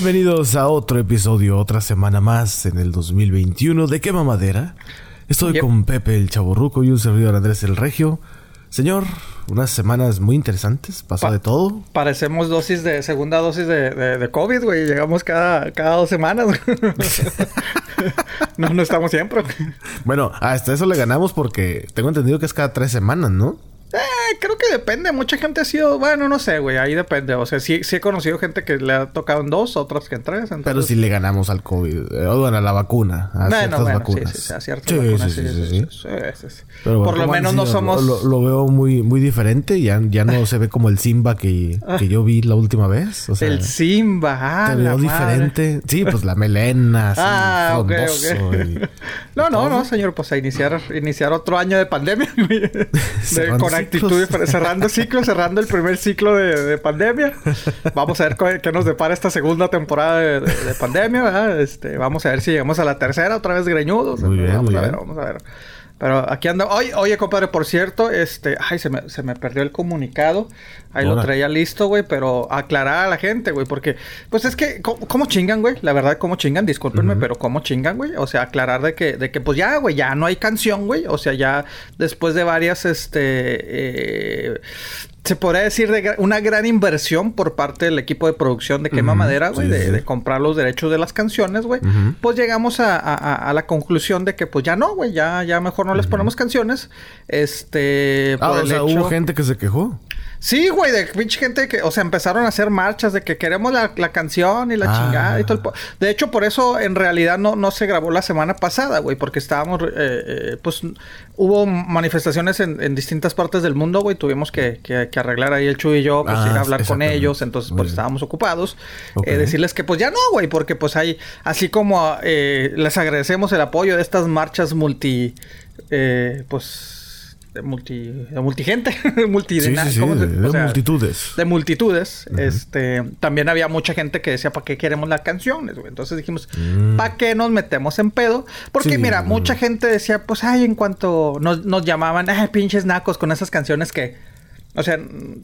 Bienvenidos a otro episodio, otra semana más en el 2021 de Quema Madera. Estoy Yep. con Pepe el Chaborruco y un servidor Andrés el Regio. Señor, unas semanas muy interesantes, pasó Pa- de todo. Parecemos dosis de segunda dosis de, de, de COVID, güey. Llegamos cada, cada dos semanas. no, no estamos siempre. Bueno, hasta eso le ganamos porque tengo entendido que es cada tres semanas, ¿no? Eh, creo que depende. Mucha gente ha sido... Bueno, no sé, güey. Ahí depende. O sea, sí, sí he conocido gente que le ha tocado en dos, otras que en tres. Entonces... Pero si le ganamos al COVID, eh, bueno, a la vacuna, a Bueno, ciertas bueno, vacunas. sí, sí, sí, a ciertas Sí, vacunas, sí, sí, sí. Pero bueno, Por lo ¿cómo han menos no somos... Lo, lo veo muy, muy diferente. Ya, ya no se ve como el Simba que, que yo vi la última vez. O sea, el Simba. Ah, te veo madre. diferente. Sí, pues la melena, así, Ah, ok, frondoso ok. y- No, no, todo. no, señor, pues a iniciar, iniciar otro año de pandemia. De- con actitud ciclos. diferente, cerrando ciclos, cerrando el primer ciclo de, de pandemia. Vamos a ver qué nos depara esta segunda temporada de, de- de pandemia, ¿verdad? Este, vamos a ver si llegamos a la tercera otra vez greñudos. Muy bien, vamos muy a ver, bien. vamos a ver. Pero aquí anda. Oye, oye, compadre, por cierto, este, ay, se me, se me perdió el comunicado. Ahí lo traía listo, güey, pero aclarar a la gente, güey, porque, pues es que, ¿cómo, cómo chingan, güey? La verdad, ¿cómo chingan? Discúlpenme, pero ¿cómo chingan, güey? O sea, aclarar de que, de que, pues ya, güey, ya no hay canción, güey. O sea, ya después de varias, este, eh, se podría decir de una gran inversión por parte del equipo de producción de Quema Madera, güey, sí, de, sí. de comprar los derechos de las canciones, güey. Pues llegamos a, a- a- a la conclusión de que, pues ya no, güey, ya, ya mejor no les ponemos canciones. Este, Ah, por o el sea, hecho... hubo gente que se quejó. Sí, güey, de pinche gente que, o sea, empezaron a hacer marchas de que queremos la, la canción y la Ah. chingada y todo el po- De hecho, por eso en realidad no, no se grabó la semana pasada, güey, porque estábamos, eh, eh, pues, hubo manifestaciones en, en distintas partes del mundo, güey, tuvimos que, que- que arreglar ahí el Chu y yo, pues, Ah, ir a hablar con ellos, entonces, pues, estábamos ocupados. Eh, decirles que, pues, ya no, güey, porque, pues, hay, así como eh, les agradecemos el apoyo de estas marchas multi, eh, pues... De multi, de multigente, multi, Sí, sí, sí, ¿cómo se- de, de sea, multitudes. de multitudes. Este, también había mucha gente que decía, ¿para qué queremos las canciones? güey?" Entonces dijimos, ¿para qué nos metemos en pedo? Porque Mm. Mira, mucha gente decía, pues, ay, en cuanto nos, nos llamaban, ay, pinches nacos con esas canciones que, o sea,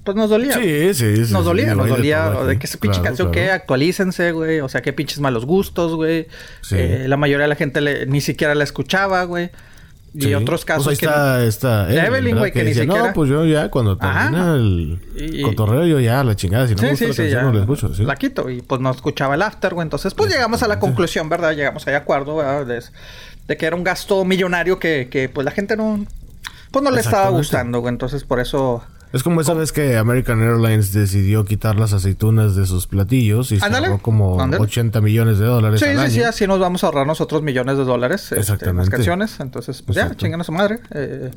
pues nos dolía. Sí, sí, sí. Nos dolía, sí, nos de dolía de aquí. que esa pinche Claro, canción que actualícense, güey. O sea, qué pinches malos gustos, güey. Sí. Eh, la mayoría de la gente le- ni siquiera la escuchaba, güey. Y Sí. otros casos Pues ahí que... está, está Evelyn, Evelyn, güey, que ni decía, siquiera- No, pues yo ya cuando Ajá. termina el Y- cotorreo, yo ya, la chingada. Si no me Sí, gusta sí, la canción, ya. no la escucho. La quito y pues no escuchaba el after, güey. Entonces, pues llegamos a la conclusión, ¿verdad? Llegamos ahí a acuerdo, ¿verdad? De, de que era un gasto millonario que, que pues la gente no... Pues no le estaba gustando, güey. Entonces, por eso... Es como esa vez que American Airlines decidió quitar las aceitunas de sus platillos y se Ándale. ahorró como Ándale. 80 millones de dólares Sí, al sí, año. sí. Así nos vamos a ahorrar nosotros millones de dólares este, en las Exactamente. canciones. Entonces, pues ya, chingan a su madre. Eh,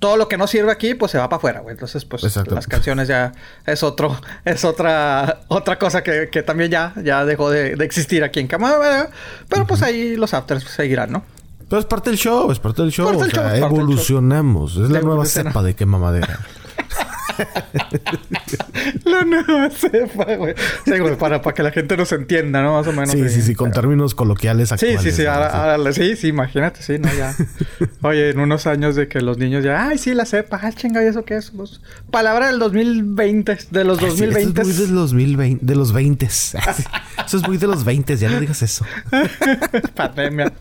todo lo que no sirve aquí, pues se va para afuera, güey. Entonces, pues las canciones ya es otro... Es otra... Otra cosa que, que también ya... Ya dejó de, de existir aquí en Cama, ¿verdad? Pero pues ahí los afters seguirán, ¿no? Pero es parte del show, es parte del show. Parte o sea, show, evolucionamos. Es la nueva cepa de quema madera. La nueva cepa, güey. Sí, güey, para, para que la gente nos entienda, ¿no? Más o menos. sí, sí, sí, con términos coloquiales Sí, actuales. sí, sí, ¿no? ahora, Sí. ahora- sí, sí, imagínate, sí, ¿no? Ya. Oye, en unos años de que los niños ya, ay, sí, la cepa, ay, chinga, ¿y eso qué es? Pues, palabra del 2020, de los Ah, sí, 2020. Eso es muy de los, 2020, de los 20. Eso es muy de los 20, ya no digas eso. Pandemia.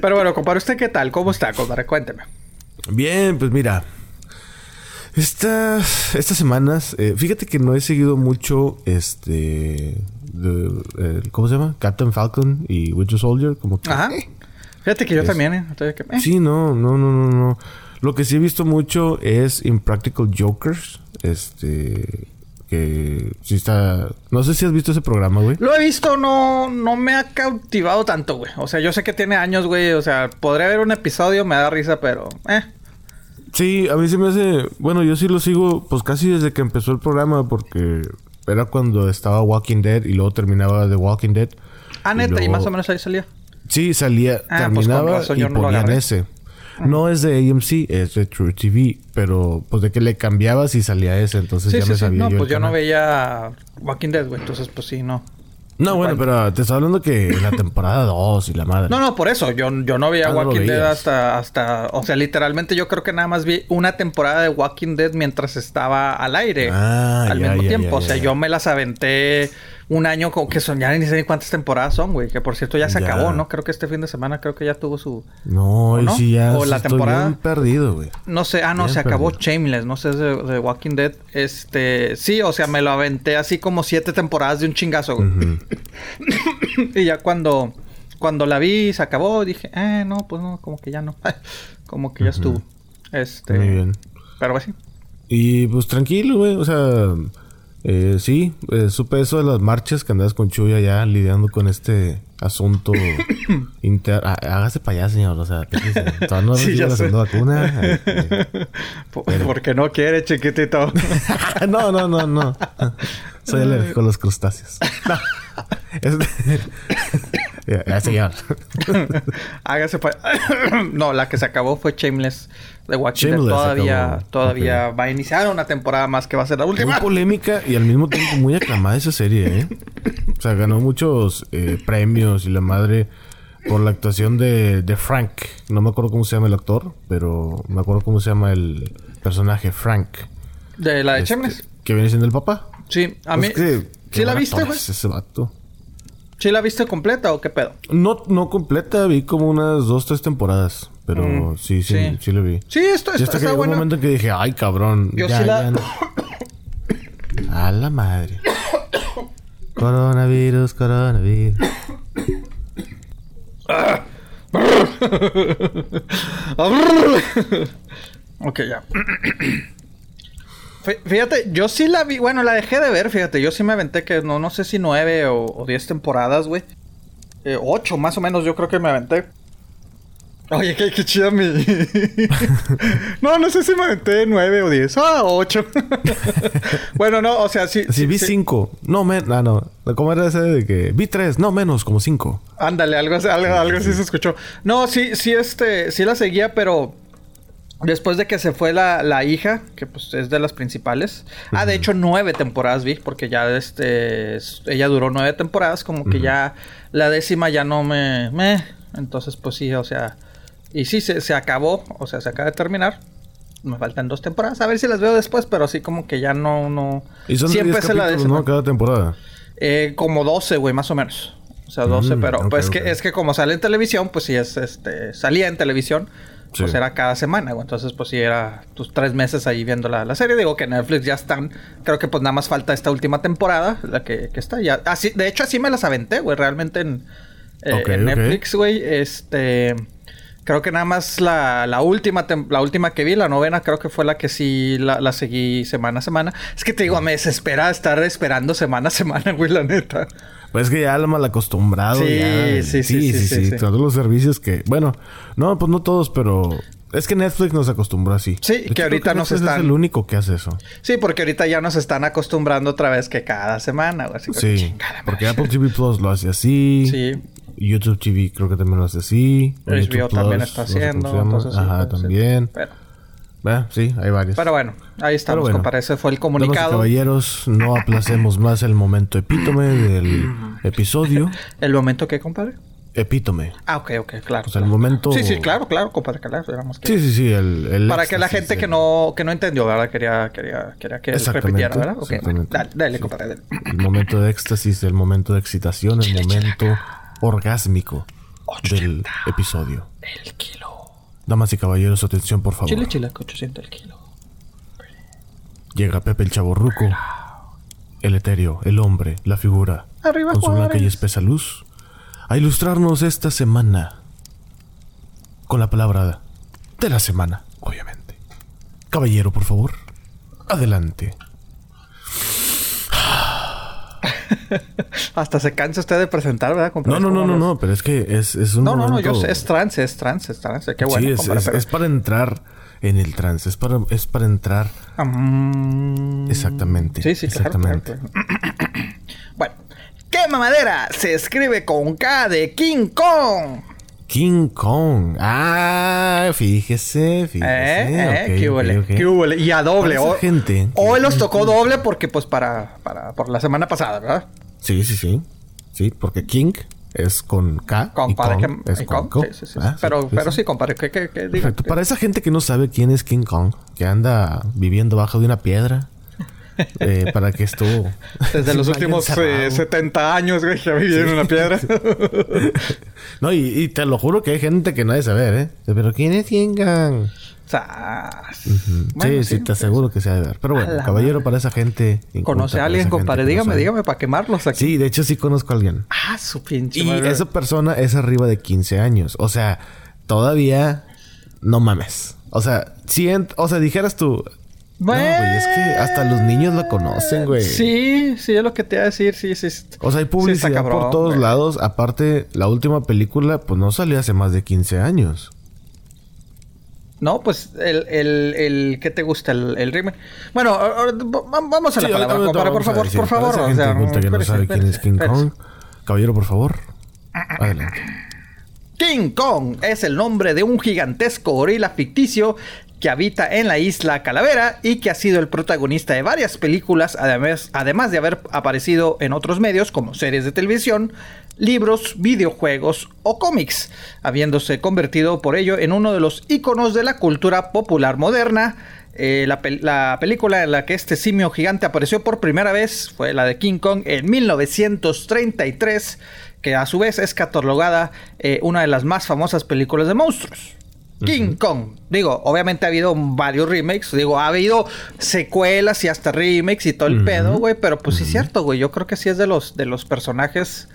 Pero bueno, compadre, ¿usted qué tal? ¿Cómo está, compadre? Cuénteme. Bien, pues mira. Estas, estas semanas, eh, fíjate que no he seguido mucho este. de- eh, ¿Cómo se llama? Captain Falcon y Winter Soldier. Como que, Ajá. Fíjate que yo Es- también, ¿eh? Entonces, eh. Sí, no, no, no, no, no. Lo que sí he visto mucho es Impractical Jokers. Este. Que sí está. No sé si has visto ese programa, güey. Lo he visto, no, no me ha cautivado tanto, güey. O sea, yo sé que tiene años, güey. O sea, podría haber un episodio, me da risa, pero... Eh. Sí, a mí se me hace. Bueno, yo sí lo sigo, pues casi desde que empezó el programa, porque era cuando estaba Walking Dead y luego terminaba The Walking Dead. Ah, neta, y, luego- más o menos ahí salía. Sí, salía, Ah, pues, terminaba y no ponían ese. No es de AMC, es de True TV, pero pues de que le cambiabas y salía ese, entonces Sí, ya sí, me sí. sabía No, yo. el pues yo no veía Walking Dead, güey. Entonces, pues sí, no. No, bueno, pero te estaba hablando que en la temporada 2 y la madre. No, no, por eso. Yo, yo no veía Ah, no lo Walking Dead hasta, hasta... O sea, literalmente yo creo que nada más vi una temporada de Walking Dead mientras estaba al aire. Ah, al ya, mismo ya, tiempo. ya, o sea, yo me las aventé... un año como que son, ya ni sé ni cuántas temporadas son, güey. Que por cierto ya se Ya. acabó, ¿no? Creo que este fin de semana creo que ya tuvo su... No, y no? sí ya O la estoy temporada- bien perdido, güey. No sé, ah, no, Bien se acabó. Shameless, no sé, es de, de Walking Dead. Este, sí, o sea, me lo aventé así como siete temporadas de un chingazo, güey. Y ya cuando, cuando la vi se acabó, dije, eh, no, pues no, como que ya no. como que ya estuvo. Este, Muy bien. pero pues sí. Y pues tranquilo, güey. O sea, eh, sí, eh, supe eso de las marchas que andabas con Chuya ya lidiando con este asunto interno. hágase para allá, señor. O sea. Todavía no Sí, la segunda vacuna. Eh, eh. Po- Porque no quiere, chiquitito. no, no, no, no. Soy alérgico a los crustáceos. No. Ya, ya, señor. Hágase no, la que se acabó fue Shameless de. Shameless Todavía, todavía va a iniciar una temporada más que va a ser la Muy última. polémica y al mismo tiempo muy aclamada esa serie, ¿eh? O sea, ganó muchos eh, premios y la madre por la actuación de, de Frank. No me acuerdo cómo se llama el actor, pero me acuerdo cómo se llama el personaje Frank. De la de Este, Shameless. Que viene siendo el papá. Sí, a mí. Pues que- ¿Sí la viste, güey? es ese vato. ¿Sí la viste completa o qué pedo? No, no completa, vi como unas dos, tres temporadas. Pero Mm, sí, sí, sí. sí, lo vi. Sí, esto Y está, hasta que está bueno. un momento en que dije, ay, cabrón. Yo ya, sí la- ya no". A la madre. coronavirus, coronavirus. ok, ya. Fí- Fíjate, yo sí la vi, bueno, la dejé de ver, fíjate, yo sí me aventé que no, no sé si nueve o, o diez temporadas, güey. Eh, ocho más o menos, yo creo que me aventé. Oye, qué, qué chida mi. no, no sé si me aventé nueve o diez. Ah, ocho. bueno, no, o sea, sí. Sí, vi sí. cinco. No, men, ah, no. ¿Cómo era ese de que vi tres? No, menos, como cinco. Ándale, algo, algo, algo así se escuchó. No, sí, sí, este, sí la seguía, pero después de que se fue la, la hija, que pues es de las principales. Ah, de hecho, nueve temporadas vi, porque ya este, es- ella duró nueve temporadas, como que ya la décima ya no me, me, entonces pues sí, o sea, y sí, se, se acabó, o sea, se acaba de terminar. Me faltan dos temporadas, a ver si las veo después, pero sí como que ya no, no. Y son 10 empecé la décima. ¿no? Cada temporada. Eh, como 12, güey, más o menos. O sea, 12, Mm, pero pues que es que como sale en televisión, pues sí es este salía en televisión, pues Sí. era cada semana, güey. Entonces, pues sí era tus tres meses ahí viendo la, la serie. Digo que Netflix ya están, creo que pues nada más falta esta última temporada, la que, que está ya. Así, de hecho, así me las aventé, güey, realmente en, eh, en. Netflix, güey. Este. Creo que nada más la, la última tem- la última que vi, la novena, creo que fue la que sí la, la seguí semana a semana. Es que te digo, me desespera estar esperando semana a semana, güey, la neta. Pues es que ya mal acostumbrado. Sí, ya. sí, sí, sí, sí, sí. Todos los servicios que... Bueno, no, pues no todos, pero... Es que Netflix nos acostumbró así. Sí, De que ahorita nos están- es el único que hace eso. Sí, porque ahorita ya nos están acostumbrando otra vez que cada semana, güey. Así Sí. chingada. Porque Apple TV Plus lo hace así. Sí. YouTube TV creo que también lo hace así. HBO YouTube también Plus, está no sé cómo haciendo. entonces, sí, Ajá, pues, sí. también. Pero, Ah, sí, hay varios. pero bueno, ahí estamos, bueno. compadre. Ese fue el comunicado. caballeros, no aplacemos más el momento epítome del episodio. ¿El momento qué, compadre? Epítome. Ah, ok, ok, claro. O sea, el claro. momento... Sí, sí, claro, claro, compadre, claro. que- Sí, sí, sí. El, el Para que la gente que del- no, que no entendió, ¿verdad? Quería, quería, quería que repitiera, ¿verdad? Ok, bueno, dale, dale, Sí. compadre. dale. El momento de éxtasis, el momento de excitación, el momento orgásmico del episodio. El kilo. Damas y caballeros, atención por favor. Chile, chile, 800 el kilo. Llega Pepe el Chaborruco, el etéreo, el hombre, la figura, Arriba, con su blanca y espesa luz, a ilustrarnos esta semana con la palabra de la semana, obviamente. Caballero, por favor, adelante. Hasta se cansa usted de presentar, ¿verdad, No, compadre? no, no, ¿Cómo no, no, pero es que es, es un No, no, no, yo sé, es trance, es trance, es trance. Qué bueno, sí, es, compadre, es- pero- es para entrar en el trance, es para, es para entrar mm, exactamente. Sí, sí, claro, exactamente. claro, claro. bueno, ¿qué mamadera se escribe con K de King Kong? King Kong. Ah, fíjese, fíjese. ¿Eh? ¿Eh? ¿Qué huele? ¿Qué huele? Y a doble. Hoy, gente hoy los tocó doble porque, pues, para, para, por la semana pasada, ¿verdad? Sí, sí, sí. Sí, porque King es con K. y Compadre, Kong que... es y con Kong, K. sí, sí, sí. Ah, pero, pero sí. sí, compadre, que, que, que diga. Perfecto. Para esa gente que no sabe quién es King Kong, que anda viviendo bajo de una piedra, eh, para que estuvo. Desde los últimos 70 eh, años, güey, que vivido en una piedra. no, y, te lo juro que hay gente que no debe saber, ¿eh? Pero ¿quién es Yengan? sí, sí, te aseguro que se ha de ver. Pero bueno, caballero para esa gente. ¿Conoce a alguien, compadre? Dígame, dígame, para quemarlos aquí. Sí, de hecho sí conozco a alguien. Ah, su pinche. Y esa persona es arriba de 15 años. O sea, todavía no mames. O sea, si o sea, dijeras tú, no, güey, es que hasta los niños lo conocen, güey. Sí, sí, es lo que te iba a decir, sí, sí. O sea, hay publicidad por todos lados. Aparte, la última película, pues no salió hace más de 15 años. No, pues el, el, el ¿qué te gusta? El, el remake. Bueno, vamos a la palabra, compadre, por favor, por favor. O sea, que no sabe quién es King Kong. Caballero, por favor. Adelante. King Kong es el nombre de un gigantesco gorila ficticio que habita en la isla Calavera y que ha sido el protagonista de varias películas, además, además de haber aparecido en otros medios como series de televisión, libros, videojuegos o cómics, habiéndose convertido por ello en uno de los iconos de la cultura popular moderna. Eh, la, película en la que este simio gigante apareció por primera vez fue la de King Kong en 1933, que a su vez es catalogada eh, una de las más famosas películas de monstruos. King Kong. Digo, obviamente ha habido varios remakes. Digo, ha habido secuelas y hasta remakes y todo el pedo, güey. Pero pues sí es cierto, güey. Yo creo que sí es de los, de los personajes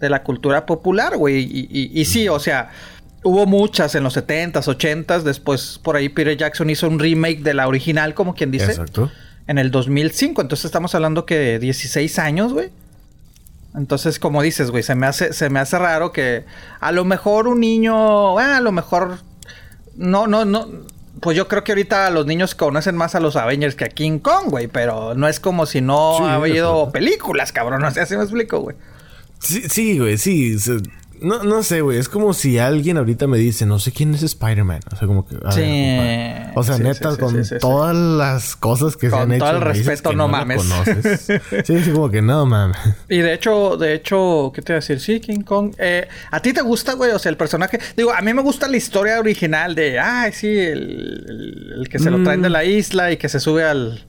de la cultura popular, güey. Y, sí, o sea, hubo muchas en los 70s, 80s. Después por ahí Peter Jackson hizo un remake de la original, como quien dice. Exacto. En el 2005. Entonces estamos hablando que de 16 años, güey. Entonces, como dices, güey, se me hace, se me hace raro que a lo mejor un niño, ah, a lo mejor no, no, no. Pues yo creo que ahorita los niños conocen más a los Avengers que a King Kong, güey. Pero no es como si no ha habido películas, cabrón. No sé si me explico, güey. Sí, sí, güey, sí. No, no sé, güey. Es como si alguien ahorita me dice, no sé quién es Spider-Man. O sea, como que. sí. o sea, neta, con todas las cosas que se han hecho. Con todo el respeto, no, mames. sí, sí, como que no mames. Y de hecho, de hecho, ¿qué te iba a decir? Sí, King Kong. Eh, ¿A ti te gusta, güey? O sea, el personaje. Digo, a mí me gusta la historia original de. Ay, sí, el, el, que se lo traen de mm. la isla y que se sube al.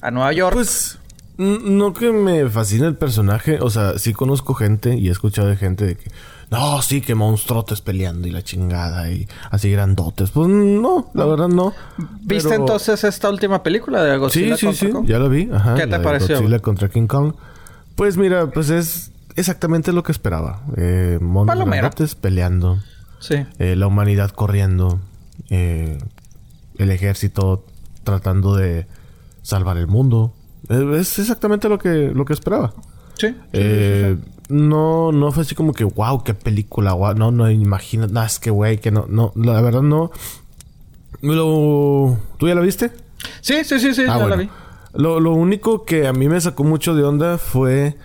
a Nueva York. Pues. No que me fascine el personaje. O sea, sí conozco gente y he escuchado de gente de que no, sí, que monstruotes peleando y la chingada y así grandotes. Pues no, la verdad no. ¿Viste entonces esta última película de Godzilla sí, sí, sí, ya la vi. Ajá, ¿Qué te pareció? Godzilla contra King Kong. Pues mira, pues es exactamente lo que esperaba. Eh, monstruos peleando. Sí. Eh, la humanidad corriendo. Eh, el ejército tratando de salvar el mundo. Eh, es exactamente lo que, lo que esperaba. Sí. Eh, no, no fue así como que, wow, qué película, wow. No, no, imagino, no, es que, güey, que no, no, la verdad no. Lo, ¿Tú ya la viste? Sí, sí, sí, sí, ah, ya la vi. Lo, lo único que a mí me sacó mucho de onda fue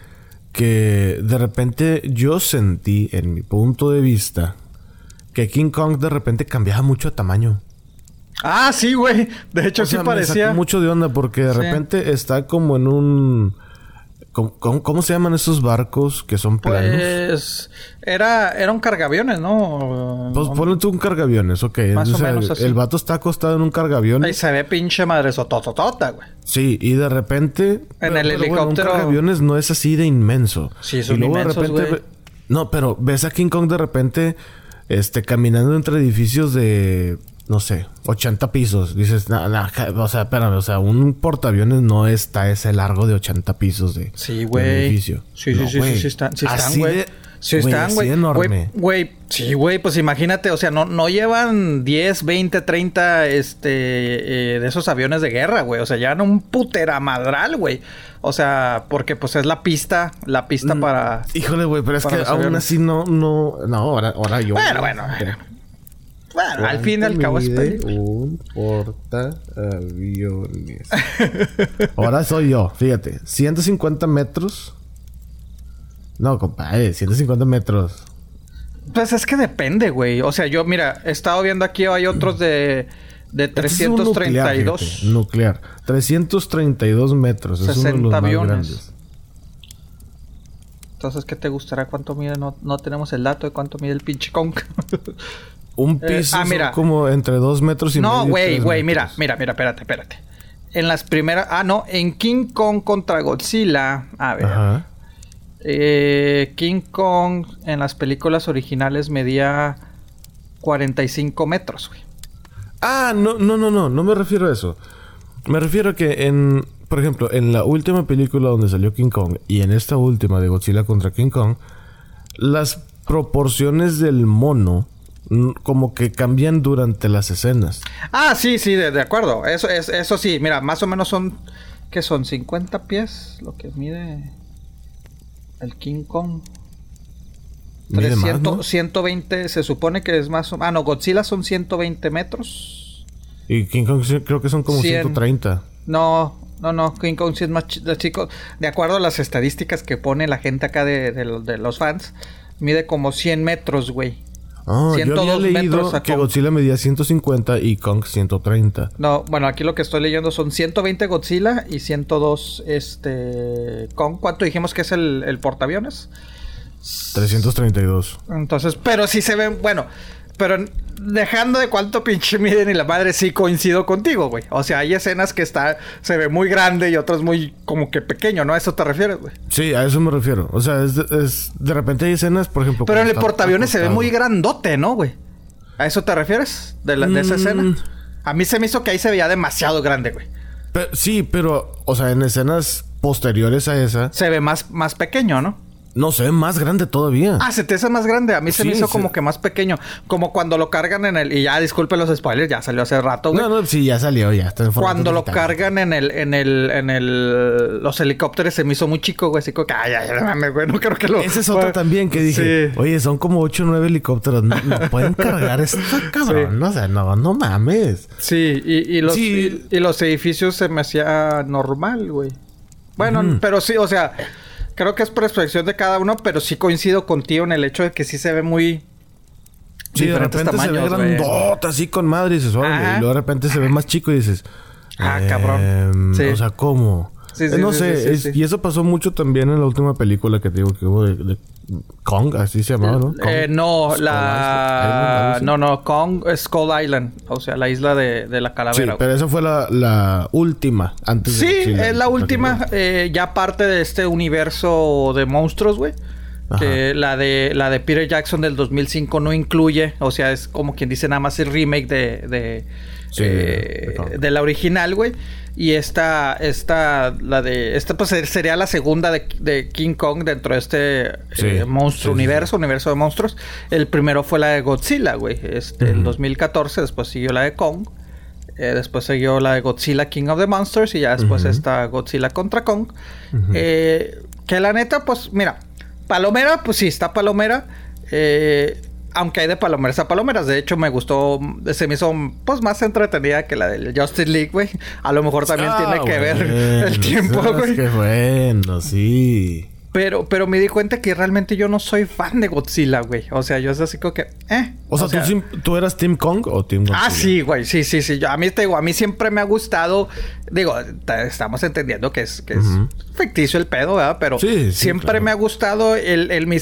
que de repente yo sentí, en mi punto de vista, que King Kong de repente cambiaba mucho de tamaño. Ah, sí, güey. De hecho, sí parecía. Me sacó mucho de onda porque de repente está como en un ¿Cómo, se llaman esos barcos que son planos? Pues era, era un cargaviones, ¿no? Pues ponle tú un cargaviones, ok. Más o menos así. El vato está acostado en un cargaviones. Ahí se ve pinche madre sototota, güey. Sí, y de repente... En el helicóptero... un cargaviones no es así de inmenso. Sí, es un inmenso, No, pero ves a King Kong de repente... Este, caminando entre edificios de no sé, 80 pisos. Dices, o sea, espérame, o sea, un portaaviones no está ese largo de 80 pisos de, sí, güey. edificio. Sí, sí, sí, sí, sí, están, sí están, güey. Sí están, güey. enorme. Güey, sí, güey, pues imagínate, o sea, no, no llevan 10, 20, 30 este, eh, de esos aviones de guerra, güey. O sea, llevan un puteramadral, güey. O sea, porque pues es la pista, la pista mm, para... Híjole, güey, pero es que aún así no, no... No, ahora, ahora yo... Bueno, bueno, bueno, al fin y al cabo es Un aviones. Ahora soy yo, fíjate. 150 metros. No, compadre, 150 metros. Pues es que depende, güey. O sea, yo, mira, he estado viendo aquí, hay otros de, de 332. Este nuclear, nuclear, 332 metros. 60 es uno de los aviones. Más grandes. Entonces, ¿qué te gustará? ¿Cuánto mide? No, no tenemos el dato de cuánto mide el pinche Kong. Un eh, piso ah, mira. como entre dos metros y. No, güey, güey, mira, mira, mira, espérate, espérate. en las primeras. Ah, no, en King Kong contra Godzilla. A ver. Ajá. Eh, King Kong en las películas originales medía 45 metros, güey. Ah, no, no, no, no, no me refiero a eso. Me refiero a que en, por ejemplo, en la última película donde salió King Kong y en esta última de Godzilla contra King Kong, las proporciones del mono como que cambian durante las escenas. Ah, sí, sí, de, acuerdo. Eso, es, eso sí, mira, más o menos son, ¿qué son? 50 pies, lo que mide el King Kong. 300, 120, se supone que es más... Ah, no, Godzilla son 120 metros. Y King Kong creo que son como 130. No, no, no, King Kong sí es más chico. De acuerdo a las estadísticas que pone la gente acá de, de los fans, mide como 100 metros, güey. Ah, yo había leído que Godzilla medía 150 y Kong 130. No, bueno, aquí lo que estoy leyendo son 120 Godzilla y 102 este Kong. ¿Cuánto dijimos que es el, el portaaviones? 332. Entonces, pero sí se ven, bueno, pero dejando de cuánto pinche miden y la madre, sí coincido contigo, güey. O sea, hay escenas que está, se ve muy grande y otras muy como que pequeño, ¿no? ¿A eso te refieres, güey? Sí, a eso me refiero. O sea, es, de repente hay escenas, por ejemplo. Pero en el portaaviones se ve muy grandote, ¿no, güey? ¿A eso te refieres? De, de esa escena. Mm. A mí se me hizo que ahí se veía demasiado grande, güey. sí, pero, o sea, en escenas posteriores a esa. Se ve más, más pequeño, ¿no? No, se ve más grande todavía. Ah, se te hace más grande. A mí se me hizo como que más pequeño. Como cuando lo cargan en el... Y ya, disculpen los spoilers, ya salió hace rato, güey. No, no, sí, ya salió, ya. Está cuando lo cargan en el... En el... En el... Los helicópteros se me hizo muy chico, güey. Así como que... Ay, ay, ay, güey. No creo que lo... Ese es otro también que dije... Oye, son como 8 o 9 helicópteros. No, pueden cargar esto, cabrón. O sea, no, no mames. Sí. Y, y los... Y, los edificios se me hacía normal, güey. Bueno, pero sí, o sea creo que es perspectiva de cada uno, pero sí coincido contigo en el hecho de que sí se ve muy. Sí, de repente se ve grandota, así con madre, y dices, y luego de repente se ve más chico y dices. Ah, cabrón. Em, o sea, ¿cómo? Eh, no sé, y eso pasó mucho también en la última película que te digo que hubo de, Kong, así se llamaba, ¿no? Eh, no, la... no, no, Kong es Skull Island, o sea, la isla de, de la calavera. Sí, pero esa fue la, la última antes sí, de Sí, es la última, eh, ya parte de este universo de monstruos, güey. Que la de la de Peter Jackson del 2005 no incluye, o sea, es como quien dice nada más el remake de, de, eh, de la original, güey. Y esta, esta, la de, esta pues sería la segunda de, King Kong dentro de este eh, monstruo universo, universo de monstruos. El primero fue la de Godzilla, güey, este, el 2014, después siguió la de Kong. Eh, después siguió la de Godzilla King of the Monsters y ya después está Godzilla contra Kong. Eh, que la neta, pues mira, Palomera, pues sí, está Palomera. Eh, aunque hay de palomeras a palomeras. De hecho, me gustó, se me hizo pues más entretenida que la del Justice League, güey. A lo mejor también tiene ah, que ver el tiempo, güey. Qué bueno, sí. Pero, pero me di cuenta que realmente yo no soy fan de Godzilla, güey. O sea, yo es así como que, eh. O, sea, ¿tú, eras Team Kong o Team Godzilla? Ah, sí, güey. Sí, sí, sí. Yo, a mí te digo, a mí siempre me ha gustado. Digo, estamos entendiendo que es, que es ficticio el pedo, ¿verdad? Pero siempre me ha gustado el, el,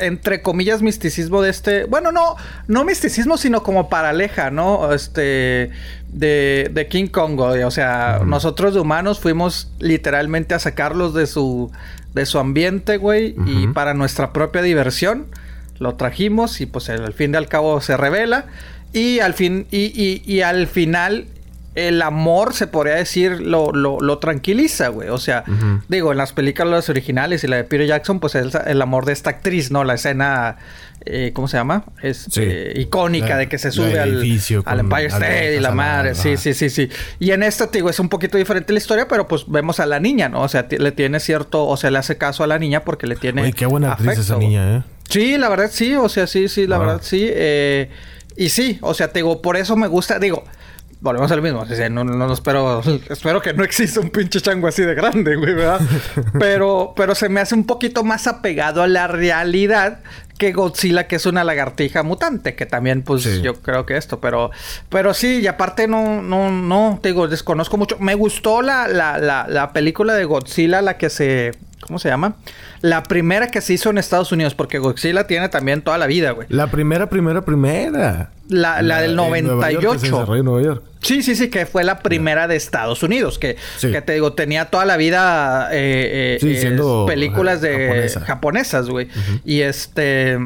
entre comillas, misticismo de este. Bueno, no, no misticismo, sino como paraleja, ¿no? Este. De, de King Kong, O sea, nosotros de humanos fuimos literalmente a sacarlos de su. de su ambiente, güey. Y para nuestra propia diversión. Lo trajimos. Y pues al fin y al cabo se revela. Y al fin. Y, y, y al final el amor, se podría decir, lo, lo, tranquiliza, güey. O sea, digo, en las películas originales y la de Peter Jackson, pues es el amor de esta actriz, ¿no? La escena, eh, ¿cómo se llama? Es eh, icónica de que se sube al, al, Empire State y la madre. Sí, sí, sí, sí. Y en esta, digo, es un poquito diferente la historia, pero pues vemos a la niña, ¿no? O sea, le tiene cierto, o sea, le hace caso a la niña porque le tiene. Uy, qué buena actriz esa niña, ¿eh? Sí, la verdad sí, o sea, sí, sí, la verdad sí. Eh, y sí, o sea, te digo, por eso me gusta, digo, volvemos al mismo. no, no, no, espero, espero que no exista un pinche chango así de grande, güey, ¿verdad? pero, pero se me hace un poquito más apegado a la realidad que Godzilla, que es una lagartija mutante, que también, pues, yo creo que esto, pero, pero sí, y aparte no, no, no, te digo, desconozco mucho. Me gustó la, la, la, la película de Godzilla, la que se ¿Cómo se llama? La primera que se hizo en Estados Unidos, porque Godzilla tiene también toda la vida, güey. La primera, primera, primera. La, la, del 98. En Nueva York. Sí, sí, sí, que fue la primera de Estados Unidos, que, que te digo, tenía toda la vida eh, eh, películas de japonesas, güey. Y este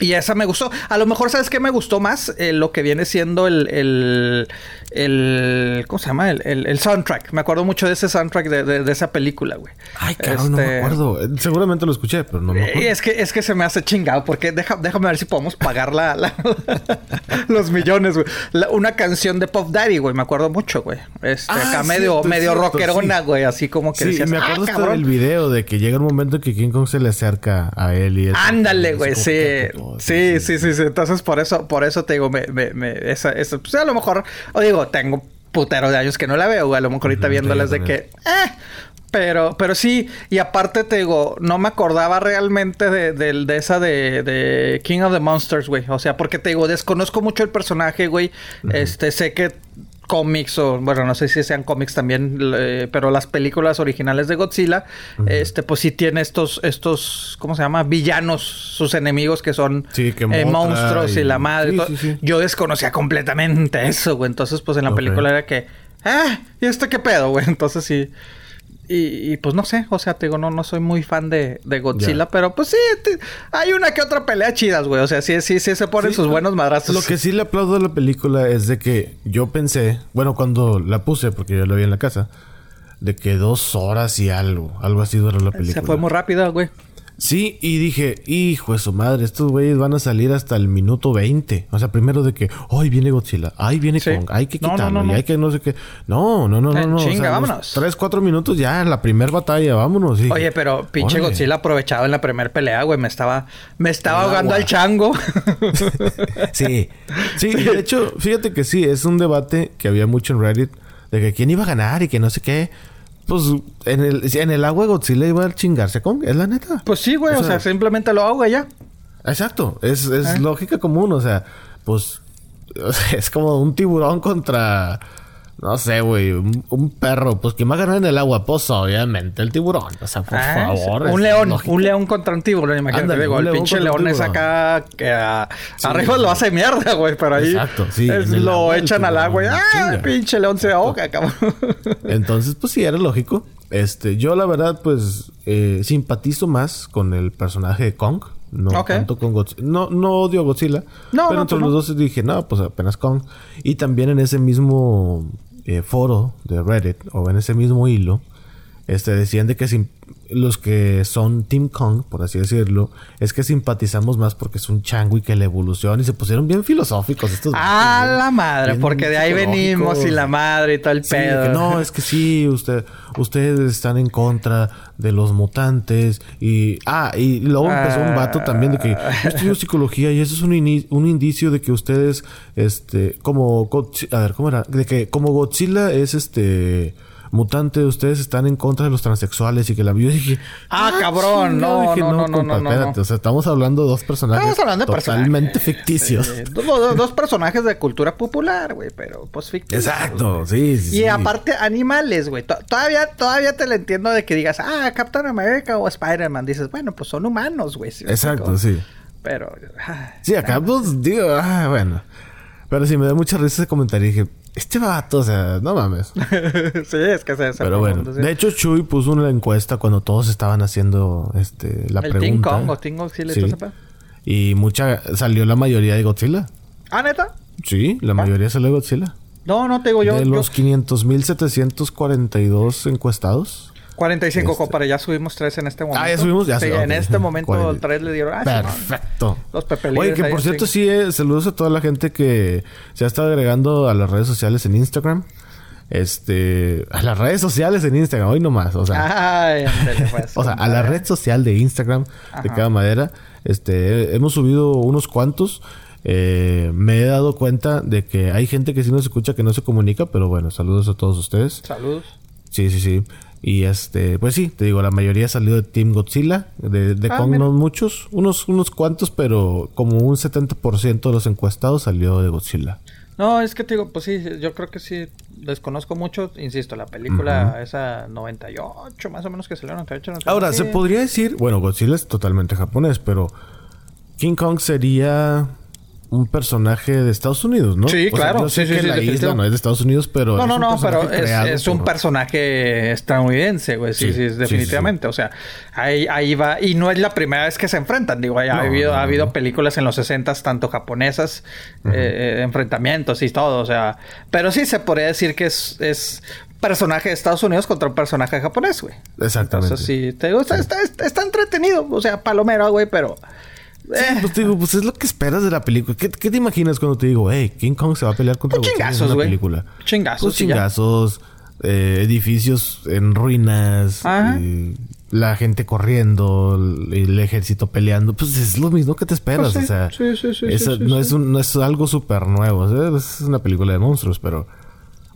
y esa me gustó. A lo mejor, ¿sabes qué me gustó más? Eh, lo que viene siendo el, el, el ¿cómo se llama? El, el, soundtrack. Me acuerdo mucho de ese soundtrack de, de, esa película, güey. Ay, cabrón, no me este, acuerdo. Seguramente lo escuché, pero no me acuerdo. Es que, es que se me hace chingado porque deja, déjame ver si podemos pagar la, los millones, güey. una canción de Pop Daddy, güey. Me acuerdo mucho, güey. Este, ah, acá medio, medio rockerona, güey. Así como que Sí, me acuerdo ah, del video de que llega un momento que King Kong se le acerca a él y... Ándale, güey, sí. Sí, sí, sí, sí. Entonces, por eso, por eso te digo, me, me, me esa, esa, pues a lo mejor, o digo, tengo putero de años que no la veo, güey. A lo mejor ahorita viéndolas de que, eh, pero, pero sí, y aparte te digo, no me acordaba realmente de, de, de esa de, de, King of the Monsters, güey. O sea, porque te digo, desconozco mucho el personaje, güey. Este, sé que cómics o bueno no sé si sean cómics también pero las películas originales de Godzilla este pues sí tiene estos estos cómo se llama villanos sus enemigos que son eh, monstruos y... la madre yo desconocía completamente eso güey. Entonces pues en la película era que ah y esto qué pedo güey entonces sí y, pues no sé, o sea, te digo, no, no soy muy fan de, de Godzilla, pero pues sí, hay una que otra pelea chidas, güey. O sea, sí, sí, sí se ponen sus buenos madrazos. Lo que sí le aplaudo a la película es de que yo pensé, bueno, cuando la puse, porque yo la vi en la casa, de que dos horas y algo, algo así duró la película. Se fue muy rápido, güey. Sí, y dije, hijo de su madre, estos güeyes van a salir hasta el minuto 20. O sea, primero de que, ay, viene Godzilla, ay, viene Kong, hay que quitarlo, y hay que no sé qué. No, no, no, no, no. Chinga, vámonos. Tres, cuatro minutos ya en la primera batalla, vámonos. Oye, pero pinche Godzilla aprovechado en la primera pelea, güey, me estaba, me estaba ahogando al chango. sí, sí, de hecho, fíjate que sí, es un debate que había mucho en Reddit de que quién iba a ganar y que no sé qué. Pues en el, en el agua Godzilla iba a chingarse con, es la neta. Pues sí, güey, o, sea, simplemente lo ahoga ya. Exacto, es, es ah. lógica común, o sea, pues es como un tiburón contra no sé, güey, un, perro, pues que a ganar en el agua, pues obviamente el tiburón. O sea, por ah, favor. Un león, un león contra un tiburón, imagínate. digo, el pinche león es acá que arriba lo hace mierda, güey, pero ahí Exacto, sí, lo echan al agua y ¡ah! El pinche león se ahoga, cabrón. Entonces, pues sí, era lógico. Este, yo la verdad, pues, eh, simpatizo más con el personaje de Kong. No tanto con Godzilla. No, no odio a Godzilla. No, pero entre pues los dos dije, no, pues apenas Kong. Y también en ese mismo eh, foro de Reddit o en ese mismo hilo, este, decían de que los que son Team Kong, por así decirlo, es que simpatizamos más porque es un chango y que la evolución y se pusieron bien filosóficos estos. Ah, la madre, porque de ahí venimos y la madre y todo el pedo. no, es que sí, usted, ustedes están en contra de los mutantes y ah, y luego empezó un vato también de que yo estudio psicología y eso es un, un indicio de que ustedes este como a ver, ¿cómo era? De que como Godzilla es este mutante, ustedes están en contra de los transexuales y que la vio dije, ah, ah cabrón, no, no, no, no, no, espérate, o sea, estamos hablando de dos personajes totalmente ficticios. dos, personajes de cultura popular, güey, pero pues ficticios. Exacto, sí, sí. Y aparte animales, güey. Todavía todavía te lo entiendo de que digas, "Ah, Captain America o Spider-Man." Dices, "Bueno, pues son humanos, güey." Exacto, sí. Pero Sí, acá pues digo, ah, bueno. Pero sí me da mucha risa ese comentario. Dije, este vato, o sea, no mames. sí, es que se Pero bueno, de hecho, Chuy puso una encuesta cuando todos estaban haciendo este, la pregunta. ¿El Kong o Ting Godzilla sí. Y mucha, salió la mayoría de Godzilla. ¿Ah, neta? Sí, la mayoría salió de Godzilla. No, no te digo yo. De los 500.742 encuestados. 45, este... compadre. Ya subimos tres en este momento. Ah, ya subimos, ya sí, En este momento tres le dieron. Ah, Perfecto. los pepelines. Oye, que por cierto, sí, eh, saludos a toda la gente que se ha estado agregando a las redes sociales en Instagram. Este, a las redes sociales en Instagram, hoy nomás, o sea, Ay, pues, o sea, a la red social de Instagram de cada madera, este, hemos subido unos cuantos. Eh, me he dado cuenta de que hay gente que sí nos escucha que no se comunica, pero bueno, saludos a todos ustedes. Saludos. Sí, sí, sí. Y este, pues sí, te digo, la mayoría salió de Team Godzilla. De, de ah, Kong no muchos, unos, unos cuantos, pero como un 70% de los encuestados salió de Godzilla. No, es que te digo, pues sí, yo creo que sí, desconozco mucho, insisto, la película esa 98, más o menos que salió 98, 98. Ahora, se podría decir, bueno, Godzilla es totalmente japonés, pero King Kong sería un personaje de Estados Unidos, ¿no? Sí, claro. yo sé sí, que sí, la sí, isla no es de Estados Unidos, pero. No, no, no, pero es, un por- personaje estadounidense, güey. Sí, Sí, definitivamente. O sea, ahí, ahí va. Y no es la primera vez que se enfrentan. Digo, ya ha No, habido, no, ha habido no. películas en los 60 tanto japonesas, eh, enfrentamientos y todo. O sea, pero sí se podría decir que es, es personaje de Estados Unidos contra un personaje japonés, güey. Exactamente. Entonces sí, te digo, está, está- está entretenido. O sea, palomero, güey, pero. Eh, Pues te digo, pues es lo que esperas de la película. ¿Qué, qué te imaginas cuando te digo, hey, King Kong se va a pelear contra Pues Godzilla en chingazos, una película? Chingazos, Pues chingazos, eh, edificios en ruinas, Ajá. eh, la gente corriendo, el, ejército peleando. Pues es lo mismo que te esperas, Pues sí, o sea. sí, sí, esa- no. Es un- no es algo súper nuevo. o sea, es una película de monstruos, pero...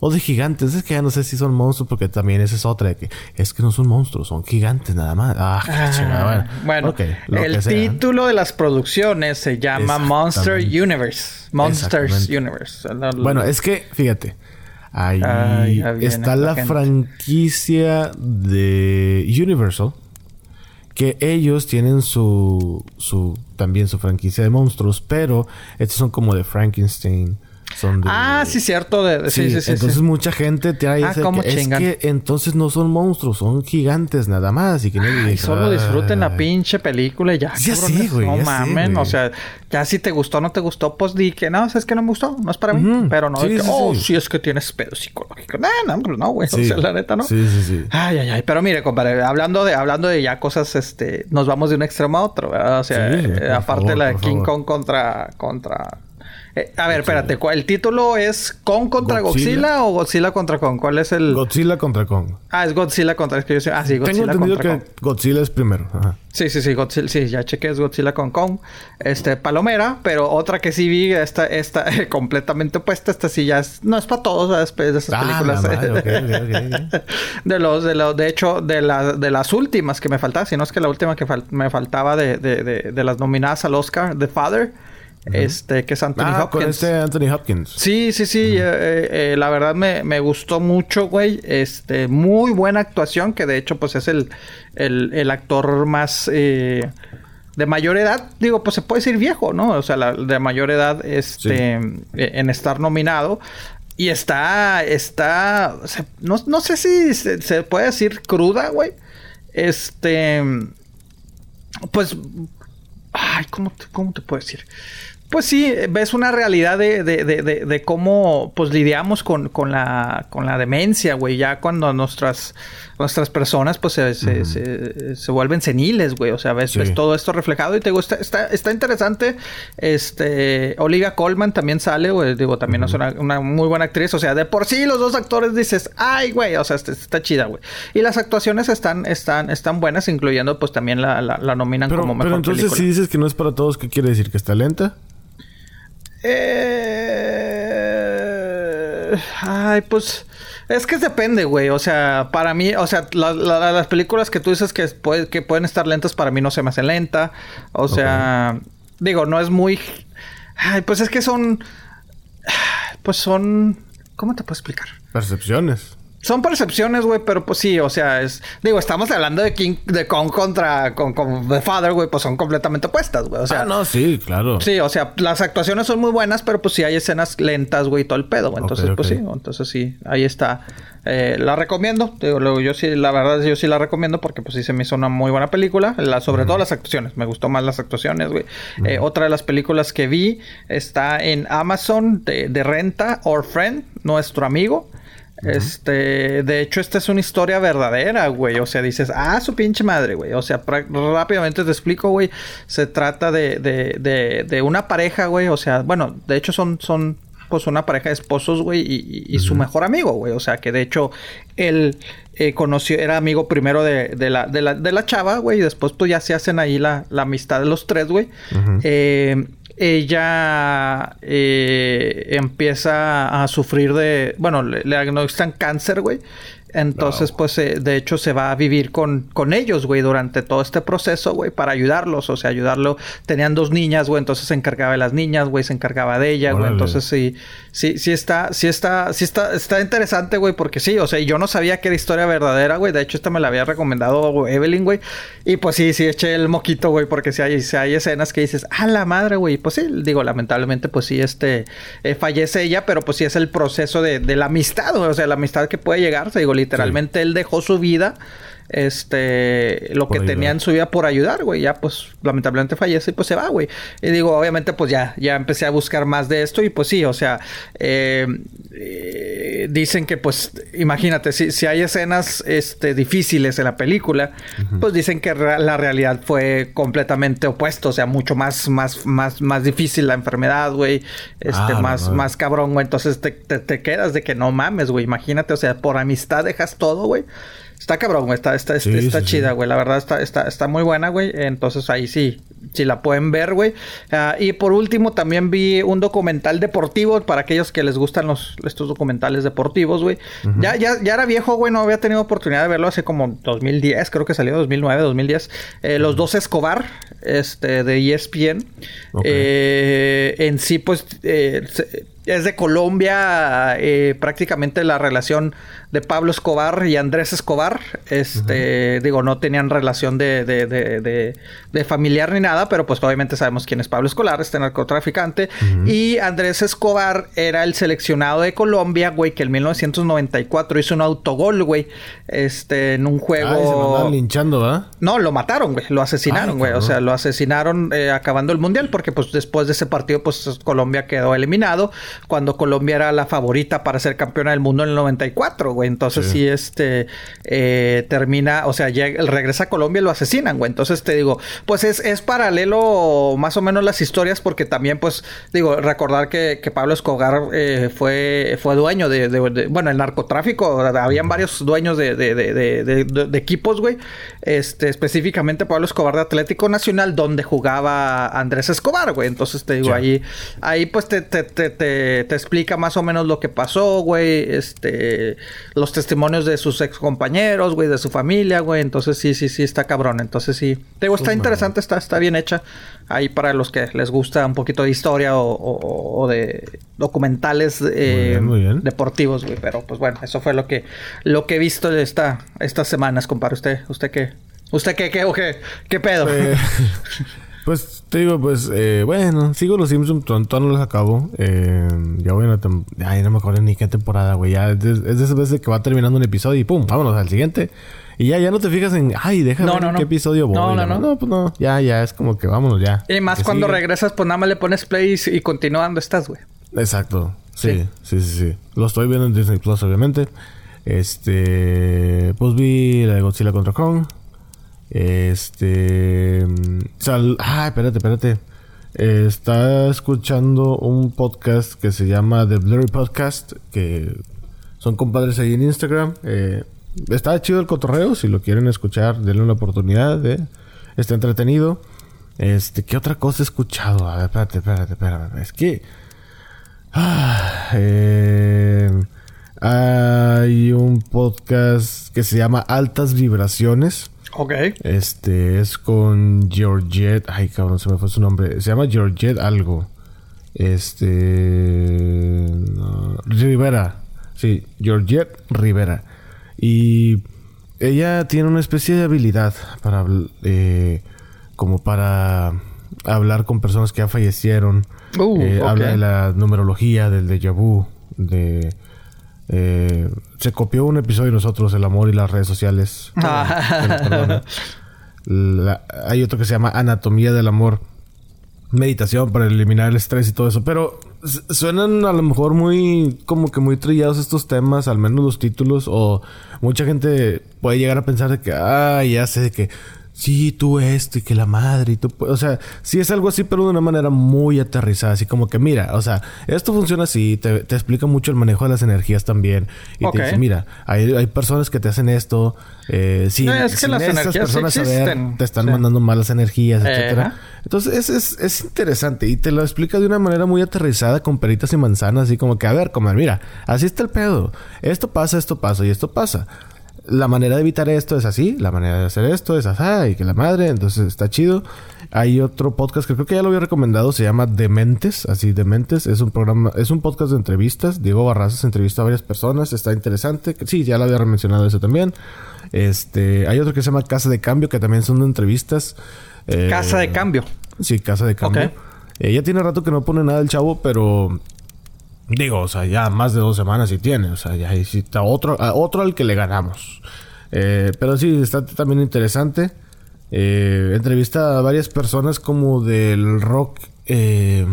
O de gigantes. Es que ya no sé si son monstruos porque también esa es otra. De que es que no son monstruos, son gigantes nada más. Ah, qué Ah, chingada. bueno, lo el título de las producciones se llama Monster. Universe. Monsters. Universe. La- la- Bueno, es que, fíjate. Ahí está la franquicia de Universal. Que ellos tienen su, su. También su franquicia de monstruos. Pero estos son como de Frankenstein. Son de. Ah, sí, cierto. De, sí, sí, sí. entonces sí. mucha gente te Ah, dice cómo que es chingan. que entonces no son monstruos, son gigantes nada más. Y que no solo disfruten la pinche película y ya. Ya sé, güey, No ya mamen. güey. o sea, ya si te gustó o no te gustó, pues di que no, es que no me gustó. No es para mí. Pero no, de Sí, que, sí, oh, sí. sí. es que tienes pedo psicológico. No, no, no, güey. Sí. O sea, la neta, ¿no? Sí, sí, sí. Ay, ay, ay. Pero mire, compadre, hablando de, hablando de ya cosas, este, nos vamos de un extremo a otro, ¿verdad? O sea, Sí, eh, aparte favor, la de King favor. Kong contra, contra. Eh, a ver, espérate, ¿cuál- ¿el título es Kong contra Godzilla, Godzilla. o Godzilla contra Kong? ¿Cuál es el...? Godzilla contra Kong. ah, es Godzilla contra... Es que yo Ah, sí, Tengo Godzilla entendido contra que Kong. Godzilla es primero. Ajá. Sí, sí, sí, Godzilla, sí, ya chequé, es Godzilla con Kong. Este, Palomera, pero otra que sí vi, esta, esta, completamente opuesta, esta sí ya es, no es para todos, ¿sabes? Pues, de esas Ah, películas. la madre. De los, de los, de hecho, de las, de las últimas que me faltaba, si no es que la última que fal- me faltaba de, de, de, de las nominadas al Oscar, The Father, este, que es Anthony Ah, Hopkins. con este Anthony Hopkins. Sí, sí, sí. eh, eh, la verdad me, me gustó mucho, güey. Este, muy buena actuación, que de hecho, pues es el, el, el actor más eh, de mayor edad. Digo, pues se puede decir viejo, ¿no? O sea, la, de mayor edad, este, eh, en estar nominado. Y está, está, se- no, no sé si se, se puede decir cruda, güey. Este, pues, ay, ¿cómo te, cómo te puedo decir? Pues sí, ves una realidad de, de, de, de, de cómo pues lidiamos con, con, la, con la demencia, güey. Ya cuando nuestras, nuestras personas pues se, se, se, se vuelven seniles, güey. O sea, ves, Sí. ves todo esto reflejado y te gusta, está, está interesante. Este, Olivia Colman también sale, güey. Digo, también es una, una muy buena actriz. O sea, de por sí los dos actores dices, ay, güey, o sea, está, está chida, güey. Y las actuaciones están, están, están buenas, incluyendo pues también la, la, la nominan Pero, como mejor pero entonces película. si dices que no es para todos, ¿qué quiere decir? ¿Que está lenta? Eh... Ay, pues... Es que depende, güey. O sea, para mí... O sea, la- la- las películas que tú dices que, puede- que pueden estar lentas, para mí no se me hacen lenta. O sea... Digo, no es muy... Ay, pues es que son... Pues son... ¿Cómo te puedo explicar? Percepciones. Son percepciones, güey, pero pues sí, o sea, es... Digo, estamos hablando de King... De Kong contra... Con, con The Father, güey, pues son completamente opuestas, güey. O sea... ah, no, sí, claro. Sí, o sea, las actuaciones son muy buenas, pero pues sí hay escenas lentas, güey, todo el pedo, güey. Entonces, pues sí, entonces sí, ahí está. Eh, la recomiendo. Digo, luego, yo sí, la verdad, yo sí la recomiendo porque pues sí se me hizo una muy buena película. La, sobre todo las actuaciones. Me gustó más las actuaciones, güey. Eh, otra de las películas que vi está en Amazon de, de renta, Or Friend, nuestro amigo. Este, de hecho, esta es una historia verdadera, güey. O sea, dices, ah, su pinche madre, güey. O sea, rápidamente te explico, güey. Se trata de, de, de, de una pareja, güey. O sea, bueno, de hecho son, son pues una pareja de esposos, güey, y, y- y su mejor amigo, güey. O sea, que de hecho él eh, conoció, era amigo primero de, de la, de, la, de la chava, güey, y después pues ya se hacen ahí la, la amistad de los tres, güey. Eh, ella eh, empieza a sufrir de, bueno, le, le diagnostican cáncer, güey. Entonces, pues, eh, de hecho, se va a vivir con, con ellos, güey, durante todo este proceso, güey, para ayudarlos. O sea, ayudarlo. Tenían dos niñas, güey, entonces se encargaba de las niñas, güey, se encargaba de ella, güey. Entonces, sí, sí, sí está, sí está, sí está, está interesante, güey, porque sí, o sea, yo no sabía que era historia verdadera, güey. De hecho, esta me la había recomendado Evelyn, güey. Y pues sí, sí, eché el moquito, güey, porque si hay, si hay escenas que dices, ah, la madre, güey. Pues sí, digo, lamentablemente, pues sí, este, eh, fallece ella, pero pues sí es el proceso de, de la amistad, güey. O sea, la amistad que puede llegar, digo, literalmente él dejó su vida este lo que tenía en su vida por ayudar, güey, ya pues lamentablemente fallece y pues se va, güey. Y digo, obviamente pues ya ya empecé a buscar más de esto y pues sí, o sea, eh, eh, dicen que pues imagínate si, si hay escenas este difíciles en la película, pues dicen que la realidad fue completamente opuesto, o sea, mucho más más más más difícil la enfermedad, güey, este ah, más más cabrón, güey, entonces te, te, te quedas de que no mames, güey, imagínate, o sea, por amistad dejas todo, güey. Está cabrón, güey. Está, está, está, chida, güey. La verdad está, está, está muy buena, güey. Entonces ahí sí, si la pueden ver, güey. Ah, y por último, también vi un documental deportivo para aquellos que les gustan los, estos documentales deportivos, güey. ya, ya, ya era viejo, güey. No había tenido oportunidad de verlo hace como 2010, creo que salió 2009, 2010. Eh, los dos Escobar, este, de ESPN. Eh, en sí, pues, eh, es de Colombia, prácticamente la relación de Pablo Escobar y Andrés Escobar. Este, digo, no tenían relación de, de, de, de, familiar ni nada, pero pues obviamente sabemos quién es Pablo Escobar, este narcotraficante. Y Andrés Escobar era el seleccionado de Colombia, güey, que en 1994 hizo un autogol, güey, este, en un juego. se linchando, ¿verdad? No, lo mataron, güey, lo asesinaron, güey. O sea, lo asesinaron eh, acabando el mundial, porque pues después de ese partido, pues Colombia quedó eliminado, cuando Colombia era la favorita para ser campeona del mundo en el 94, entonces sí, este eh, termina, o sea, llega, regresa a Colombia y lo asesinan, güey. Entonces te digo, pues es, es paralelo más o menos las historias porque también, pues, digo, recordar que, Pablo Escobar eh, fue, fue dueño de, bueno, el narcotráfico, habían varios dueños de, equipos, güey. Este, específicamente Pablo Escobar de Atlético Nacional, donde jugaba Andrés Escobar, güey. Entonces te digo, ahí, ahí pues te, te, te, te, explica más o menos lo que pasó, güey. Este, los testimonios de sus ex compañeros, güey, de su familia, güey. Entonces sí, sí, sí, está cabrón. Entonces sí. Te digo, está interesante, está, está bien hecha. Ahí para los que les gusta un poquito de historia o, de documentales eh, deportivos, güey. Pero pues bueno, eso fue lo que, lo que he visto esta, estas semanas, compadre. ¿Usted, usted qué? ¿Usted qué, qué, o qué, qué pedo? Pues, pues te digo, pues, eh, bueno, sigo los Simpsons, todavía no los acabo. Eh, ya voy a una Ay, no me acuerdo ni qué temporada, güey. Ya es de, esas veces que va terminando un episodio y pum, vámonos al siguiente. Y ya, ya no te fijas en, ay, déjame ver qué episodio voy. No, no, no. No, pues no. Ya, ya, es como que vámonos ya. Y más cuando regresas, pues nada más le pones play y, y continuando estás, güey. Exacto. Sí, sí, sí, sí, Lo estoy viendo en Disney Plus, obviamente. Este. Pues vi la de Godzilla contra Kong. Este. Sal, ah, espérate, espérate. está escuchando un podcast que se llama The Blurry Podcast. Que son compadres ahí en Instagram. Eh, está chido el cotorreo. Si lo quieren escuchar, denle una oportunidad. De, está entretenido. Este, ¿qué otra cosa he escuchado? A ver, espérate, espérate, espérate. Es que. Ah, eh, hay un podcast que se llama Altas Vibraciones. Ok. Este es con Georgette. Ay, cabrón, se me fue su nombre. Se llama Georgette algo. Este. Rivera. Sí, Georgette Rivera. Y ella tiene una especie de habilidad para. Eh, como para hablar con personas que ya fallecieron. Uh, eh, habla de la numerología, del déjà vu, de eh, se copió un episodio de nosotros, El amor y las redes sociales. Ah. hay otro que se llama Anatomía del amor. Meditación para eliminar el estrés y todo eso. Pero suenan a lo mejor muy, como que muy trillados estos temas, al menos los títulos. O mucha gente puede llegar a pensar de que, ah, ya sé que sí, tú esto y que la madre y tú... O sea, sí es algo así, pero de una manera muy aterrizada. Así como que, mira, o sea, esto funciona así. Te, te explica mucho el manejo de las energías también. Y te dice, mira, hay, hay personas que te hacen esto. Eh, sí, no, es que las energías personas te están mandando malas energías, etcétera. Entonces, es, es, es, interesante. Y te lo explica de una manera muy aterrizada con peritas y manzanas. Así como que, a ver, comer, mira, así está el pedo. Esto pasa, esto pasa y esto pasa la manera de evitar esto es así, la manera de hacer esto es así, y que la madre, entonces está chido. Hay otro podcast que creo que ya lo había recomendado, se llama Dementes, así Dementes, es un programa, es un podcast de entrevistas. Diego Barrazas entrevista a varias personas, está interesante. Sí, ya lo había mencionado eso también. Este, hay otro que se llama Casa de Cambio, que también son de entrevistas. Eh, Casa de Cambio. Sí, Casa de Cambio. Eh, ya tiene rato que no pone nada el chavo, pero Digo, o sea, ya más de dos semanas sí tiene. O sea, ya está otro, otro al que le ganamos. Eh, pero sí, está también interesante. Eh, entrevista a varias personas como del rock. Eh,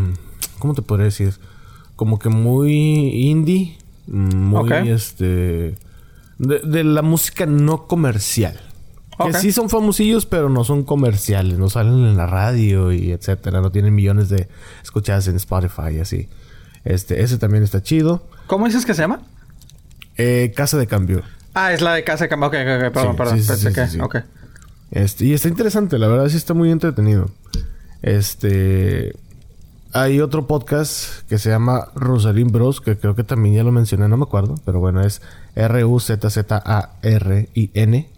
¿Cómo te podría decir? Como que muy indie. Muy este. De, la música no comercial. Que sí son famosillos, pero no son comerciales. No salen en la radio y etcétera. No tienen millones de escuchadas en Spotify y así. Este, ese también está chido. ¿Cómo dices que se llama? Eh, Casa de Cambio. Ah, es la de Casa de Cambio. Ok, ok, perdón, perdón. Pensé que... Ok. Este, y está interesante, la verdad sí está muy entretenido. Este... Hay otro podcast que se llama Rosalind Bros, que creo que también ya lo mencioné, no me acuerdo, pero bueno, es R-U-Z-Z-A-R-I-N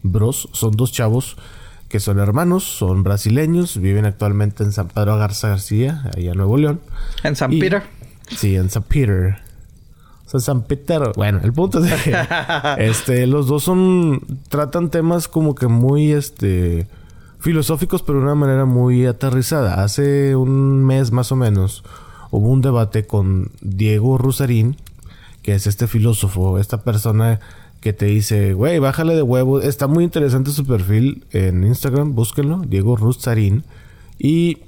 Bros. Son dos chavos que son hermanos, son brasileños, viven actualmente en San Pedro Garza García, allá en Nuevo León. ¿En San Peter? Sí, en San Peter. San Peter. Bueno, el punto es que este, los dos son. tratan temas como que muy este filosóficos, pero de una manera muy aterrizada. Hace un mes más o menos hubo un debate con Diego Rusarín, que es este filósofo, esta persona que te dice, güey, bájale de huevo. Está muy interesante su perfil en Instagram, búsquenlo, Diego Rusarín. Y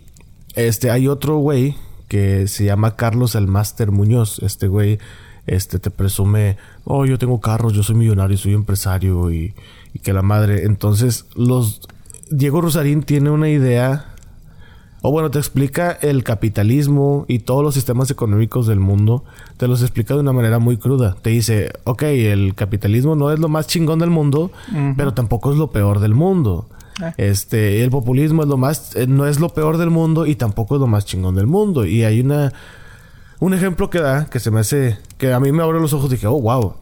este, hay otro güey que se llama Carlos el Máster Muñoz. Este güey este, te presume, oh, yo tengo carros, yo soy millonario, soy empresario y, que la madre. Entonces, los... Diego Rosarín tiene una idea, o bueno, te explica el capitalismo y todos los sistemas económicos del mundo, te los explica de una manera muy cruda. Te dice, ok, el capitalismo no es lo más chingón del mundo, pero tampoco es lo peor del mundo. Ah. Este, el populismo es lo más, eh, no es lo peor del mundo y tampoco es lo más chingón del mundo. Y hay una, un ejemplo que da que se me hace, que a mí me abre los ojos y dije, oh, wow.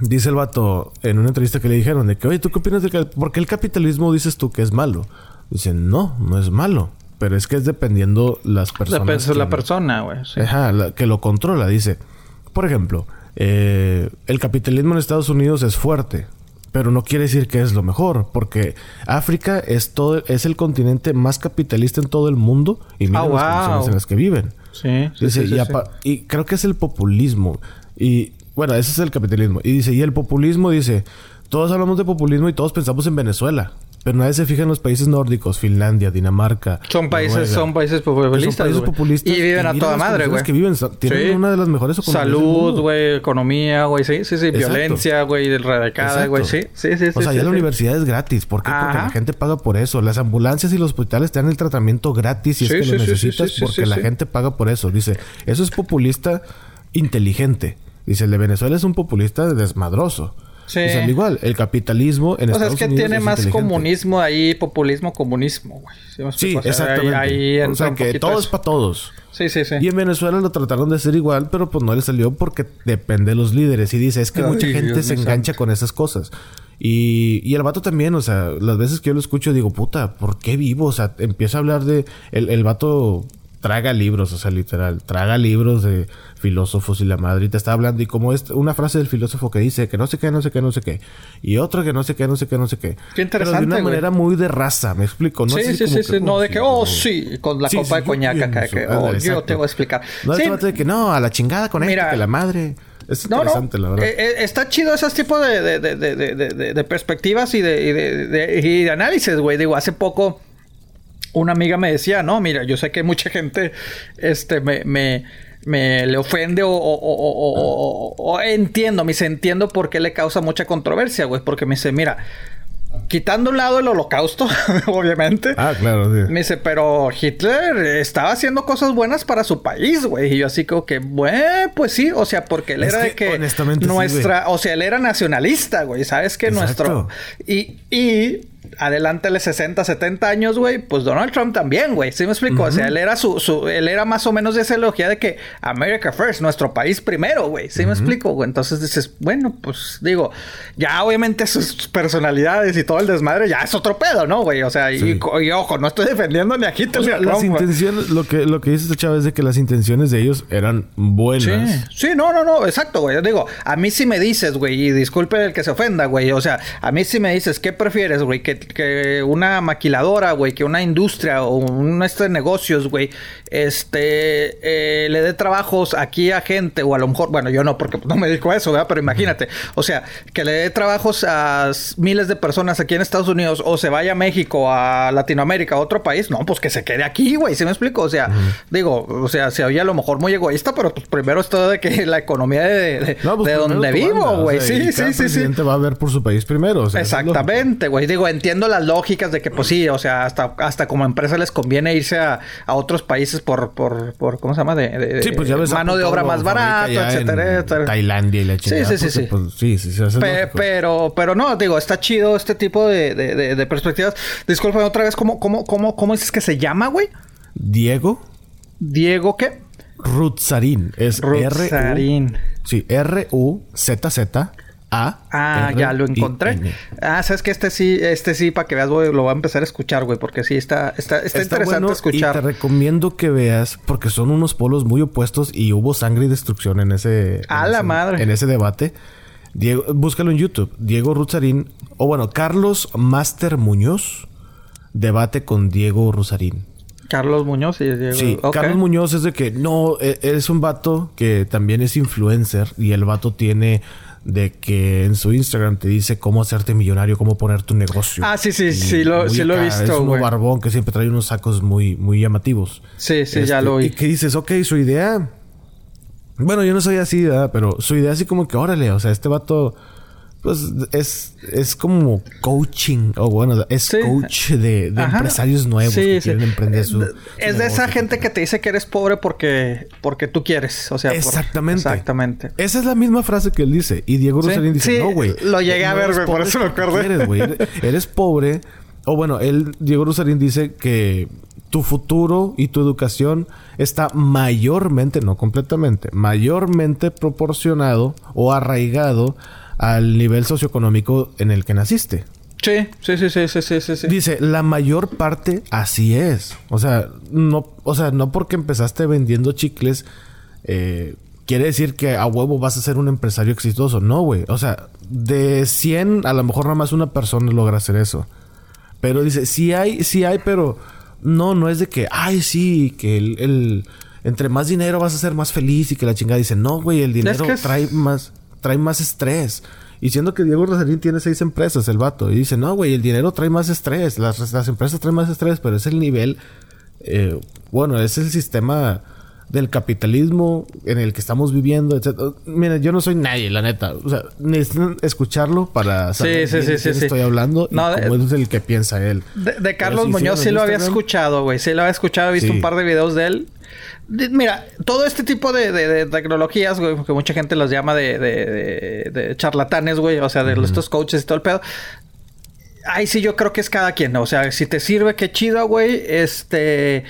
Dice el vato en una entrevista que le dijeron de que, oye, ¿tú qué opinas de que, por qué el capitalismo dices tú que es malo? Dicen, no, no es malo. Pero es que es dependiendo las personas. Depende de la persona, güey. Ajá, que lo controla. Dice, por ejemplo, eh, el capitalismo en Estados Unidos es fuerte pero no quiere decir que es lo mejor, porque África es todo, es el continente más capitalista en todo el mundo y mira las condiciones en las que viven. Sí, y, creo que es el populismo. Y bueno, ese es el capitalismo. Y dice, y el populismo dice, todos hablamos de populismo y todos pensamos en Venezuela. Pero nadie se fija en los países nórdicos, Finlandia, Dinamarca. Son países, son países populistas. Y viven a toda madre, güey. que viven, tienen una de las mejores Salud, güey, economía, güey, sí, sí, sí, violencia, güey, radicada, güey, sí, sí, sí. O sea, ya la universidad es gratis. ¿Por qué? Porque la gente paga por eso. Las ambulancias y los hospitales te dan el tratamiento gratis si es que lo necesitas porque la gente paga por eso. Dice, eso es populista inteligente. Dice, el de Venezuela es un populista desmadroso. Sí. O igual, el capitalismo en o sea, es que tiene más comunismo ahí, populismo, comunismo, güey. Sí, exactamente. o sea, que todo es para todos. Sí, sí, sí. Y en Venezuela lo trataron de hacer igual, pero pues no le salió porque depende de los líderes. Y dice, es que mucha gente se engancha con esas cosas. Y, y el vato también, o sea, las veces que yo lo escucho digo, puta, ¿por qué vivo? O sea, empieza a hablar de... El, el vato traga libros, o sea, literal, traga libros de filósofos y la madre y te está hablando y como es una frase del filósofo que dice que no sé qué, no sé qué, no sé qué y otra que no sé qué, no sé qué, no sé qué. Qué interesante. Pero de una manera muy de raza, me explico, ¿no? Sí, sí, sí, sí, no de que, oh, sí, con la copa de coñac acá, que, oh, yo te voy a explicar. No sí. de que no, a la chingada con esto, que la madre. Es interesante, la verdad. Eh, eh, está chido ese tipo de, de, de, de, de perspectivas y de, y de análisis, güey. Digo, hace poco una amiga me decía, no, mira, yo sé que mucha gente este, me, me, me le ofende o, o, o, o, entiendo, me dice, entiendo por qué le causa mucha controversia, güey, porque me dice, mira, quitando un lado el holocausto, obviamente. Ah, claro, sí. Me dice, pero Hitler estaba haciendo cosas buenas para su país, güey. Y yo así como que, bueno, pues sí, o sea, porque él era de que nuestra, o sea, él era nacionalista, güey. ¿Sabes qué? Nuestro. Y, y adelántale 60, 70 años, güey, pues Donald Trump también, güey. ¿Sí me explico? O sea, él era su, su, él era más o menos de esa ideología de que America first, nuestro país primero, güey. ¿Sí me explico, güey? Entonces dices, bueno, pues digo, ya obviamente sus personalidades y todo el desmadre ya es otro pedo, ¿no, güey? O sea, y, ojo, no estoy defendiendo ni a Hitler ni a Las intenciones, lo que, lo que dice este chavo es de que las intenciones de ellos eran buenas. Sí, sí, no, no, no, exacto, güey. Yo digo, a mí sí me dices, güey, y disculpe el que se ofenda, güey. O sea, a mí sí me dices, ¿qué prefieres, güey? Que que, una maquiladora, güey, que una industria o un este negocios, güey, este, eh, le dé trabajos aquí a gente, o a lo mejor, bueno, yo no, porque no me dedico a eso, ¿verdad? Pero imagínate, o sea, que le dé trabajos a miles de personas aquí en Estados Unidos, o se vaya a México, a Latinoamérica, a otro país, no, pues que se quede aquí, güey, ¿sí me explico? O sea, digo, o sea, se oye a lo mejor muy egoísta, pero pues primero es todo de que la economía de, de, pues donde vivo, güey, sí, sí, sí, sí. va a ver por su país primero, Exactamente, güey, digo, entiendo las lógicas de que, pues sí, o sea, hasta, hasta como empresa les conviene irse a, a otros países por, por, por, ¿cómo se llama? De, de sí, pues ya ves mano de obra más barata, etcétera, etcétera. Tailandia y la chingada. Sí, sí, sí. Pues, sí, sí, sí pero, pero no, digo, está chido este tipo de, de, de perspectivas. Disculpa otra vez, ¿cómo, cómo, cómo, cómo dices que se llama, güey? Diego. ¿Diego qué? Rutzarín. Es Rutzarín. Sí, R-U-Z-Z. Ah, ya lo encontré. Ah, sabes que este sí, este sí, para que veas, güey, lo voy a empezar a escuchar, güey, porque sí está, está, está, interesante escuchar. Y te recomiendo que veas, porque son unos polos muy opuestos y hubo sangre y destrucción en ese. A la madre. En ese debate. Diego, búscalo en YouTube. Diego Ruzarín, o bueno, Carlos Master Muñoz, debate con Diego Ruzarín. Carlos Muñoz y Diego. Sí, Carlos Muñoz es de que no, e, es un vato que también es influencer y el vato tiene de que en su Instagram te dice cómo hacerte millonario, cómo poner tu negocio. Ah, sí, sí, sí, lo, sí lo he visto. Es un barbón que siempre trae unos sacos muy, muy llamativos. Sí, sí, ya lo vi. Y que dices, ok, su idea. Bueno, yo no soy así, ¿verdad? Pero su idea así como que, órale, o sea, este vato pues es, es como coaching, o bueno, es coach de, empresarios nuevos que quieren emprender su. es de esa gente que te dice que eres pobre porque, porque tú quieres. O sea, exactamente. exactamente. Esa es la misma frase que él dice. Y Diego Rosalín dice, no, güey. Lo llegué a ver, güey, por eso me acuerdo. Eres, eres pobre. O bueno, él, Diego Rosalín dice que tu futuro y tu educación está mayormente, no completamente, mayormente proporcionado o arraigado al nivel socioeconómico en el que naciste. Sí, sí, sí, sí, sí, sí, sí. Dice, la mayor parte así es. O sea, no, o sea, no porque empezaste vendiendo chicles, eh, quiere decir que a huevo vas a ser un empresario exitoso. No, güey. O sea, de 100, a lo mejor nada más una persona logra hacer eso. Pero dice, sí hay, sí hay, pero no, no es de que, ay, sí, que el, entre más dinero vas a ser más feliz y que la chingada dice, no, güey, el dinero trae más trae más estrés. Y siendo que Diego Rosarín tiene seis empresas, el vato. Y dice, no, güey, el dinero trae más estrés. Las, las empresas traen más estrés, pero es el nivel... Eh, bueno, es el sistema del capitalismo en el que estamos viviendo, etc. Mira, yo no soy nadie, la neta. O sea, necesitan escucharlo para saber sí, sí, sí, estoy hablando y cómo es el que piensa él. De, Carlos Muñoz sí, lo había escuchado, güey. Sí lo había escuchado, he visto un par de videos de él. Mira, todo este tipo de, tecnologías, güey, que mucha gente los llama de, charlatanes, güey, o sea, de estos coaches y todo el pedo. Ahí sí yo creo que es cada quien, ¿no? O sea, si te sirve, qué chido, güey. Este,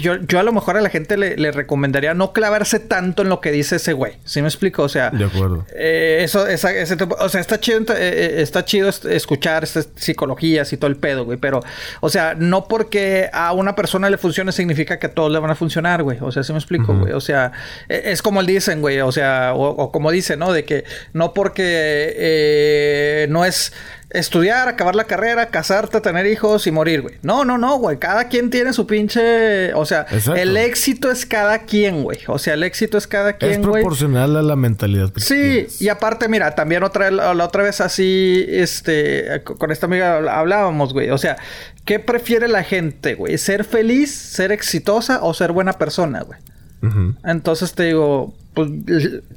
yo, yo a lo mejor a la gente le, recomendaría no clavarse tanto en lo que dice ese güey. ¿Sí me explico? O sea... De acuerdo. Eh, eso, ese o sea, está chido, eh, eh, está chido escuchar estas psicologías y todo el pedo, güey. Pero, o sea, no porque a una persona le funcione significa que a todos le van a funcionar, güey. O sea, ¿sí me explico, güey? O sea, e, es como dicen, güey. O sea, o, como dicen, ¿no? De que no porque no es estudiar, acabar la carrera, casarte, tener hijos y morir, güey. No, no, no, güey. Cada quien tiene su pinche. O sea, el éxito es cada quien, güey. O sea, el éxito es cada quien, güey. Es proporcional a la mentalidad. sí, y aparte, mira, también otra la, otra vez así, este, con esta amiga hablábamos, güey. O sea, ¿qué prefiere la gente, güey? ¿Ser feliz, ser exitosa o ser buena persona, güey? Entonces te digo, pues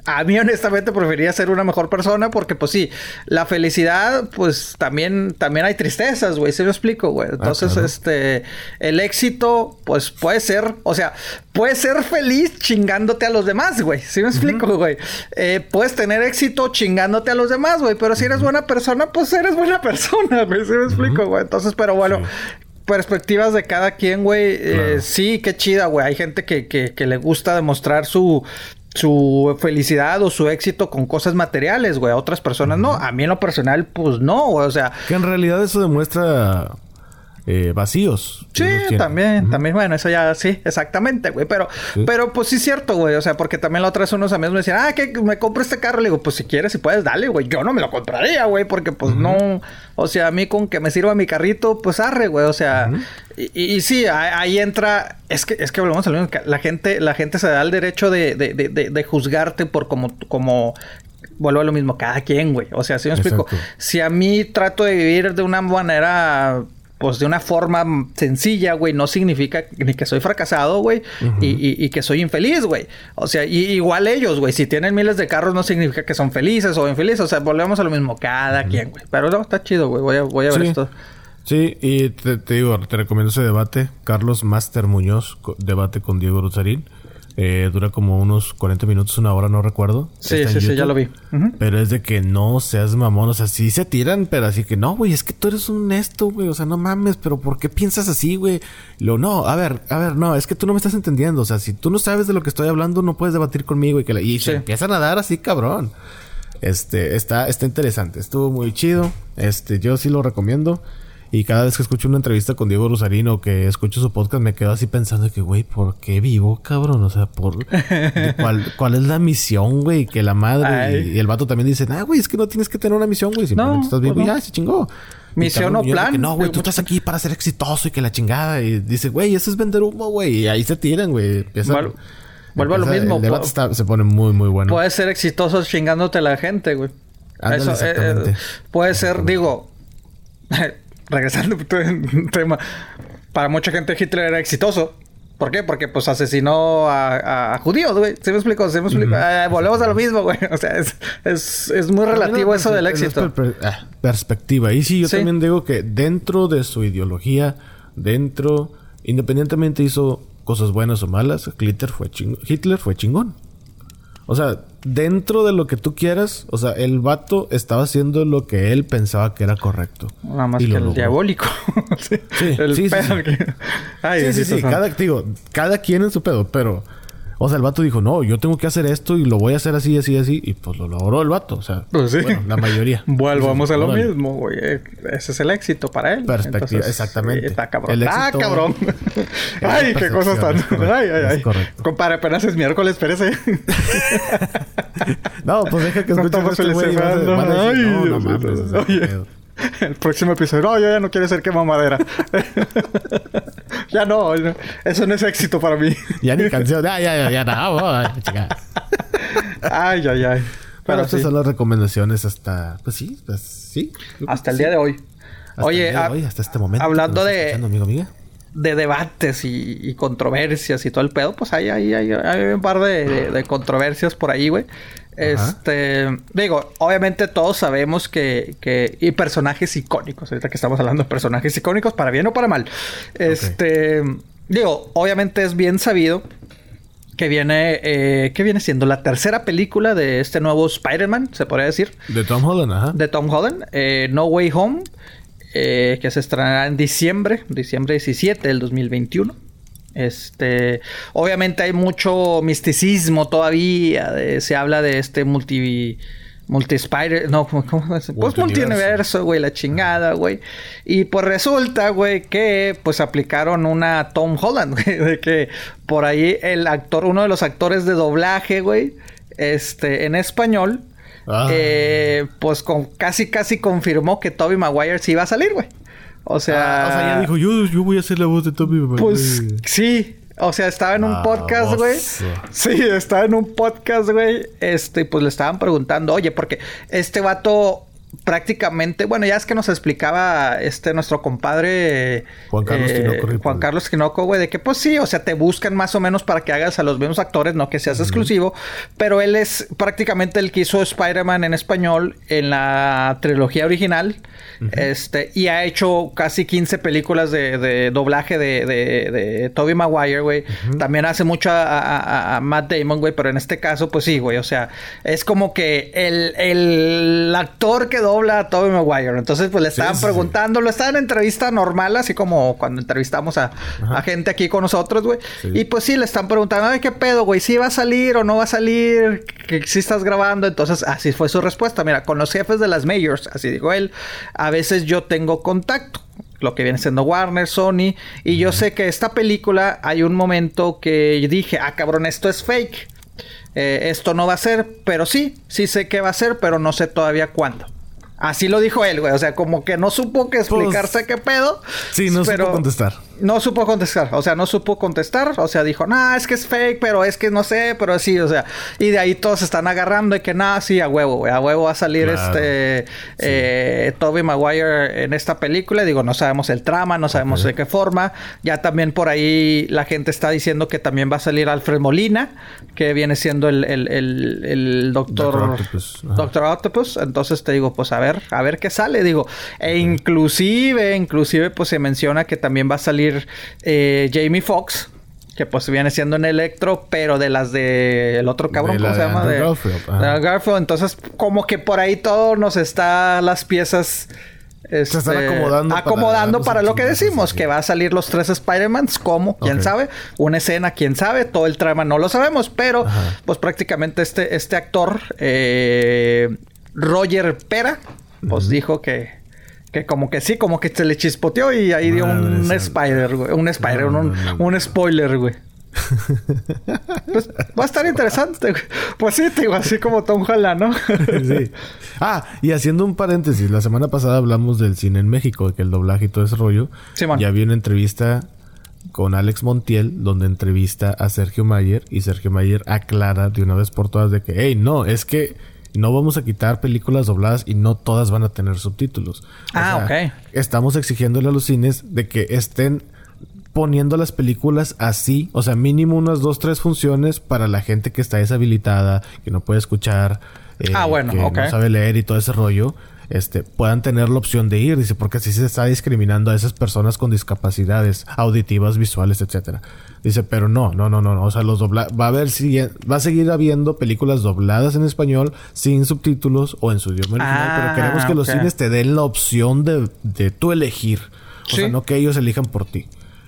a mí honestamente preferiría ser una mejor persona porque pues sí, la felicidad pues también también hay tristezas, güey, ¿sí me explico, güey? Ah, Entonces, este el éxito pues puede ser, o sea, puedes ser feliz chingándote a los demás, güey, ¿sí me explico, güey? Eh, puedes tener éxito chingándote a los demás, güey, pero si eres buena persona, pues eres buena persona, güey, ¿sí me explico, güey? Entonces, pero bueno, perspectivas de cada quien, güey. Eh, sí, qué chida, güey. Hay gente que, que, que, le gusta demostrar su, su felicidad o su éxito con cosas materiales, güey. A otras personas no. A mí en lo personal, pues no, güey. O sea... Que en realidad eso demuestra eh, vacíos. Sí, también, también, bueno, eso ya, sí, exactamente, güey. Pero, pero pues sí es cierto, güey. O sea, porque también la otra vez unos amigos me decían, ah, que me compro este carro. Le digo, pues si quieres, si puedes, dale, güey. Yo no me lo compraría, güey, porque pues no, o sea, a mí con que me sirva mi carrito, pues arre, güey. O sea, y, sí, ahí, entra, es que, es que volvemos a lo mismo, la gente, la gente se da el derecho de, de, de, de juzgarte por como, como vuelvo a lo mismo, cada quien, güey. O sea, si me explico, si a mí trato de vivir de una manera pues de una forma sencilla, güey, no significa ni que soy fracasado, güey, y, que soy infeliz, güey. O sea, igual ellos, güey, si tienen miles de carros no significa que son felices o infelices, o sea, volvemos a lo mismo cada quien, güey. Pero no, está chido, güey, voy a, voy a ver esto. Sí, y te, digo, te recomiendo ese debate. Carlos Master Muñoz, debate con Diego Rosarín. Eh, dura como unos 40 minutos, una hora, no recuerdo. Sí, sí, sí, ya lo vi. Pero es de que no seas mamón. O sea, sí se tiran, pero así que no, güey, es que tú eres un honesto, güey. O sea, no mames, pero ¿por qué piensas así, güey? Lo no, a ver, a ver, no, es que tú no me estás entendiendo. O sea, si tú no sabes de lo que estoy hablando, no puedes debatir conmigo y que y se empiezan a dar así, cabrón. Este, está, está interesante. Estuvo muy chido. Este, yo sí lo recomiendo. Y cada vez que escucho una entrevista con Diego Rosarino, que escucho su podcast, me quedo así pensando que, güey, ¿por qué vivo, cabrón? O sea, ¿por cuál, cuál es la misión, güey? Que la madre y, el vato también dicen, ah, güey, es que no tienes que tener una misión, güey. Simplemente no, estás bien, pues ya, se chingó. Misión o plan. no, güey, tú estás aquí para ser exitoso y que la chingada. Y dice, güey, eso es vender humo, güey. Y ahí se tiran, güey. Vuelvo a lo mismo. El debate se pone muy, muy bueno. Puede ser exitoso chingándote la gente, güey. Eso, eh, eh, puede ser, digo, regresando un tema, para mucha gente Hitler era exitoso. ¿Por qué? Porque pues asesinó a, judíos, güey. ¿Se me explicó? ¿Se me explicó? Eh, volvemos a lo mismo, güey. O sea, es, es, es muy relativo eso del éxito. Ah, perspectiva. Y sí, yo también digo que dentro de su ideología, dentro, independientemente hizo cosas buenas o malas, Hitler fue Hitler fue chingón. O sea, dentro de lo que tú quieras, o sea, el vato estaba haciendo lo que él pensaba que era correcto. Nada más que el diabólico. sí, sí, el sí, pedo sí, sí, sí, Cada, digo, cada quien en su pedo, pero o sea, el vato dijo, no, yo tengo que hacer esto y lo voy a hacer así, así, así. Y pues lo logró el vato. O sea, pues sí. la mayoría. Volvamos a lo mismo, güey. Ese es el éxito para él. Perspectiva, exactamente. está cabrón. ah, cabrón. ay, qué cosas tan. ay, ay, ay. Correcto. Compadre, apenas es miércoles, espérese. no, pues deja que escuche este güey. No, no mames. Oye. El próximo episodio, no, yo ya no quiero ser quema madera. ya no, eso no es éxito para mí. ya ni canción, ya, ya, ya, ya, no, Ay, ay, ay. Pero estas son las recomendaciones hasta, pues sí, pues sí. Hasta el día de hoy. Oye, de hoy, hasta este momento. Hablando de, amigo, de debates y, controversias y todo el pedo, pues hay, hay, hay, un par de, de controversias por ahí, güey. Este, digo, obviamente todos sabemos que, que, y personajes icónicos, ahorita que estamos hablando de personajes icónicos, para bien o para mal. Este, digo, obviamente es bien sabido que viene, eh, que viene siendo la tercera película de este nuevo Spider-Man, se podría decir. De Tom Holland, ajá. De Tom Holland, eh, No Way Home, eh, que se estrenará en diciembre, diciembre 17 del 2021. Este, obviamente hay mucho misticismo todavía. se habla de este multi multi spider, no, ¿cómo es? Pues multiverso, güey, la chingada, güey. Y pues resulta, güey, que pues aplicaron una Tom Holland, güey, de que por ahí el actor, uno de los actores de doblaje, güey, este, en español, ah. eh, pues con, casi casi confirmó que Toby Maguire sí iba a salir, güey. O sea... Ah, o sea, ya dijo, yo, yo voy a hacer la voz de Tommy Pues sí. O sea, estaba en un podcast, güey. Sí, estaba en un podcast, güey. Este, pues le estaban preguntando, oye, porque este vato prácticamente, bueno, ya es que nos explicaba este nuestro compadre Juan Carlos eh, Tinoco. Juan Carlos Tinoco, güey, de que pues sí, o sea, te buscan más o menos para que hagas a los mismos actores, no que seas exclusivo, pero él es prácticamente el que hizo Spider-Man en español en la trilogía original, este, y ha hecho casi 15 películas de, de doblaje de, de, de Tobey Maguire, güey. También hace mucho a, a- a Matt Damon, güey, pero en este caso, pues sí, güey, o sea, es como que el, el actor que dobla a Tobey Maguire. Entonces, pues le estaban sí, sí. preguntando, lo estaba en entrevista normal, así como cuando entrevistamos a, a gente aquí con nosotros, güey. Y pues sí, le están preguntando, ay, ¿qué pedo, güey? ¿Sí va a salir o no va a salir? ¿Que si estás grabando? Entonces, así fue su respuesta. Mira, con los jefes de las majors, así dijo él, a veces yo tengo contacto. Lo que viene siendo Warner, Sony. Y yo sé que esta película hay un momento que dije, ah, cabrón, esto es fake. Eh, esto no va a ser, pero sí, sí sé que va a ser, pero no sé todavía cuándo. Así lo dijo él, güey. O sea, como que no supo que explicarse qué pedo. Sí, no supo contestar. No supo contestar. O sea, no supo contestar. O sea, dijo, nah, es que es fake, pero es que no sé, pero sí, o sea. Y de ahí todos se están agarrando y que nada, sí, a huevo, güey. A huevo va a salir Claro. este eh, Toby Maguire en esta película. Digo, no sabemos el trama, no sabemos de qué forma. Ya también por ahí la gente está diciendo que también va a salir Alfred Molina, que viene siendo el, el, el, el doctor, Doctor Octopus, ajá. Doctor Octopus. Entonces te digo, pues a ver, a ver qué sale. Digo, e inclusive, inclusive, pues se menciona que también va a salir eh, Jamie Foxx. Que pues viene siendo en Electro, pero de las de el otro cabrón, De ¿cómo se de llama? De, Garfield, ajá. de Garfield. Entonces, como que por ahí todo nos está las piezas. este, están acomodando para acomodando lo que decimos, que va a salir los tres Spider-Mans, ¿cómo? ¿Quién sabe? Una escena, ¿quién sabe? Todo el trama no lo sabemos, pero Ajá. pues prácticamente este, este actor, eh, Roger Pera, pues dijo que, que como que sí, como que se le chispoteó y ahí dio un. Spider, güey. Un Spider, un, un spoiler, güey. Pues, va a estar interesante, güey. Pues sí, te digo, así como Tom Holland, ¿no? sí. Ah, y haciendo un paréntesis, la semana pasada hablamos del cine en México, de que el doblaje y todo ese rollo. Simón. Ya había una entrevista con Alex Montiel, donde entrevista a Sergio Mayer, y Sergio Mayer aclara de una vez por todas de que, hey, no, es que no vamos a quitar películas dobladas y no todas van a tener subtítulos. O Ah, sea, ok. Estamos exigiéndole a los cines de que estén poniendo las películas así, o sea, mínimo unas dos, tres funciones para la gente que está deshabilitada, que no puede escuchar, eh, Ah, bueno, que ok. no sabe leer y todo ese rollo, este, puedan tener la opción de ir, dice, porque así se está discriminando a esas personas con discapacidades auditivas, visuales, etcétera. Dice, pero no, no, no, no, no, o sea, los dobla va a haber sigue- va a seguir habiendo películas dobladas en español sin subtítulos o en su idioma original, Ah, pero queremos que los cines te den la opción de, de tú elegir. O Sí. sea, no que ellos elijan por ti.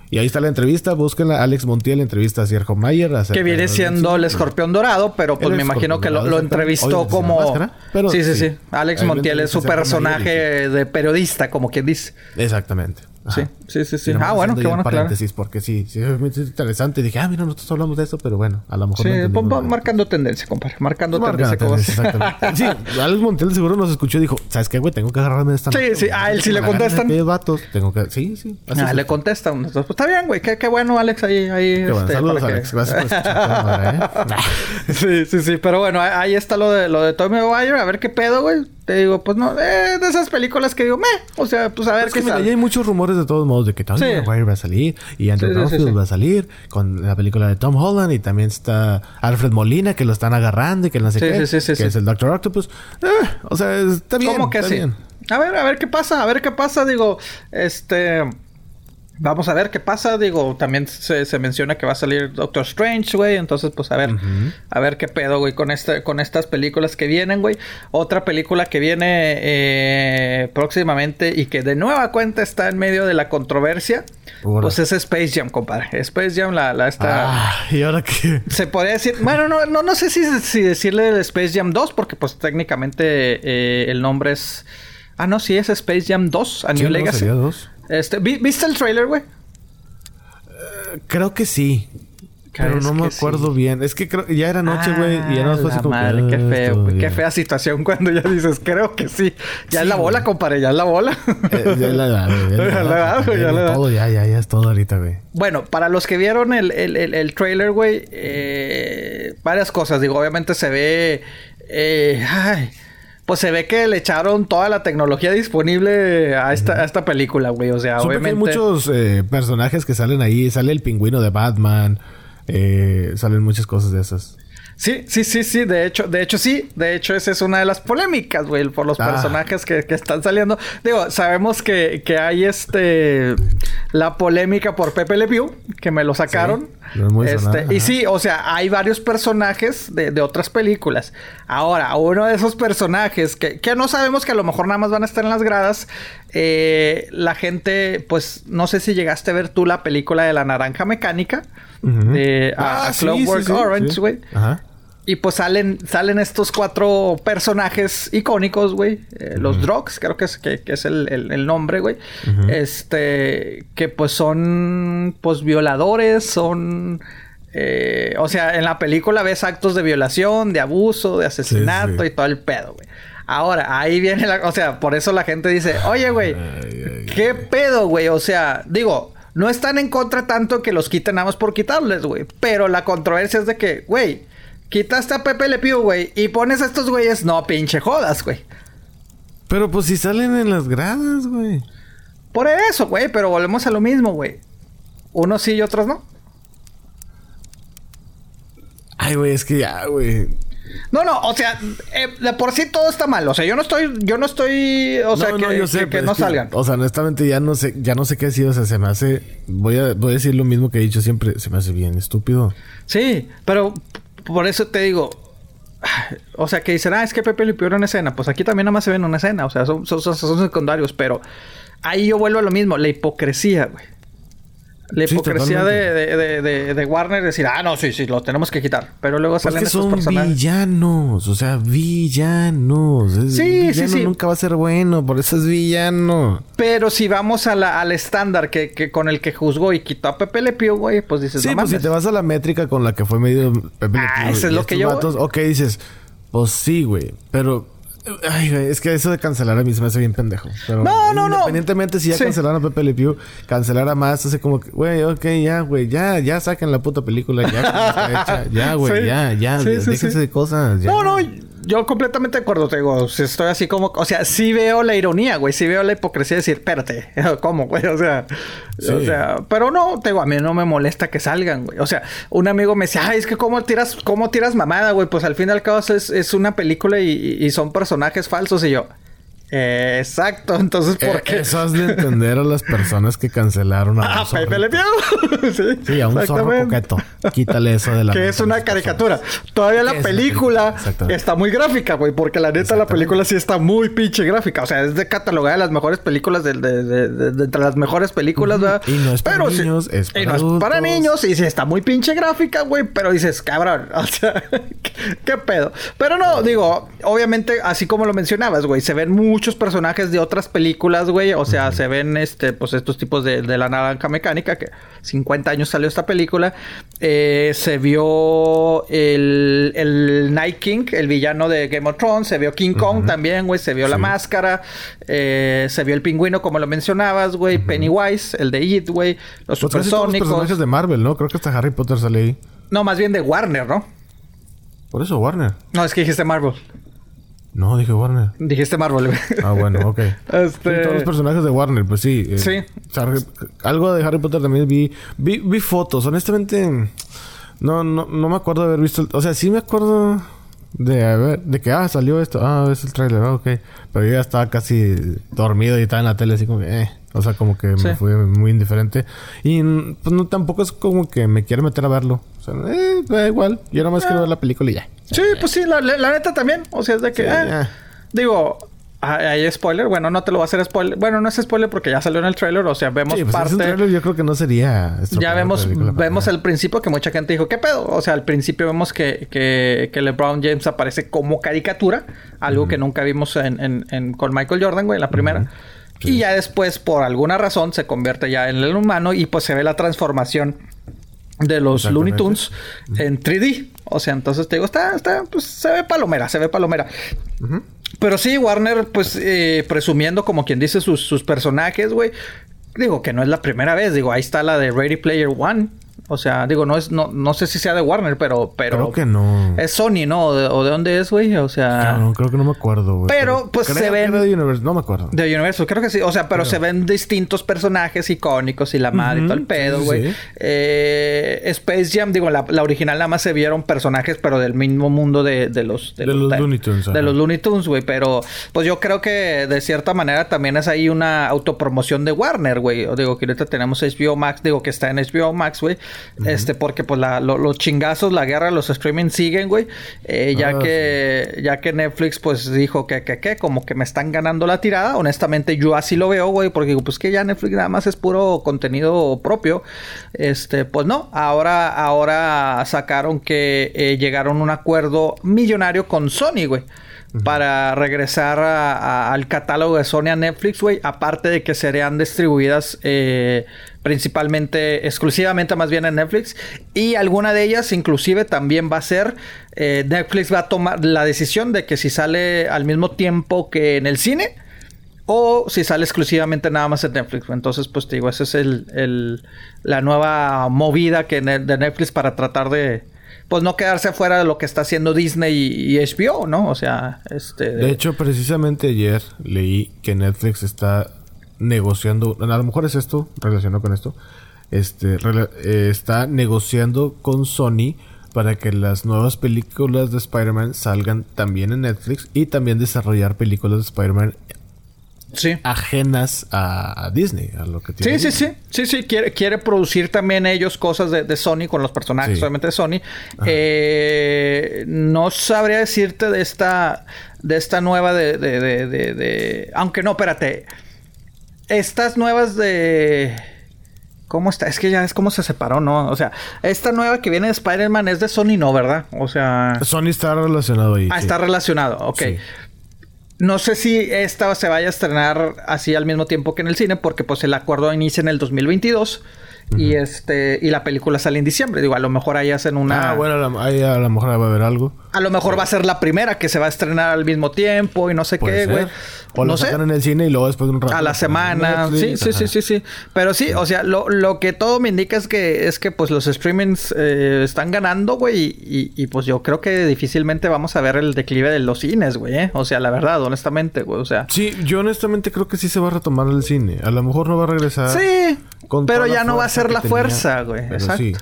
Y ahí está la entrevista, búsquenla. Alex Montiel entrevista a Sergio Mayer. que viene siendo el escorpión dorado, pero pues El me imagino que lo, entrevistó Oye, como... máscara, pero sí, sí, sí. sí. Alex Montiel es su personaje de periodista, como quien dice. Exactamente. Ajá. sí, sí, sí. Nomás Ah, bueno, qué bueno, claro. paréntesis, porque sí, sí, es interesante. Y dije, ah, mira, nosotros hablamos de esto, pero bueno, a lo mejor Sí, no marcando tendencia, compadre. Marcando Marca tendencia. tendencia, exactamente. Sí, Alex Montiel seguro nos escuchó y dijo, ¿sabes qué, güey? Tengo que agarrarme de esta Sí, sí, a él sí le contestan. aquellos vatos. Tengo que... Sí, sí. así Ah, es. le contestan. Pues está bien, güey. Qué, qué bueno, Alex, ahí... ahí Qué bueno. este, Saludos, que- Alex. Gracias por escuchar. ¿eh? sí, sí, sí. Pero bueno, ahí- está lo de, lo de Tommy Maguire. A ver qué pedo, güey. Te digo, pues no... Eh, de esas películas que digo, meh. O sea, pues a ver Es qué que mira, hay muchos rumores de todos modos de que Tony Sí. Maguire va a salir y Andrew Sí, Garfield sí. va a salir con la película de Tom Holland y también está Alfred Molina que lo están agarrando y que no sé qué, que es el Doctor Octopus. Eh, o sea, está bien. ¿Cómo que está sí? bien. A ver, a ver qué pasa, a ver qué pasa, digo, este... Vamos a ver qué pasa, digo, también se, se menciona que va a salir Doctor Strange, güey, entonces pues a ver, a ver qué pedo, güey, con este, con estas películas que vienen, güey. Otra película que viene eh, próximamente y que de nueva cuenta está en medio de la controversia, pues es Space Jam, compadre. Space Jam, la, la esta... Ah, y ahora qué. Se podría decir, bueno, no, no, no sé si, si decirle Space Jam 2, porque pues técnicamente eh, el nombre es... Ah, no, sí, es Space Jam 2, A Sí, New Legacy. sería dos. Este, ¿vi- ¿Viste el trailer, güey? Creo que sí. Pero ¿Crees no me acuerdo sí? bien. Es que creo, ya era noche, güey. y ya no Ah, fue así como. que, qué ah, feo, güey, qué ya. fea situación cuando ya dices, creo que sí. Ya Sí, es la bola, compadre, ya es la bola. Eh, ya la güey, ya la Ya la edad, edad, güey, ya. Todo, ya, ya, ya es todo ahorita, güey. Bueno, para los que vieron el, el, el, el trailer, güey, eh, varias cosas. Digo, obviamente se ve. eh, ay, pues se ve que le echaron toda la tecnología disponible a esta, a esta película, güey. O sea, obviamente. hay muchos eh, personajes que salen ahí. Sale el pingüino de Batman. Eh, salen muchas cosas de esas. Sí, sí, sí, sí. De hecho, de hecho, sí. De hecho, esa es una de las polémicas, güey, por los ah. personajes que, están saliendo. Digo, sabemos que, que, hay este la polémica por Pepe Le Pew, que me lo sacaron. este, y sí, o sea, hay varios personajes de, de, otras películas. Ahora, uno de esos personajes que, que, no sabemos que a lo mejor nada más van a estar en las gradas. Eh, la gente, pues, no sé si llegaste a ver tú la película de la naranja mecánica. de ah, Clockwork Orange, güey. Ajá. Y pues salen, salen estos cuatro personajes icónicos, güey. Eh, los Drogs, creo que es, que, es el, nombre, güey. Este, que pues son, pues violadores, son... Eh, o sea, en la película ves actos de violación, de abuso, de asesinato y todo el pedo, güey. Ahora, ahí viene la... O sea, por eso la gente dice, oye, güey, ¿qué pedo, güey? O sea, digo, no están en contra tanto que los quiten nada más por quitarles, güey. Pero la controversia es de que, güey Quitaste a Pepe Le Pew, güey, y pones a estos güeyes, no pinche jodas, güey. Pero pues si salen en las gradas, güey. Por eso, güey, pero volvemos a lo mismo, güey. Unos sí y otros no. Ay, güey, es que ya, güey. No, no, o sea, eh, de por sí todo está mal. O sea, yo no estoy, yo no estoy, o sea, que, que, no salgan. o sea, honestamente ya no sé, ya no sé qué decir. O sea, se me hace, voy a, voy a decir lo mismo que he dicho siempre, se me hace bien estúpido. Sí, pero por eso te digo, o sea, que dicen, ah, es que Pepe le pidió una escena. Pues aquí también nada más se ven una escena. O sea, son, son, son secundarios. Pero ahí yo vuelvo a lo mismo. La hipocresía, güey. La hipocresía de, de, de, Warner decir, ah, no, sí, sí, lo tenemos que quitar. Pero luego salen esos son personajes. villanos, o sea, villanos. sí, sí, sí. nunca va a ser bueno, por eso es villano. Pero si vamos a la, al estándar que, que, con el que juzgó y quitó a Pepe Le Pew, güey, pues dices, sí, pues si te vas a la métrica con la que fue medido Pepe Le ah, Pew. eso es lo que yo. ok, dices, pues sí, güey, pero Ay, es que eso de cancelar a mí se me hace bien pendejo. no, no, no. Independientemente si ya cancelaron a Pepe Le Pew, cancelar a más, hace como que, güey, ok, ya, güey, ya, ya saquen la puta película, ya está hecha. Ya, güey, ya, ya, déjense de cosas. Ya. No, no, yo completamente de acuerdo, te digo, estoy así como, o sea, sí veo la ironía, güey, sí veo la hipocresía de decir, espérate, ¿cómo, güey? O sea, o sea, pero no, te digo, a mí no me molesta que salgan, güey. O sea, un amigo me decía, ay, es que cómo tiras, cómo tiras mamada, güey, pues al fin y al cabo es, es una película y son personajes falsos y yo, exacto, entonces ¿por eh, qué? Eso has de entender a las personas que cancelaron a Ah, Pepe Le sí, sí, a un zorro coqueto. Quítale eso de la Que es una caricatura. Todavía la película está muy gráfica, güey, porque la neta la película sí está muy pinche gráfica, o sea, es de catalogada de las mejores películas de, de, entre las mejores películas, ¿verdad? Y no es para niños, es para, y no es para niños y sí está muy pinche gráfica, güey, pero dices, cabrón, o sea, ¿qué, pedo? Pero no, digo, obviamente así como lo mencionabas, güey, se ven muy muchos personajes de otras películas, güey. O sea, se ven este, pues estos tipos de, la naranja mecánica, que 50 años salió esta película. Eh, se vio el, el, Night King, el villano de Game of Thrones. Se vio King Kong también, güey. Se vio la máscara. Eh, se vio el pingüino, como lo mencionabas, güey. Pennywise, el de It, güey. Los pues supersónicos. Los personajes de Marvel, ¿no? Creo que hasta Harry Potter sale ahí. No, más bien de Warner, ¿no? Por eso, Warner. No, es que dijiste Marvel. No, dije Warner. Dijiste Marvel. Ah, bueno, ok. Este... todos los personajes de Warner, pues sí. Eh, sí. algo de Harry Potter también vi, vi. Vi fotos, honestamente. No, no, no me acuerdo de haber visto. O sea, sí me acuerdo de haber, de que ah, salió esto, ah, es el trailer, ah, ok. Pero yo ya estaba casi dormido y estaba en la tele así como que, eh. O sea, como que me fue muy indiferente. Y pues no tampoco es como que me quiero meter a verlo. O sea, eh, da igual. Yo nada más quiero ver la película y ya. Sí, pues sí, la, neta también. O sea, es de que. Eh, digo, hay spoiler. Bueno, no te lo voy a hacer spoiler. Bueno, no es spoiler porque ya salió en el trailer. O sea, vemos pues parte. Trailer yo creo que no sería. Ya vemos, vemos el principio que mucha gente dijo, ¿qué pedo? O sea, al principio vemos que, que, que LeBron James aparece como caricatura. Algo que nunca vimos en, en, con Michael Jordan, güey, en la primera. Y ya después, por alguna razón, se convierte ya en el humano y pues se ve la transformación de los Looney Tunes en 3D. O sea, entonces te digo, está, está, pues se ve palomera, se ve palomera. Pero sí, Warner, pues eh, presumiendo como quien dice sus, sus personajes, güey. Digo que no es la primera vez, digo, ahí está la de Ready Player One. O sea, digo, no es, no, no sé si sea de Warner, pero, pero. Creo que no. Es Sony, ¿no? ¿O de, dónde es, güey? O sea. No, creo que no me acuerdo, güey. Pero, pues se ven. de Universal, no me acuerdo. De Universal, creo que sí. O sea, pero se ven distintos personajes icónicos y la madre y todo el pedo, güey. Eh, Space Jam, digo, la, la, original nada más se vieron personajes, pero del mismo mundo de, de los. De, los, Looney Tunes. De los Looney Tunes, güey. Pero, pues yo creo que de cierta manera también es ahí una autopromoción de Warner, güey. O digo que ahorita tenemos HBO Max, digo que está en HBO Max, güey. Este, porque pues la, los chingazos, la guerra, los streaming siguen, güey. Eh, ya ah, que, ya que Netflix, pues dijo que, que, que, como que me están ganando la tirada. Honestamente, yo así lo veo, güey, porque digo, pues que ya Netflix nada más es puro contenido propio. Este, pues no, ahora, ahora sacaron que eh, llegaron a un acuerdo millonario con Sony, güey para regresar al catálogo de Sony a Netflix, güey. Aparte de que serían distribuidas eh, principalmente, exclusivamente más bien en Netflix. Y alguna de ellas inclusive también va a ser, eh, Netflix va a tomar la decisión de que si sale al mismo tiempo que en el cine. O si sale exclusivamente nada más en Netflix. Entonces, pues te digo, esa es el, la nueva movida que de Netflix para tratar de, pues no quedarse afuera de lo que está haciendo Disney y, HBO, ¿no? O sea, este... De hecho, precisamente ayer leí que Netflix está negociando, a lo mejor es esto, relacionado con esto, este, eh, está negociando con Sony para que las nuevas películas de Spider-Man salgan también en Netflix y también desarrollar películas de Spider-Man sí. ajenas a, Disney, a lo que tiene. Sí, sí, sí. Sí, sí, quiere, quiere producir también ellos cosas de, Sony con los personajes, solamente de Sony. Eh, no sabría decirte de esta, de esta nueva de, de, de, de, Aunque no, espérate. Estas nuevas de... ¿Cómo está? Es que ya es como se separó, ¿no? O sea, esta nueva que viene de Spider-Man es de Sony, ¿no? ¿Verdad? O sea... Sony está relacionado ahí. Ah, está relacionado, ok. No sé si esta se vaya a estrenar así al mismo tiempo que en el cine, porque pues el acuerdo inicia en el 2022. Y este y la película sale en diciembre. Digo, a lo mejor ahí hacen una. Ah, bueno, ahí a lo mejor va a haber algo. A lo mejor va a ser la primera que se va a estrenar al mismo tiempo y no sé qué, güey. O no lo sacan en el cine y luego después de un rato. A la semana. sí, sí, sí, sí, sí. Pero sí, o sea, lo, lo, que todo me indica es que es que pues los streamings eh, están ganando, güey. Y, y, pues yo creo que difícilmente vamos a ver el declive de los cines, güey. ¿eh? O sea, la verdad, honestamente, güey. O sea. Sí, yo honestamente creo que sí se va a retomar el cine. A lo mejor no va a regresar. Sí. pero ya no va a ser la fuerza, güey. Exacto. Sí.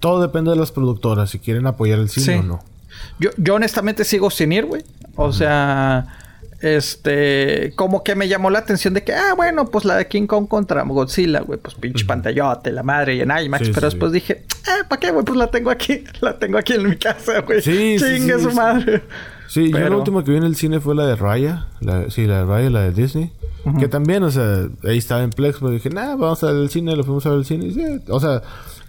Todo depende de las productoras, si quieren apoyar el cine o no. Yo, yo honestamente sigo sin ir, güey. O sea, este, como que me llamó la atención de que, ah, bueno, pues la de King Kong contra Godzilla, güey, pues pinche pantallote, la madre y en IMAX. pero después dije, ah, ¿para qué, güey? Pues la tengo aquí, la tengo aquí en mi casa, güey. Sí, Chingue su madre. Sí, yo la última que vi en el cine fue la de Raya. La, sí, la de Raya, la de Disney. Que también, o sea, ahí estaba en Plex, pero dije, nah, vamos a ver el cine, lo fuimos a ver el cine. Y sí, o sea,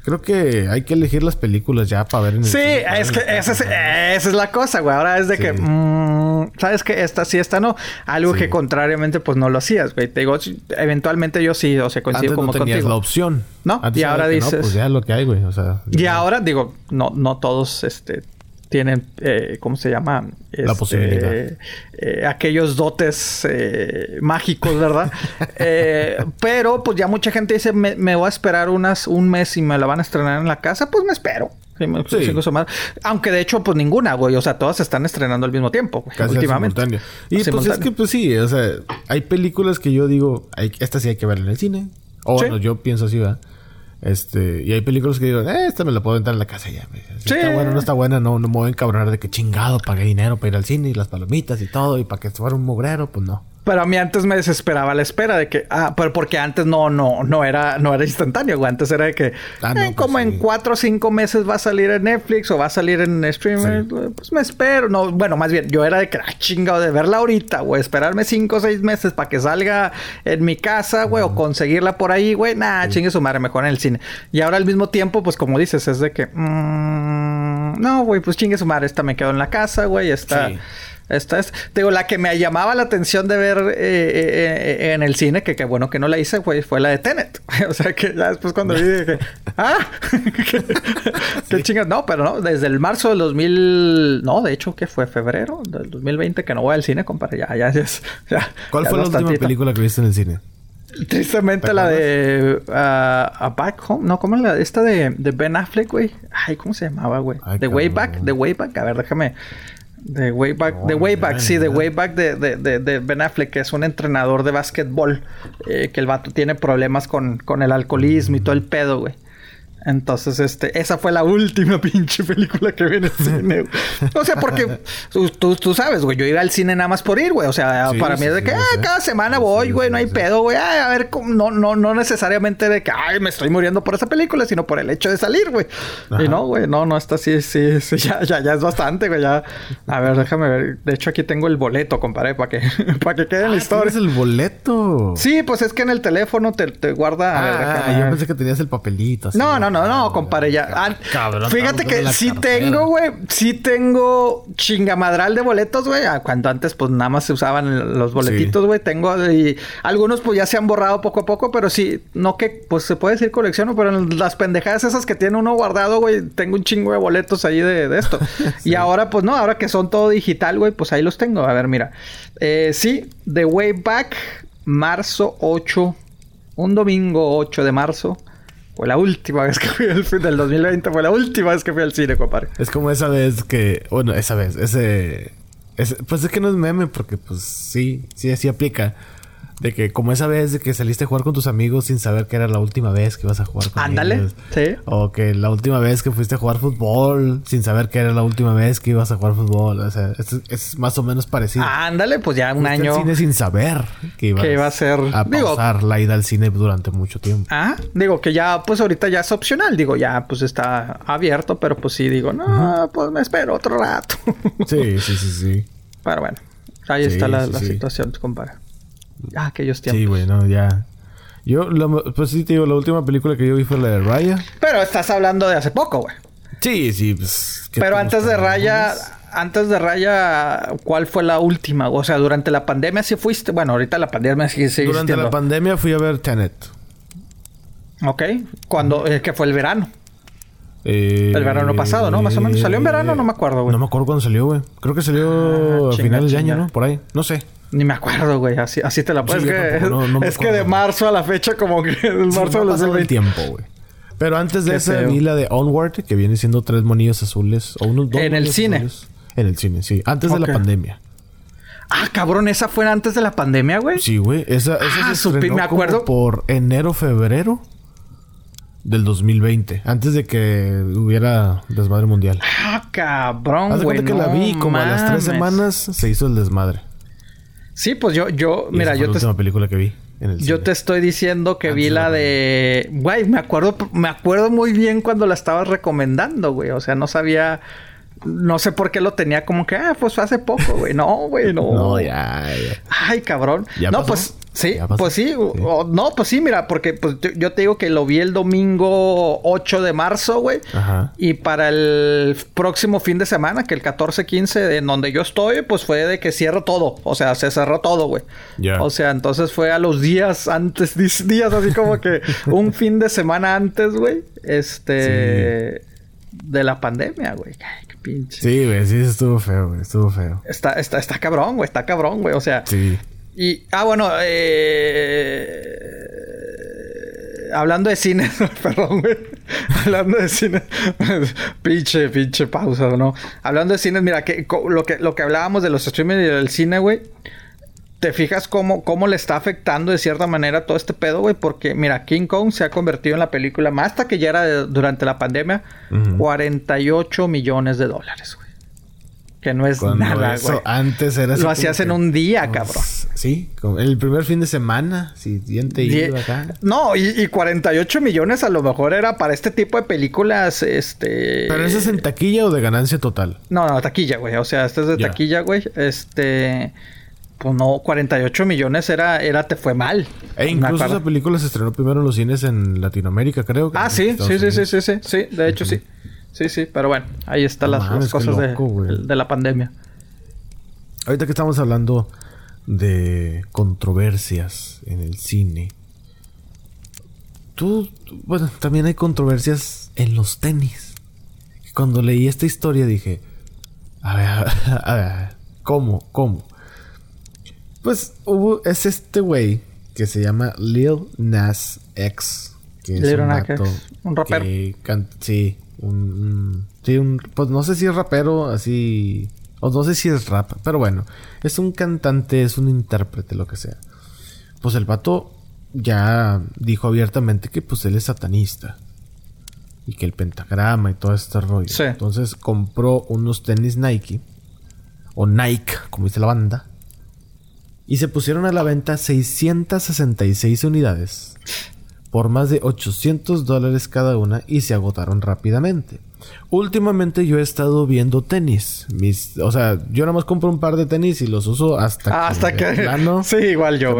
Creo que hay que elegir las películas ya para ver en el Sí, es que esa es, esa es, la cosa, güey. Ahora es de que, mm, ¿sabes que Esta sí, esta no. Algo que contrariamente, pues no lo hacías, güey. Te digo, eventualmente yo sí, o sea, coincido Antes no como tenías la opción. ¿No? y ahora dices. No, pues ya lo que hay, güey. O sea. Y ahora, digo, no, no todos, este tienen, eh, ¿cómo se llama? la este, posibilidad. Eh, aquellos dotes eh, mágicos, ¿verdad? Eh, pero pues ya mucha gente dice, me, me, voy a esperar unas, un mes y me la van a estrenar en la casa, pues me espero. Sí, Aunque de hecho, pues ninguna, güey. O sea, todas se están estrenando al mismo tiempo, güey. últimamente. Y pues es que, pues sí, o sea, hay películas que yo digo, hay, esta sí hay que ver en el cine. O bueno, yo pienso así, ¿verdad? Este, y hay películas que digo, eh, esta me la puedo entrar en la casa ya. Si está buena no está buena, no, no me voy a encabronar de que chingado pagué dinero para ir al cine y las palomitas y todo, y para que fuera un mugrero, pues no. Pero a mí antes me desesperaba la espera de que, ah, pero porque antes no, no, no era, no era instantáneo, güey. Antes era de que, ah, eh, pues como en cuatro o cinco meses va a salir en Netflix o va a salir en streamer, pues me espero. No, bueno, más bien, yo era de que, ah, chingado, de verla ahorita, güey. Esperarme cinco o seis meses para que salga en mi casa, güey, o conseguirla por ahí, güey. Nah, chingue su madre, mejor en el cine. Y ahora al mismo tiempo, pues como dices, es de que, mmm, no, güey, pues chingue su madre, esta me quedo en la casa, güey, esta. Esta es, digo, la que me llamaba la atención de ver eh, eh, eh, en el cine, que qué bueno que no la hice, fue, fue la de Tenet. o sea, que ya después cuando vi dije, ¡ah! ¡Qué chingas! No, pero no, desde el marzo del 2000, no, de hecho, que fue febrero del 2020 que no voy al cine, compadre. Ya, ya, ya. ¿Cuál fue la última película que viste en el cine? Tristemente la de uh, A Back Home. No, ¿cómo es la? Esta de, de Ben Affleck, güey. Ay, ¿cómo se llamaba, güey? The Way Back. The Way Back. A ver, déjame. The Way Back. the Way Back, sí. The Way Back de, de, de, Ben Affleck, que es un entrenador de básquetbol. Eh, que el vato tiene problemas con, con el alcoholismo y todo el pedo, güey. Entonces, este, esa fue la última pinche película que vi en el cine. O sea, porque tú, tú, sabes, güey, yo iba al cine nada más por ir, güey. O sea, para mí es de que, ah, cada semana voy, güey, no hay pedo, güey. a ver, no, no, no necesariamente de que, ay, me estoy muriendo por esa película, sino por el hecho de salir, güey. Y no, güey, no, no, está sí, sí, sí, ya, ya, ya es bastante, güey. Ya, a ver, déjame ver. De hecho, aquí tengo el boleto, compadre, para que, para que quede en la ah, historia. es el boleto? Sí, pues es que en el teléfono te, te guarda. Ah, yo pensé que tenías el papelito. Así, no, no, no no, no, compadre, ya. Ah, fíjate que sí tengo, güey. Sí tengo chingamadral de boletos, güey. Ah, cuando antes, pues nada más se usaban los boletitos, güey. Tengo y algunos, pues ya se han borrado poco a poco, pero sí, no que, pues se puede decir colecciono, pero en las pendejadas esas que tiene uno guardado, güey, tengo un chingo de boletos ahí de, esto. Y ahora, pues no, ahora que son todo digital, güey, pues ahí los tengo. A ver, mira. Eh, sí, The Way Back, marzo 8. Un domingo 8 de marzo. Fue la última vez que fui al fin del 2020. Fue la última vez que fui al cine, compadre. Es como esa vez que... Bueno, esa vez. Ese... ese pues es que no es meme porque pues sí, sí, así aplica. De que como esa vez de que saliste a jugar con tus amigos sin saber que era la última vez que ibas a jugar con Ándale, sí. O que la última vez que fuiste a jugar fútbol sin saber que era la última vez que ibas a jugar fútbol. O sea, es, más o menos parecido. Ándale, pues ya un año. Al cine sin saber que, iba a ser. A pausar la ida al cine durante mucho tiempo. Ah, digo que ya, pues ahorita ya es opcional. Digo, ya pues está abierto, pero pues sí, digo, no, pues me espero otro rato. sí, sí, sí, sí. Pero bueno, ahí está la, situación, compadre. Ah, aquellos tiempos. Sí, güey, no, ya. Yo, pues sí, te digo, la última película que yo vi fue la de Raya. Pero estás hablando de hace poco, güey. Sí, sí, pues. Pero antes de Raya, antes de Raya, ¿cuál fue la última? O sea, durante la pandemia sí fuiste. Bueno, ahorita la pandemia sí sigue Durante la pandemia fui a ver Tenet. Ok. Cuando, eh, que fue el verano. Eh, el verano pasado, ¿no? Más o menos. ¿Salió en verano? No me acuerdo, güey. No me acuerdo cuándo salió, güey. Creo que salió ah, a finales de año, ¿no? Por ahí. No sé. Ni me acuerdo, güey. Así, así te la puedes es que de marzo a la fecha, como que el marzo de los el tiempo, güey. Pero antes de esa vi la de Onward, que viene siendo tres monillos azules. O unos dos En el cine. En el cine, sí. Antes de la pandemia. Ah, cabrón, esa fue antes de la pandemia, güey. Sí, güey. Esa, esa ah, se me acuerdo. por enero, febrero del 2020, antes de que hubiera desmadre mundial. Ah, cabrón, güey. que la vi como a las tres semanas se hizo el desmadre. Sí, pues yo, yo, mira, yo la te. última película que vi. En el yo te estoy diciendo que vi la de. Güey, me acuerdo, me acuerdo muy bien cuando la estabas recomendando, güey. O sea, no sabía. No sé por qué lo tenía como que, ah, pues hace poco, güey. No, güey, no. no, ya, ya. Ay, cabrón. no, pues Sí, pues sí, no, pues sí, mira, porque pues yo te digo que lo vi el domingo 8 de marzo, güey. Ajá. Y para el próximo fin de semana, que el 14-15, en donde yo estoy, pues fue de que cierro todo. O sea, se cerró todo, güey. O sea, entonces fue a los días antes, días así como que un fin de semana antes, güey. Este. De la pandemia, güey. Ay, qué pinche. Sí, güey, sí, estuvo feo, güey. Estuvo feo. Está, está, está cabrón, güey. Está cabrón, güey. O sea. Sí. Y, ah, bueno, eh, hablando de cine, perdón, güey. hablando de cine, pinche, pinche pausa, ¿no? Hablando de cine, mira, que, lo, que, lo que hablábamos de los streamers y del cine, güey. ¿Te fijas cómo, cómo le está afectando de cierta manera todo este pedo, güey? Porque, mira, King Kong se ha convertido en la película más taquillera de, durante la pandemia. 48 millones de dólares, güey. Que no es nada, güey. Antes era Lo hacías en un día, pues, cabrón. Sí, el primer fin de semana, si bien te iba acá. No, y, 48 millones a lo mejor era para este tipo de películas, este... ¿Pero eso es en taquilla o de ganancia total? No, no, taquilla, güey. O sea, este es de taquilla, güey. Este... Pues no, 48 millones era, era te fue mal. E incluso esa película se estrenó primero en los cines en Latinoamérica, creo. ah, sí, sí, sí, sí, sí, sí, sí, de hecho sí. Sí, sí, pero bueno, ahí están las, cosas de, la pandemia. Ahorita que estamos hablando de controversias en el cine. Tú, bueno, también hay controversias en los tenis. Cuando leí esta historia dije, a ver, a ver, ¿cómo? ¿Cómo? Pues hubo, es este güey que se llama Lil Nas X. Que Lil Nas X. Un rapero. sí, un, sí, un, pues no sé si es rapero, así, o no sé si es rap, pero bueno, es un cantante, es un intérprete, lo que sea. Pues el vato ya dijo abiertamente que pues él es satanista. Y que el pentagrama y todo este rollo. Entonces compró unos tenis Nike. O Nike, como dice la banda. Y se pusieron a la venta 666 unidades. Por más de 800 dólares cada una y se agotaron rápidamente. Últimamente yo he estado viendo tenis. Mis, o sea, yo nada más compro un par de tenis y los uso hasta que... Hasta que... sí, igual yo.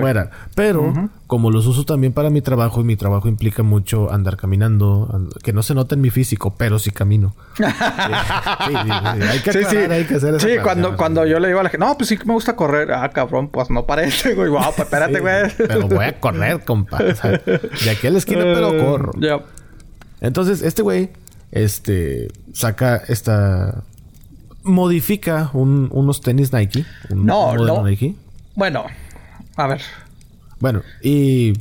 Pero, como los uso también para mi trabajo y mi trabajo implica mucho andar caminando, que no se nota en mi físico, pero sí camino. sí, sí, hay que aclarar, hay que hacer eso. Sí, cuando, cuando yo le digo a la gente, no, pues sí que me gusta correr. Ah, cabrón, pues no parece, güey. Wow, pues espérate, güey. pero voy a correr, compa. de aquí a la esquina, pero corro. Ya. Entonces, este güey este saca esta modifica unos tenis Nike, no, no. Nike. Bueno, a ver. Bueno, y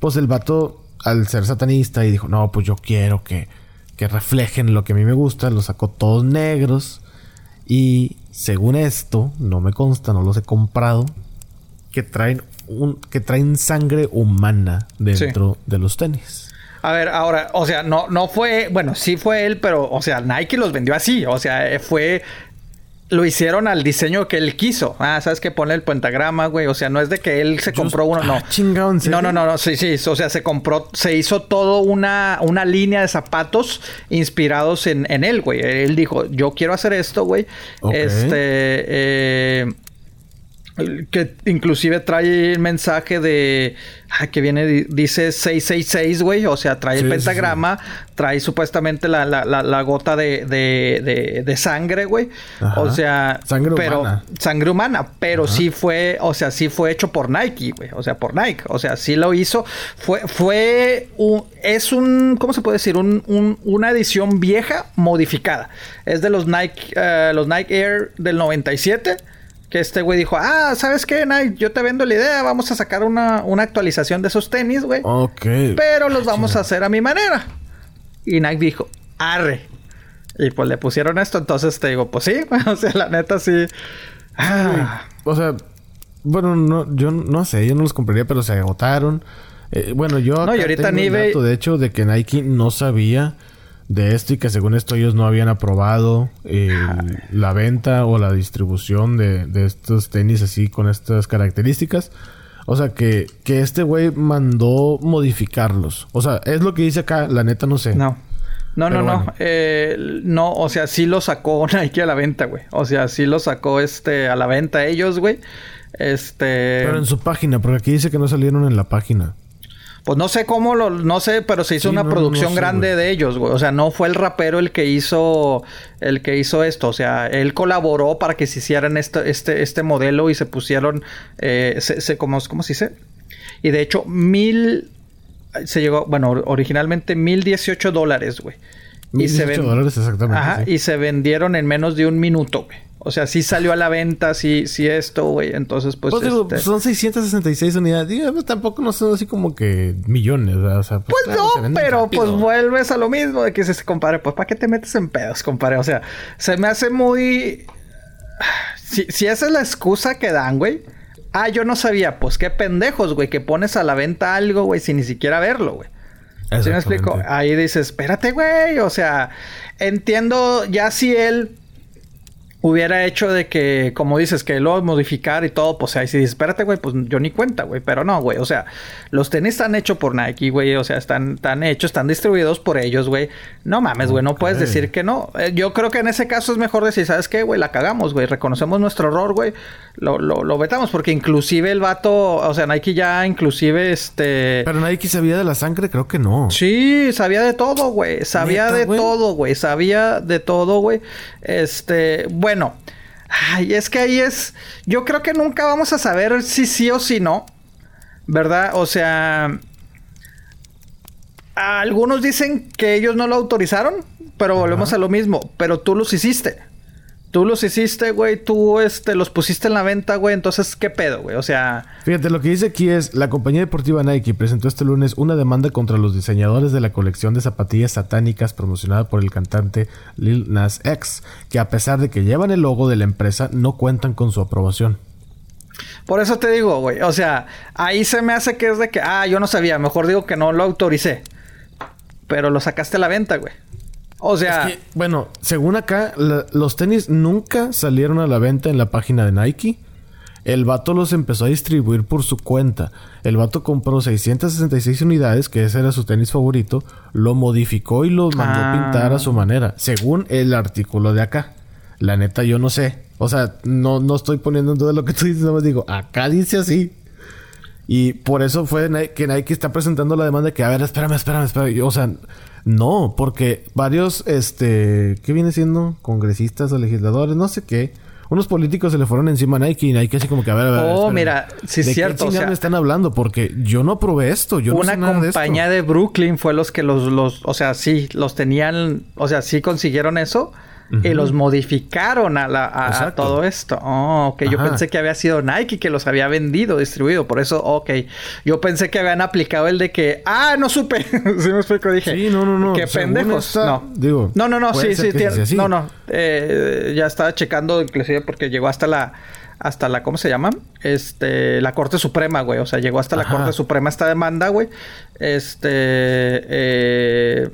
pues el vato al ser satanista y dijo, "No, pues yo quiero que que reflejen lo que a mí me gusta", los sacó todos negros y según esto, no me consta, no los he comprado, que traen un que traen sangre humana dentro de los tenis. A ver, ahora, o sea, no, no fue, bueno, sí fue él, pero, o sea, Nike los vendió así, o sea, eh, fue lo hicieron al diseño que él quiso. Ah, sabes que pone el pentagrama, güey. O sea, no es de que él se compró uno, no. Ah, no, no, no, no, sí, sí. O sea, se compró, se hizo todo una, una línea de zapatos inspirados en, en él, güey. Él dijo, yo quiero hacer esto, güey. Este, eh, que inclusive trae el mensaje de... Ah, que viene, dice 666, güey. O sea, trae el pentagrama. Trae supuestamente la, la, la, gota de, de, de, sangre, güey. O sea... Sangre pero, humana. Sangre humana. Pero sí fue... O sea, sí fue hecho por Nike, güey. O sea, por Nike. O sea, sí lo hizo. Fue... Fue un... Es un... ¿Cómo se puede decir? Un, un, una edición vieja modificada. Es de los Nike... Eh, los Nike Air del 97 que este güey dijo, ah, ¿sabes qué, Nike? Yo te vendo la idea, vamos a sacar una, actualización de esos tenis, güey. Ok. Pero los vamos a hacer a mi manera. Y Nike dijo, arre. Y pues le pusieron esto, entonces te digo, pues sí, o sea, la neta sí. Ah. O sea, bueno, no, yo no sé, yo no los compraría, pero se agotaron. Eh, bueno, yo no, y ahorita tengo dato, de hecho, de que Nike no sabía de esto y que según esto ellos no habían aprobado la venta o la distribución de, estos tenis así con estas características. O sea, que, que este güey mandó modificarlos. O sea, es lo que dice acá, la neta no sé. No. No, no, no. Eh, no, o sea, sí lo sacó Nike a la venta, güey. O sea, sí lo sacó este a la venta ellos, güey. Este. Pero en su página, porque aquí dice que no salieron en la página. Pues no sé cómo lo, no sé, pero se hizo una producción grande de ellos, güey. O sea, no fue el rapero el que hizo, el que hizo esto. O sea, él colaboró para que se hicieran este, este, este modelo y se pusieron, eh, se, ¿cómo, ¿cómo se dice? Y de hecho, mil, se llegó, bueno, originalmente mil dieciocho dólares, güey. Dieciocho dólares exactamente. Ajá, y se vendieron en menos de un minuto, güey. O sea, sí salió a la venta, sí, sí esto, güey. Entonces, pues. pues digo, este son 666 unidades. Digo, pues, tampoco no son así como que millones, ¿verdad? O sea, pues, pues no, pero pues vuelves a lo mismo de que se compare. Pues, ¿para qué te metes en pedos, compadre? O sea, se me hace muy. Si, si esa es la excusa que dan, güey. Ah, yo no sabía. Pues qué pendejos, güey, que pones a la venta algo, güey, sin ni siquiera verlo, güey. ¿Sí me explico? Ahí dices, espérate, güey. O sea, entiendo ya si él hubiera hecho de que, como dices, que lo modificar y todo, pues ahí si dices, espérate, güey, pues yo ni cuenta, güey. Pero no, güey. O sea, los tenis están hechos por Nike, güey. O sea, están, están hechos, están distribuidos por ellos, güey. No mames, güey. No puedes decir que no. Eh, yo creo que en ese caso es mejor decir, ¿sabes qué, güey? La cagamos, güey. Reconocemos nuestro error, güey. Lo, lo, lo vetamos. Porque inclusive el vato, o sea, Nike ya inclusive este... Pero Nike sabía de la sangre, creo que no. Sí, sabía de todo, güey. Sabía de todo, güey. Sabía de todo, güey. Este, bueno bueno, ay, es que ahí es. Yo creo que nunca vamos a saber si sí o si no. ¿Verdad? O sea. Algunos dicen que ellos no lo autorizaron, pero volvemos a lo mismo. Pero tú los hiciste. Tú los hiciste, güey, tú este, los pusiste en la venta, güey, entonces, ¿qué pedo, güey? O sea... Fíjate, lo que dice aquí es, la compañía deportiva Nike presentó este lunes una demanda contra los diseñadores de la colección de zapatillas satánicas promocionada por el cantante Lil Nas X, que a pesar de que llevan el logo de la empresa, no cuentan con su aprobación. Por eso te digo, güey, o sea, ahí se me hace que es de que, ah, yo no sabía, mejor digo que no lo autoricé. Pero lo sacaste a la venta, güey. O sea... bueno, según acá, los tenis nunca salieron a la venta en la página de Nike. El vato los empezó a distribuir por su cuenta. El vato compró 666 unidades, que ese era su tenis favorito, lo modificó y lo mandó a pintar a su ah. manera, según el artículo de acá. La neta, yo no sé. O sea, no, no estoy poniendo en duda lo que tú dices, nada más digo, acá dice así. Y por eso fue que Nike está presentando la demanda de que, a ver, espérame, espérame, espérame. O sea, no, porque varios, este, ¿qué viene siendo? Congresistas o legisladores, no sé qué. Unos políticos se le fueron encima a Nike y Nike así como que a ver, a ver. Oh, mira, sí es cierto. Qué o me están hablando? Porque yo no probé esto. Yo una no sé compañía de, de, Brooklyn fue los que los, los, o sea, sí, los tenían, o sea, sí consiguieron eso y los modificaron a, la, todo esto. Oh, ok. Yo pensé que había sido Nike que los había vendido, distribuido. Por eso, ok. Yo pensé que habían aplicado el de que, ah, no supe. ¿Sí me explico? Dije, sí, no, no, no. Qué pendejos. no. Digo, no, no, no. Sí, sí. no, no. Eh, ya estaba checando, inclusive, porque llegó hasta la hasta la, ¿cómo se llama? Este, la Corte Suprema, güey. O sea, llegó hasta la Corte Suprema esta demanda, güey. Este, eh,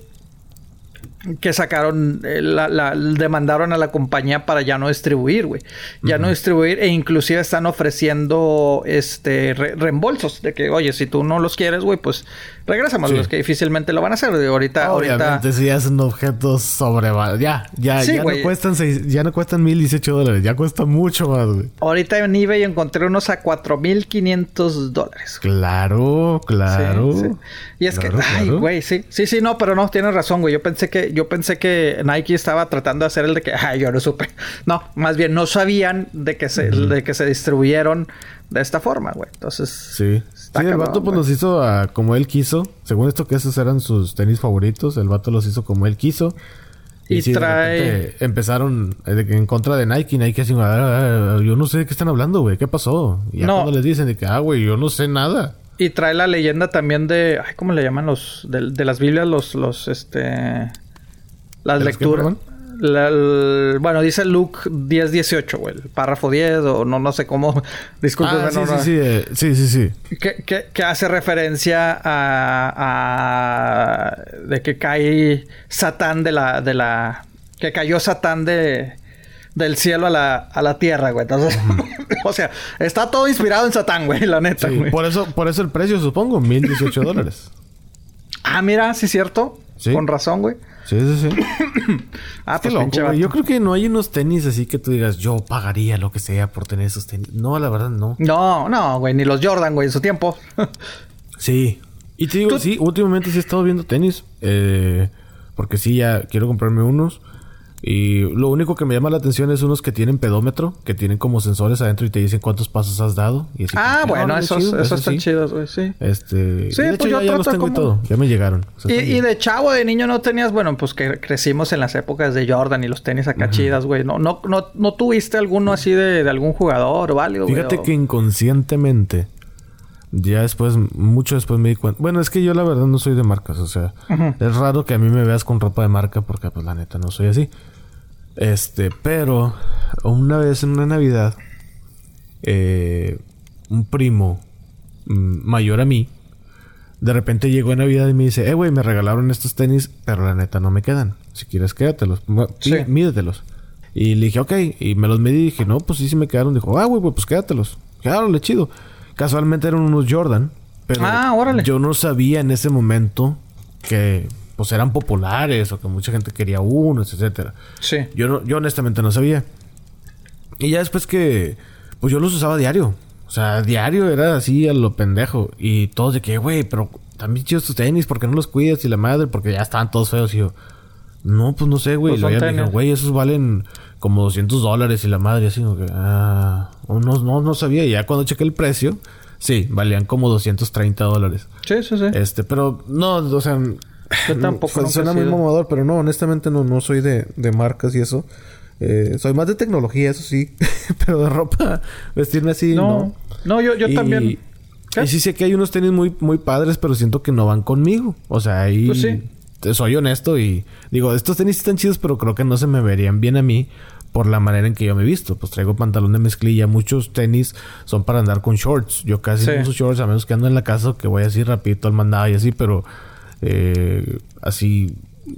que sacaron, eh, la, demandaron a la compañía para ya no distribuir, güey. Ya no distribuir e inclusive están ofreciendo este reembolsos de que, oye, si tú no los quieres, güey, pues regresamos los que difícilmente lo van a hacer. Ahorita, Obviamente, ahorita... si ya son objetos sobre... Ya, ya, ya no cuestan ya no cuestan 1018 dólares, ya cuesta mucho más, güey. Ahorita en eBay encontré unos a 4500 dólares. Claro, claro. Y es que, ay, güey, sí, sí, sí, no, pero no, tienes razón, güey. Yo pensé que yo pensé que Nike estaba tratando de hacer el de que, ay, yo no supe. No, más bien no sabían de que se, de que se distribuyeron de esta forma, güey. Entonces. Sí. Sí, el vato pues los hizo como él quiso. Según esto que esos eran sus tenis favoritos, el vato los hizo como él quiso. Y, trae... empezaron eh, en contra de Nike. Nike así, yo no sé de qué están hablando, güey. ¿Qué pasó? Y ya cuando les dicen de que, ah, güey, yo no sé nada. Y trae la leyenda también de... Ay, ¿cómo le llaman los... De, de las Biblias los... los este... Las lecturas. bueno, dice Luke 10-18, güey. El párrafo 10 o no, no sé cómo. Disculpe. Ah, sí, sí, eh, sí, sí, sí, Que, que, hace referencia a, De que cae Satán de la... De la que cayó Satán de... Del cielo a la, a la tierra, güey. Entonces, o sea, está todo inspirado en Satán, güey, la neta, güey. Por eso, por eso el precio, supongo, 1018 dólares. Ah, mira, sí cierto. Con razón, güey. Sí, sí, sí. ah, pues Yo creo que no hay unos tenis así que tú digas, yo pagaría lo que sea por tener esos tenis. No, la verdad, no. No, no, güey, ni los Jordan, güey, en su tiempo. sí. Y te digo, sí, últimamente sí he estado viendo tenis. Eh, porque sí, ya quiero comprarme unos. Y lo único que me llama la atención es unos que tienen pedómetro, que tienen como sensores adentro y te dicen cuántos pasos has dado. ah, bueno, esos, esos están chidos, güey, sí. Este, sí, de hecho, pues ya, los tengo y todo, ya me llegaron. y, de chavo, de niño no tenías, bueno, pues que crecimos en las épocas de Jordan y los tenis acá chidas, güey. No, no, no, no tuviste alguno así de, algún jugador o algo, Fíjate que inconscientemente ya después, mucho después me di cuenta. Bueno, es que yo la verdad no soy de marcas, o sea, es raro que a mí me veas con ropa de marca porque pues la neta no soy así. Este, pero una vez en una Navidad, eh, un primo mm, mayor a mí, de repente llegó en Navidad y me dice, eh, güey, me regalaron estos tenis, pero la neta no me quedan. Si quieres, quédatelos. Sí. Mídetelos. Y le dije, ok. Y me los medí y dije, no, pues sí, sí me quedaron. Dijo, ah, güey, pues quédatelos. Quedaron, le chido. Casualmente eran unos Jordan. Pero ah, yo no sabía en ese momento que pues eran populares o que mucha gente quería unos, etcétera. Sí. Yo no, yo honestamente no sabía. Y ya después que pues yo los usaba diario. O sea, diario era así a lo pendejo. Y todos de que, güey, pero también chidos tus tenis, ¿por qué no los cuidas? Y la madre, porque ya estaban todos feos. Y yo, no, pues no sé, güey. Pues y güey, esos valen como 200 dólares. Y la madre, así, como que, ah, no, no, no sabía. Y ya cuando chequé el precio, sí, valían como 230 dólares. Sí, sí, sí. Este, pero no, o sea, yo tampoco. suena muy mamador, pero no, honestamente no, no soy de, de marcas y eso. Eh, soy más de tecnología, eso sí. pero de ropa, vestirme así, no. No, yo, yo también. Y sí sé que hay unos tenis muy, muy padres, pero siento que no van conmigo. O sea, ahí... Pues sí. Soy honesto y digo, estos tenis están chidos, pero creo que no se me verían bien a mí por la manera en que yo me he visto. Pues traigo pantalón de mezclilla. Muchos tenis son para andar con shorts. Yo casi no uso shorts, a menos que ando en la casa que voy así rapidito al mandado y así, pero eh, así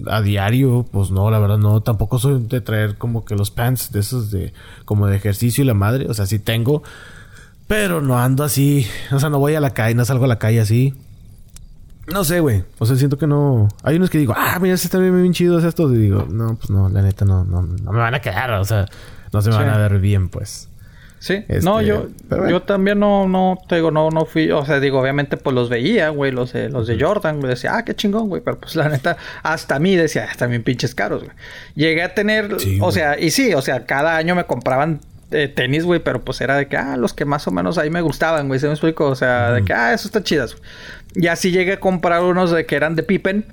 a diario, pues no, la verdad no. Tampoco soy de traer como que los pants de esos de como de ejercicio y la madre. O sea, sí tengo, pero no ando así. O sea, no voy a la calle, no salgo a la calle así. No sé, güey. O sea, siento que no. Hay unos que digo, ah, mira, este también bien chidos estos. Y digo, no, pues no, la neta no, no, no me van a quedar. O sea, no se me van a ver bien, pues. Sí, no, este, yo, yo también no, no, te digo, no, no fui, o sea, digo, obviamente pues los veía, güey, los de, los de Jordan, güey, decía, ah, qué chingón, güey, pero pues la neta, hasta a mí decía, hasta bien pinches caros, güey. Llegué a tener, o sea, y sí, o sea, cada año me compraban eh, tenis, güey, pero pues era de que, ah, los que más o menos ahí me gustaban, güey, se me explico, o sea, de que, ah, eso está chidas. Y así llegué a comprar unos de que eran de Pippen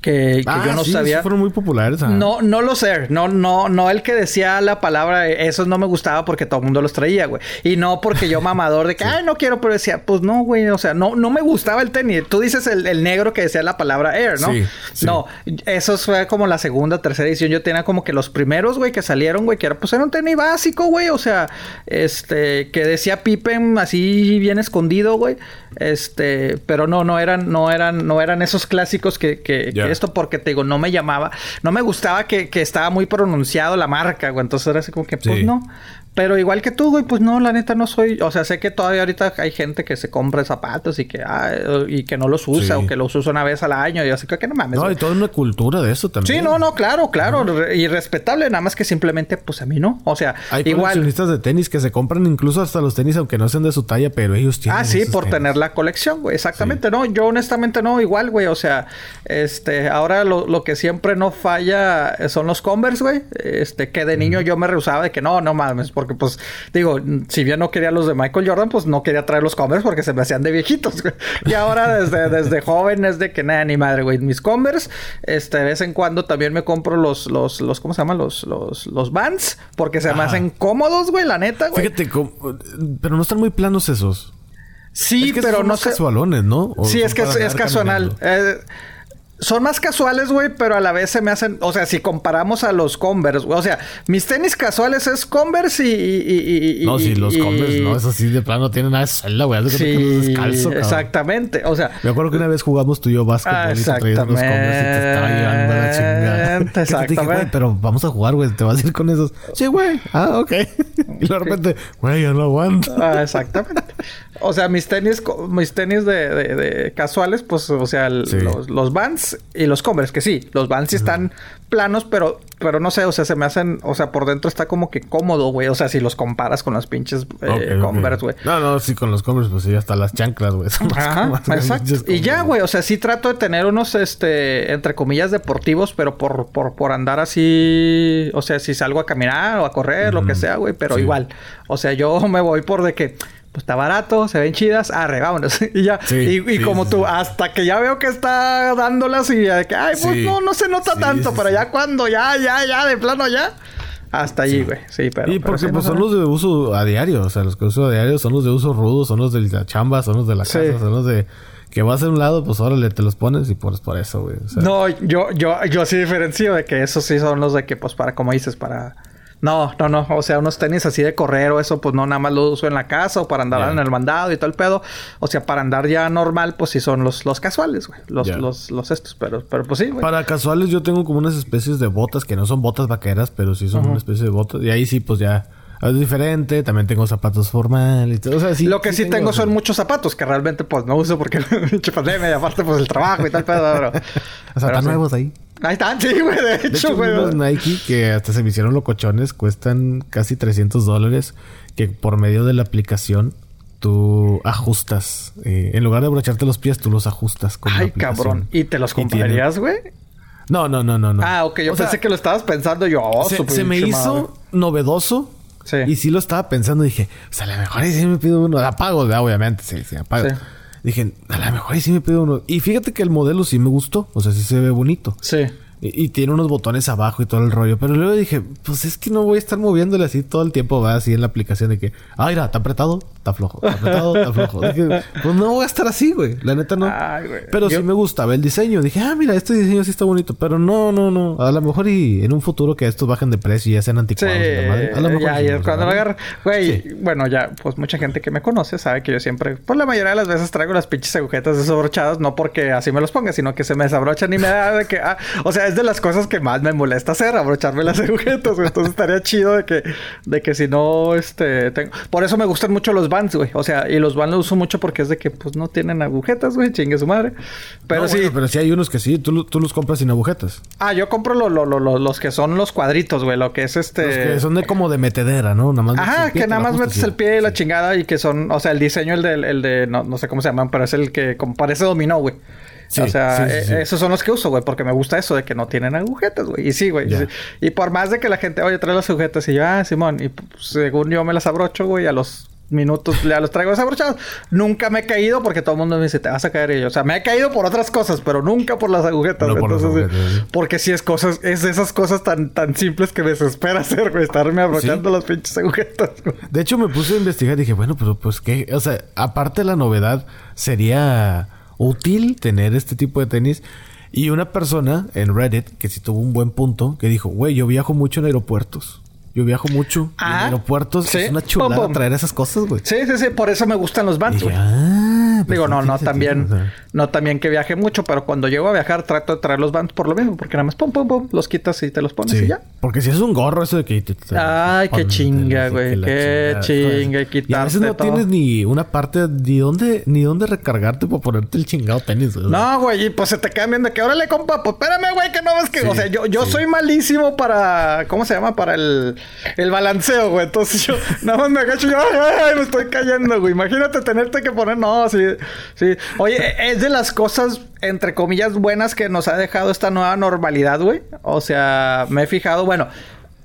que, ah, yo no sabía. fueron muy populares. No, no lo sé. No, no, no el que decía la palabra, esos no me gustaba porque todo el mundo los traía, güey. Y no porque yo mamador de que, ay, no quiero, pero decía, pues no, güey. O sea, no, no me gustaba el tenis. Tú dices el, negro que decía la palabra air, ¿no? Sí, No, eso fue como la segunda, tercera edición. Yo tenía como que los primeros, güey, que salieron, güey, que era, pues era un tenis básico, güey. O sea, este, que decía Pippen así bien escondido, güey. Este, pero no, no eran, no eran, no eran esos clásicos que, que, esto porque te digo, no me llamaba, no me gustaba que, que estaba muy pronunciado la marca, güey. Entonces era así como que, pues no. Pero igual que tú, güey, pues no, la neta no soy. O sea, sé que todavía ahorita hay gente que se compra zapatos y que, ah, y que no los usa o que los usa una vez al año. Y así que, no mames. No, hay toda una cultura de eso también. Sí, no, no, claro, claro. Y respetable, nada más que simplemente, pues a mí no. O sea, hay igual. coleccionistas de tenis que se compran incluso hasta los tenis, aunque no sean de su talla, pero ellos tienen. Ah, sí, por tener la colección, güey. Exactamente, no. Yo honestamente no, igual, güey. O sea, este, ahora lo, lo, que siempre no falla son los Converse, güey. Este, que de niño yo me rehusaba de que no, no mames, porque pues digo, si bien no quería los de Michael Jordan, pues no quería traer los Converse porque se me hacían de viejitos, güey. Y ahora desde, desde joven es de que nada, ni madre, güey. Mis Converse, este, de vez en cuando también me compro los, los, los, ¿cómo se llaman? Los, los, los Vans, porque se me hacen cómodos, güey, la neta, güey. Fíjate, pero no están muy planos esos. Sí, pero no sé. casualones, ¿no? sí, es que es, casual. Eh, son más casuales, güey, pero a la vez se me hacen, o sea, si comparamos a los Converse, güey, o sea, mis tenis casuales es Converse y... y, y no, sí, los Converse, no, eso sí, de plano no tiene nada de celda, güey, sí, que descalzo, exactamente, o sea... Me acuerdo que una vez jugamos tú y yo básquetbol y te traías los Converse y te estaba llevando la chingada. Exactamente. Dije, pero vamos a jugar, güey, te vas a ir con esos. Sí, güey. Ah, ok. y de repente, güey, yo no aguanto. Ah, exactamente. O sea, mis tenis, mis tenis de, de, casuales, pues, o sea, los, los Vans y los Converse, que sí, los Vans sí están planos, pero, pero no sé, o sea, se me hacen, o sea, por dentro está como que cómodo, güey. O sea, si los comparas con los pinches eh, Converse, güey. No, no, sí, con los Converse, pues sí, hasta las chanclas, güey. Ajá, exacto. Y ya, güey, o sea, sí trato de tener unos, este, entre comillas, deportivos, pero por, por, por andar así, o sea, si salgo a caminar o a correr, lo que sea, güey, pero igual. O sea, yo me voy por de que pues está barato, se ven chidas, arre, vámonos. y ya, y, como tú, hasta que ya veo que está dándolas y de que, ay, pues no, no se nota tanto, pero ya cuando, ya, ya, ya, de plano ya. Hasta allí, güey. Sí. pero. Y porque pues, son los de uso a diario. O sea, los que uso a diario son los de uso rudo, son los de la chamba, son los de la casa, son los de que vas a un lado, pues órale, te los pones y pones por eso, güey. no, yo, yo, yo sí diferencio de que esos sí son los de que, pues, para, como dices, para no, no, no. O sea, unos tenis así de correr o eso, pues no nada más lo uso en la casa o para andar en el mandado y todo el pedo. O sea, para andar ya normal, pues sí son los, los casuales, güey. Los, los, los estos, pero, pero pues sí, güey. Para casuales yo tengo como unas especies de botas que no son botas vaqueras, pero sí son una especie de botas. Y ahí sí, pues ya es diferente. También tengo zapatos formales. O sea, sí, Lo que sí, tengo, son muchos zapatos que realmente pues no uso porque pandemia y aparte pues el trabajo y tal pedo. Pero, o sea, están nuevos ahí. Ahí están, sí, güey. De hecho, güey. Los Nike que hasta se me hicieron locochones cuestan casi 300 dólares. Que por medio de la aplicación tú ajustas. Eh, en lugar de brocharte los pies, tú los ajustas con Ay, cabrón. ¿Y te los comprarías, güey? No, no, no, no, no. Ah, ok. Yo pensé que lo estabas pensando yo. Oh, se, me hizo novedoso. Sí. Y sí lo estaba pensando. Dije, o sea, a lo mejor ahí sí me pido uno. Apago, obviamente. Sí, sí, apago. Sí. Dije, a lo mejor ahí sí me pido uno. Y fíjate que el modelo sí me gustó. O sea, sí se ve bonito. Sí. Y, tiene unos botones abajo y todo el rollo. Pero luego dije, pues es que no voy a estar moviéndole así todo el tiempo, va así en la aplicación de que, ah, mira, está apretado, está flojo, está apretado, está flojo. Dije, pues no voy a estar así, güey. La neta no. Pero sí me gustaba el diseño. Dije, ah, mira, este diseño sí está bonito. Pero no, no, no. A lo mejor y en un futuro que estos bajen de precio y ya sean anticuados. a lo mejor ya, cuando lo agarro, güey, bueno, ya, pues mucha gente que me conoce sabe que yo siempre, por la mayoría de las veces traigo las pinches agujetas desabrochadas, no porque así me los ponga, sino que se me desabrochan y me da de que, ah, o sea, es de las cosas que más me molesta hacer, abrocharme las agujetas, Entonces estaría chido de que, de que si no, este, tengo... Por eso me gustan mucho los bands, güey. O sea, y los bands los uso mucho porque es de que, pues, no tienen agujetas, güey. Chingue su madre. Pero sí. pero sí hay unos que sí. Tú, tú los compras sin agujetas. Ah, yo compro los que son los cuadritos, güey. Lo que es este... Los que son de como de metedera, ¿no? Nada más Ajá, que nada más metes el pie y la chingada y que son... O sea, el diseño, el de... El de no, no sé cómo se llaman, pero es el que como parece dominó, güey o sea, eh, esos son los que uso, güey, porque me gusta eso de que no tienen agujetas, güey. Y sí, güey. Y por más de que la gente, oye, trae las agujetas y yo, ah, Simón, y pues, según yo me las abrocho, güey, a los minutos ya los traigo desabrochados. Nunca me he caído porque todo el mundo me dice, te vas a caer. Y yo, o sea, me he caído por otras cosas, pero nunca por las agujetas. porque si es cosas, es de esas cosas tan, tan simples que me desespera hacer, güey, estarme abrochando las pinches agujetas. De hecho, me puse a investigar y dije, bueno, pero pues qué, o sea, aparte de la novedad, sería útil tener este tipo de tenis. Y una persona en Reddit, que sí tuvo un buen punto, que dijo, güey, yo viajo mucho en aeropuertos. Yo viajo mucho. en ah, aeropuertos es una chulada traer esas cosas, güey. Sí, sí, sí. Por eso me gustan los bands, güey. Ah, pues Digo, no, no también, no también que viaje mucho, pero cuando llego a viajar trato de traer los bands por lo mismo, porque nada más pum, pum, pum, los quitas y te los pones y ya. Porque si es un gorro eso de que te, Ay, qué chinga, güey. Qué chinga, Y a veces no tienes ni una parte ni dónde, ni dónde recargarte para ponerte el chingado tenis. No, güey, y pues se te quedan viendo que órale, compa, pues espérame, güey, que no ves que. o sea, yo, yo soy malísimo para. ¿Cómo se llama? Para el el balanceo, güey. Entonces yo nada más me agacho y yo, ay, me estoy cayendo, güey. Imagínate tenerte que poner, no, sí, sí. Oye, es de las cosas, entre comillas, buenas que nos ha dejado esta nueva normalidad, güey. O sea, me he fijado, bueno,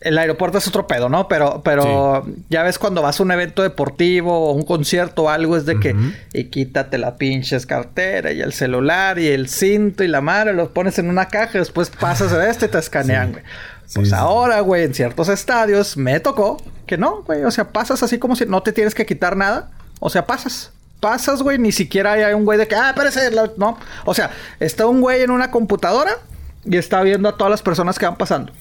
el aeropuerto es otro pedo, ¿no? Pero, pero ya ves cuando vas a un evento deportivo o un concierto o algo, es de que y quítate la pinches cartera y el celular y el cinto y la madre, los pones en una caja, y después pasas de este y te escanean, güey. Pues ahora, güey, en ciertos estadios me tocó que no, güey. O sea, pasas así como si no te tienes que quitar nada. O sea, pasas. Pasas, güey. Ni siquiera hay un güey de que, ah, espérese. No. O sea, está un güey en una computadora y está viendo a todas las personas que van pasando.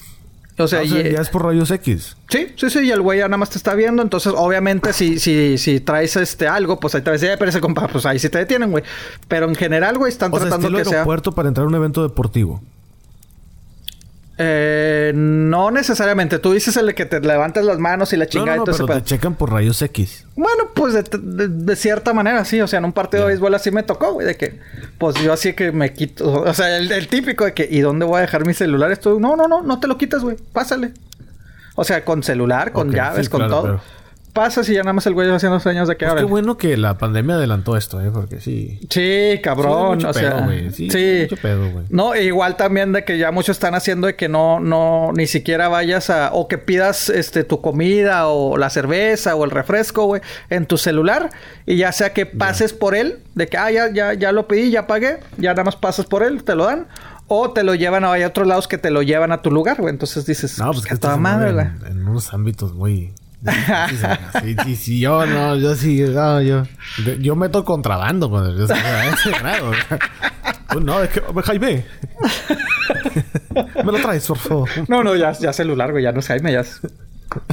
O sea, ya es por rayos X. Sí, sí, sí, y el güey ya nada más te está viendo. Entonces, obviamente, si, si, si traes este algo, pues ahí te ves, eh, pero ese compa, pues ahí sí te detienen, güey. Pero en general, güey, están tratando sea, que sea. aeropuerto para entrar a un evento deportivo. Eh, no necesariamente. Tú dices el de que te levantas las manos y la chingada no, no, pero te checan por rayos X. Bueno, pues de, cierta manera sí. O sea, en un partido de béisbol así me tocó, güey. De que, pues yo así que me quito. O sea, el, típico de que, ¿y dónde voy a dejar mi celular? Esto, no, no, no, no te lo quitas, güey. Pásale. O sea, con celular, con llaves, con todo pasa si ya nada más el güey haciendo sueños de que pues Qué bueno que la pandemia adelantó esto, ¿eh? Porque sí. Sí, cabrón. o sea, sí, sí. Mucho pedo, güey. No, e igual también de que ya muchos están haciendo de que no, no, ni siquiera vayas a. O que pidas este tu comida o la cerveza o el refresco, güey, en tu celular. Y ya sea que pases por él, de que, ah, ya, ya, ya lo pedí, ya pagué, ya nada más pasas por él, te lo dan. O te lo llevan a otros lados que te lo llevan a tu lugar, güey. Entonces dices, no, pues, que toda madre, güey. En unos ámbitos muy Sí, sí, sí, yo no, yo sí, no, yo, yo meto contrabando, pues, yo, ese grado. Pues no, es que, Jaime, me lo traes, por favor. No, no, ya, ya celular, güey, ya no es Jaime, ya es...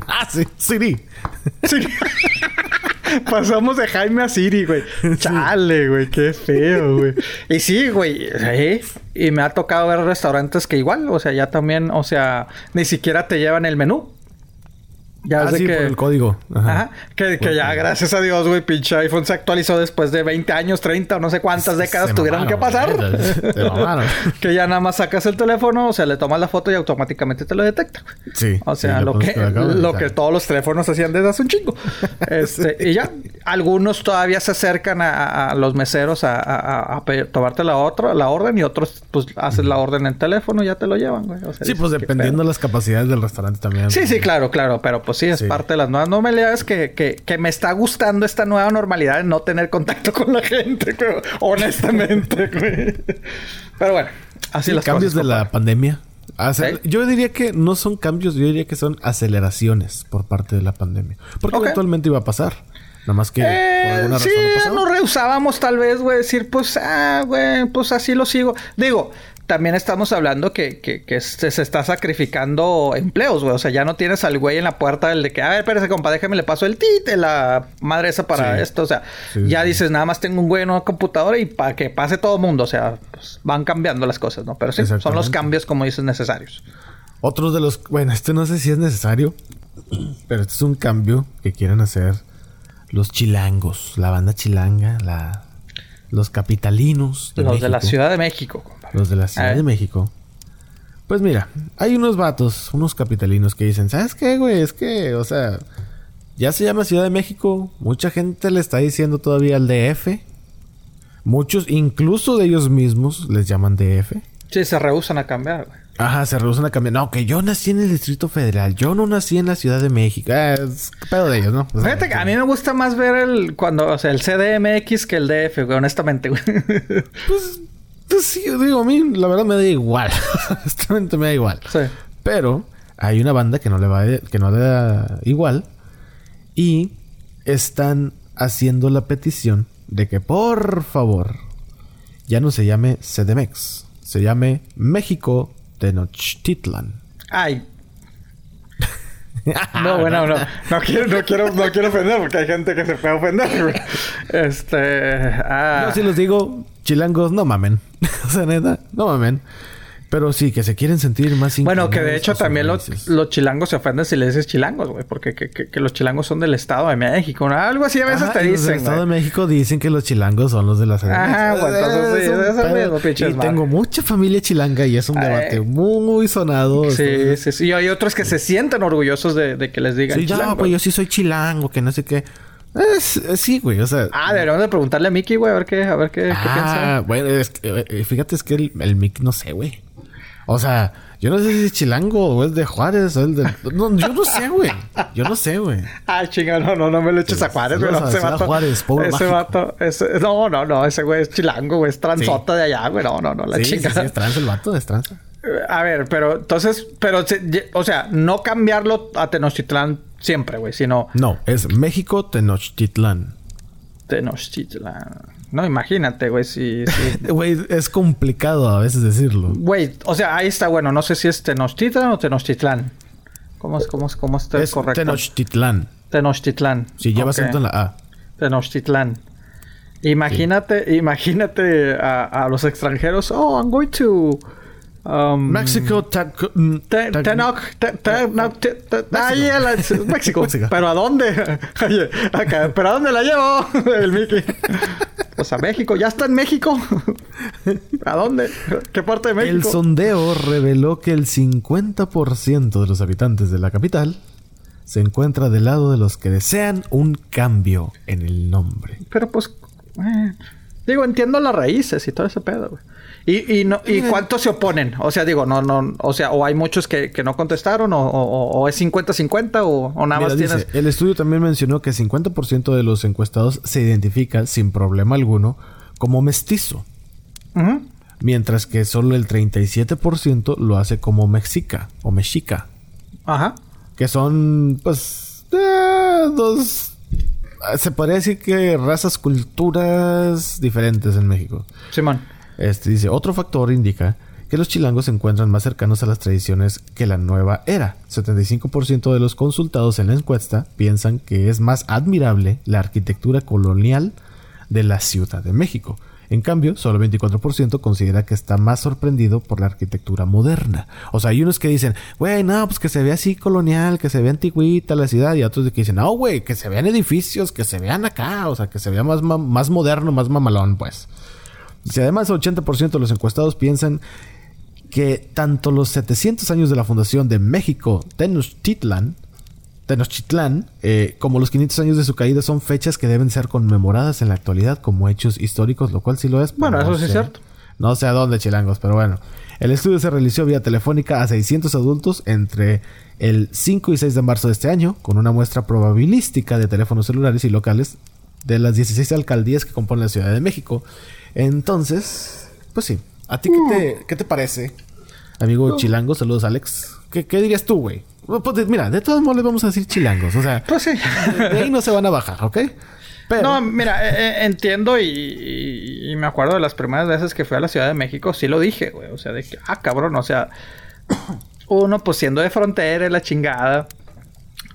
Ah, sí, Siri. Pasamos de Jaime a Siri, güey. Chale, güey, qué feo, güey. Y sí, güey, ¿eh? y me ha tocado ver restaurantes que igual, o sea, ya también, o sea, ni siquiera te llevan el menú. Ya ah, sí, que... por el código. Ajá. Que, que ya, gracias a Dios, güey, pinche iPhone se actualizó después de 20 años, 30 o no sé cuántas décadas tuvieron que pasar. que ya nada más sacas el teléfono, o sea, le tomas la foto y automáticamente te lo detecta. Sí. O sea, lo, que, lo que todos los teléfonos hacían desde hace un chingo. este, y ya, algunos todavía se acercan a, los meseros a, a, tomarte la otra, la orden y otros, pues, haces la orden en teléfono y ya te lo llevan, güey. sí, pues dependiendo de las capacidades del restaurante también. Sí, sí, claro, claro, pero pues pues sí, es parte de las nuevas normalidades que, que, que, me está gustando esta nueva normalidad de no tener contacto con la gente, honestamente, güey. Pero bueno, así los Cambios de la pandemia Yo diría que no son cambios, yo diría que son aceleraciones por parte de la pandemia. Porque eventualmente iba a pasar. Nada más que por eh, alguna sí, razón no nos rehusábamos tal vez, güey, decir, pues, ah, güey, pues así lo sigo. Digo, también estamos hablando que, que, se, está sacrificando empleos, güey. O sea, ya no tienes al güey en la puerta del de que, a ver, espérese, compa, déjame le paso el tite, la madre esa para esto. O sea, ya dices, nada más tengo un güey en una computadora y para que pase todo el mundo. O sea, pues, van cambiando las cosas, ¿no? Pero sí, son los cambios, como dices, necesarios. Otros de los, bueno, este no sé si es necesario, pero este es un cambio que quieren hacer los chilangos, la banda chilanga, la, los capitalinos. los de la Ciudad de México los de la Ciudad de México. Pues mira, hay unos vatos, unos capitalinos que dicen, ¿sabes qué, güey? Es que, o sea, ya se llama Ciudad de México. Mucha gente le está diciendo todavía al DF. Muchos, incluso de ellos mismos, les llaman DF. Sí, se rehusan a cambiar, güey. Ajá, se rehusan a cambiar. No, que yo nací en el Distrito Federal. Yo no nací en la Ciudad de México. Ah, es pedo de ellos, ¿no? Fíjate que a mí me gusta más ver el... Cuando... O sea, el CDMX que el DF, güey. Honestamente, güey. Pues... Pues sí, digo, a mí la verdad me da igual. Honestamente me da igual. Sí. Pero hay una banda que no le va que no le da igual y están haciendo la petición de que por favor ya no se llame CDMX, se llame México Tenochtitlan. Ay. No, bueno, no. No quiero, no quiero, no quiero ofender porque hay gente que se puede ofender. Este. Ah. No, si los digo, chilangos, no mamen. o sea, neta, no mamen. Pero sí, que se quieren sentir más Bueno, que de hecho también los, chilangos se ofenden si le dices chilangos, güey. Porque que, los chilangos son del Estado de México. ¿no? Algo así a veces te dicen. Los del Estado de México dicen que los chilangos son los de la Ajá, güey. Entonces sí, es, Y tengo mucha familia chilanga y es un debate muy sonado. Sí, sí, sí. Y hay otros que se sienten orgullosos de, que les digan Sí, ya, pues yo sí soy chilango, que no sé qué. Es, sí, güey, o sea. Ah, deberíamos de preguntarle a Mickey, güey, a ver qué, a ver qué, ah, piensa. Bueno, es eh, fíjate, es que el, el Mickey no sé, güey. O sea, yo no sé si es chilango o es de Juárez o es de... No, yo no sé, güey. Yo no sé, güey. Ay, chinga, no, no, no me lo eches a Juárez, güey. ese vato... Juárez, pobre ese vato... Ese, no, no, no. Ese güey es chilango, güey. Es transota de allá, güey. No, no, no. La sí, chica. Sí, sí, es trans el vato. Es trans. A ver, pero entonces... Pero, o sea, no cambiarlo a Tenochtitlán siempre, güey, sino... No, es México Tenochtitlán. Tenochtitlán. No, imagínate, güey, si... Güey, es complicado a veces decirlo. Güey, o sea, ahí está, bueno, no sé si es Tenochtitlán o Tenochtitlán. ¿Cómo es, cómo es, cómo está es correcto? Tenochtitlán. Tenochtitlán. Si lleva acento en la A. Tenochtitlán. Imagínate, imagínate a, a, los extranjeros. Oh, I'm going to Um, México, México. ¿Pero a dónde? ¿pero a dónde la llevo? El Mickey. Pues a México, ya está en México. ¿A dónde? ¿Qué parte de México? El sondeo reveló que el 50% de los habitantes de la capital se encuentra del lado de los que desean un cambio en el nombre. Pero pues, eh, digo, entiendo las raíces y todo ese pedo, güey. ¿Y, y, no, ¿Y cuántos se oponen? O sea, digo, no, no, o sea, o hay muchos que, no contestaron, o, es 50-50, o, nada más tienes. el estudio también mencionó que 50% de los encuestados se identifica sin problema alguno como mestizo. Mientras que solo el 37% lo hace como mexica o mexica. Ajá. Que son, pues, eh, dos. Se podría decir que razas, culturas diferentes en México. Simón. Este dice, otro factor indica que los chilangos se encuentran más cercanos a las tradiciones que la nueva era. 75% de los consultados en la encuesta piensan que es más admirable la arquitectura colonial de la Ciudad de México. En cambio, solo 24% considera que está más sorprendido por la arquitectura moderna. O sea, hay unos que dicen, güey, no, pues que se vea así colonial, que se vea antigüita la ciudad, y otros que dicen, no, güey, que se vean edificios, que se vean acá, o sea, que se vea más, más moderno, más mamalón, pues. Si además el 80% de los encuestados piensan que tanto los 700 años de la fundación de México, Tenochtitlan, Tenochtitlán, eh, como los 500 años de su caída son fechas que deben ser conmemoradas en la actualidad como hechos históricos, lo cual sí lo es. Bueno, eso sí es cierto. No sé a dónde, chilangos, pero bueno. El estudio se realizó vía telefónica a 600 adultos entre el 5 y 6 de marzo de este año, con una muestra probabilística de teléfonos celulares y locales de las 16 alcaldías que componen la Ciudad de México. Entonces, pues sí. ¿A ti qué te, mm. qué te parece? amigo chilango, saludos Alex. ¿Qué, qué dirías tú, güey? Pues, mira, de todos modos les vamos a decir chilangos, o sea, Pues sí. de ahí no se van a bajar, ¿ok? Pero, No, mira, eh, eh, entiendo y, y- y me acuerdo de las primeras veces que fui a la Ciudad de México, sí lo dije, güey. O sea, de que, ah, cabrón, o sea, uno pues siendo de frontera, la chingada,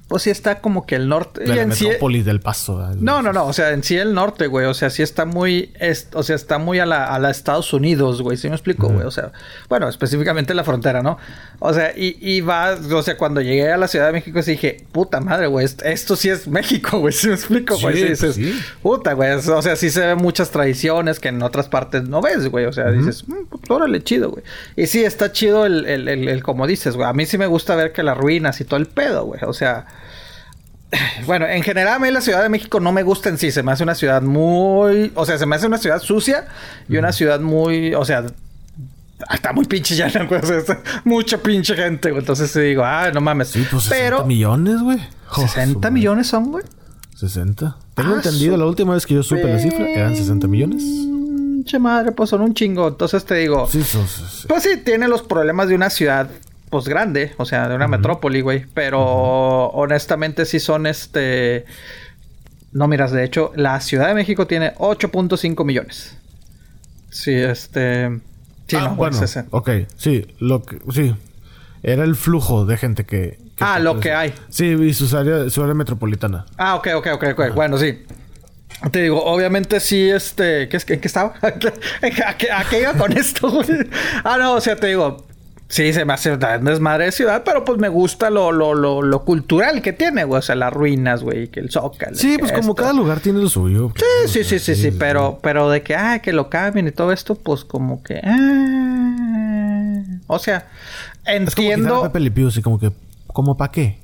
pues sí está como que el norte. de la en sí- del paso. ¿verdad? no, no, no, o sea, en sí el norte, güey, o sea, sí está muy, es- o sea, está muy a la, a la Estados Unidos, güey, ¿sí me explico, güey? O sea, bueno, específicamente la frontera, ¿no? O sea, y, y va, o sea, cuando llegué a la Ciudad de México, sí dije, puta madre, güey, est- esto sí es México, güey, ¿sí me explico, güey? Sí, Sí, dices, sí. puta, güey, o sea, sí se ven muchas tradiciones que en otras partes no ves, güey, o sea, dices, "Mm, pues, órale, chido, güey. Y sí, está chido el, el, el, el como dices, güey, a mí sí me gusta ver que las ruinas y todo el pedo, güey, o sea... Bueno, en general a mí la Ciudad de México no me gusta en sí. Se me hace una ciudad muy... O sea, se me hace una ciudad sucia y una ciudad muy... O sea... Está muy pinche llena, güey. O sea, está mucha pinche gente, güey. Entonces sí digo, ah, no mames. Sí, pues 60 Pero... millones, güey. Oh, 60 su millones son, güey. madre. 60. Tengo Ah, entendido, la última vez que yo supe la cifra, eran 60 millones. Pinche madre, pues son un chingo. Entonces te digo... Sí, son- sí. Pues sí, tiene los problemas de una ciudad, pues grande, o sea, de una metrópoli, güey. Pero honestamente sí son este. No, miras, de hecho, la Ciudad de México tiene 8.5 millones. Sí, este. Sí, Ah, no, bueno, es ok, sí, lo que, sí. Era el flujo de gente que... que Ah, lo que hay. Sí, y su área, su área metropolitana. Ah, ok, ok, ok, ok. Bueno, sí. Te digo, obviamente sí, este... ¿qué es, ¿En qué estaba? ¿A qué, a qué iba con esto, güey? Ah, no, o sea, te digo... Sí, se me hace un desmadre de ciudad, pero pues me gusta lo, lo, lo, lo cultural que tiene, güey. O sea, las ruinas, güey, que el zócalo. Sí, que pues como cada lugar tiene lo suyo. Sí, sí, sí, sí, sí, pero, pero de que, ah, que lo cambien y todo esto, pues como que, ah, o sea, Es como entiendo, Pepe así como que... ¿Cómo para qué?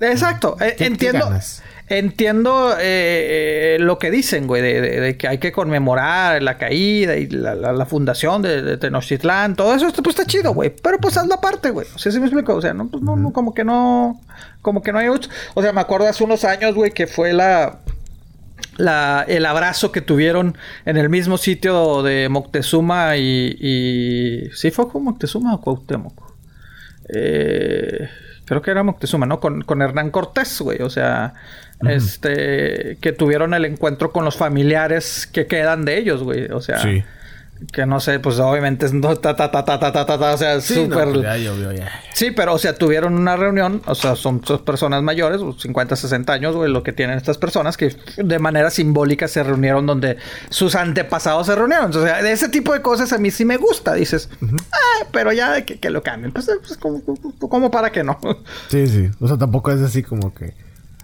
exacto, eh, ¿Qué- qué entiendo, ganas? Entiendo eh, eh, lo que dicen, güey, de, de- de que hay que conmemorar la caída y la, la- la fundación de, de Tenochtitlán, todo eso, pues está chido, güey, pero pues hazlo aparte, güey, o sea, ¿sí me explico? O sea, no, pues no, no, como que no, como que no hay o sea, me acuerdo hace unos años, güey, que fue la la, el abrazo que tuvieron en el mismo sitio de Moctezuma y, y... ¿Sí fue con Moctezuma o Cuauhtémoc? Eh, creo que era Moctezuma, ¿no? Con, con Hernán Cortés, güey. O sea, este, que tuvieron el encuentro con los familiares que quedan de ellos, güey. O sea, que no sé, pues obviamente es no, ta, ta, ta, ta, ta, ta, ta, o sea, súper. Pues, sí, pero o sea, tuvieron una reunión, o sea, son, son personas mayores, pues, 50, 60 años, güey, lo que tienen estas personas que de manera simbólica se reunieron donde sus antepasados se reunieron. O sea, de ese tipo de cosas a mí sí me gusta, dices, ah, pero ya de que, lo cambien, pues, eh, pues como, para que no. Sí, sí, o sea, tampoco es así como que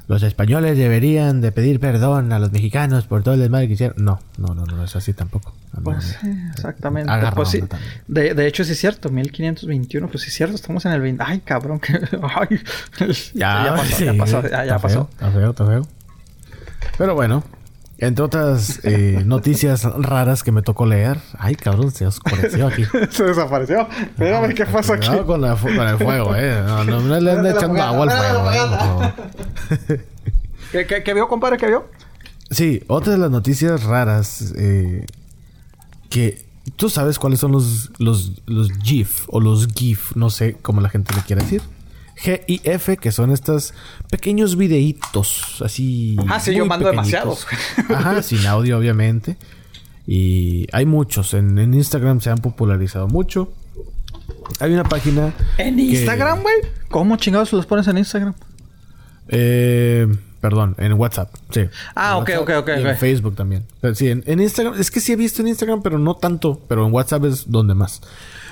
los españoles deberían de pedir perdón a los mexicanos por todo el desmadre que hicieron. No, no, no, no es así tampoco. No, no, Pues sí, no. exactamente. Pues sí. De, de hecho, sí es cierto, 1521, pues sí es cierto, estamos en el 20. Ay, cabrón, que. Ay. ya pasó, ya pasó, ya, pasó. Feo, está feo, está feo. Pero bueno, entre otras eh, noticias raras que me tocó leer. Ay, cabrón, se oscureció aquí. Se desapareció. Mírame qué pasó aquí. Con, la fu- con el fuego, eh. No, no, no le ande Espérate la echando agua al fuego, eh, por fogata. favor. ¿Qué, qué, qué vio, compadre? ¿Qué vio? Sí, otra de las noticias raras eh, que tú sabes cuáles son los, los, los GIF o los GIF, no sé cómo la gente le quiere decir. G-I-F, que son estos pequeños videitos así. Ah, sí, yo mando pequeñitos. Ajá, sin audio, obviamente. Y hay muchos. En, en Instagram se han popularizado mucho. Hay una página. ¿En que- Instagram, güey? ¿Cómo chingados los pones en Instagram? Eh, perdón, en WhatsApp, sí. Ah, En ok, WhatsApp ok, ok, y en ok. Facebook también. Pero sí, en, en Instagram, es que sí he visto en Instagram, pero no tanto. Pero en WhatsApp es donde más.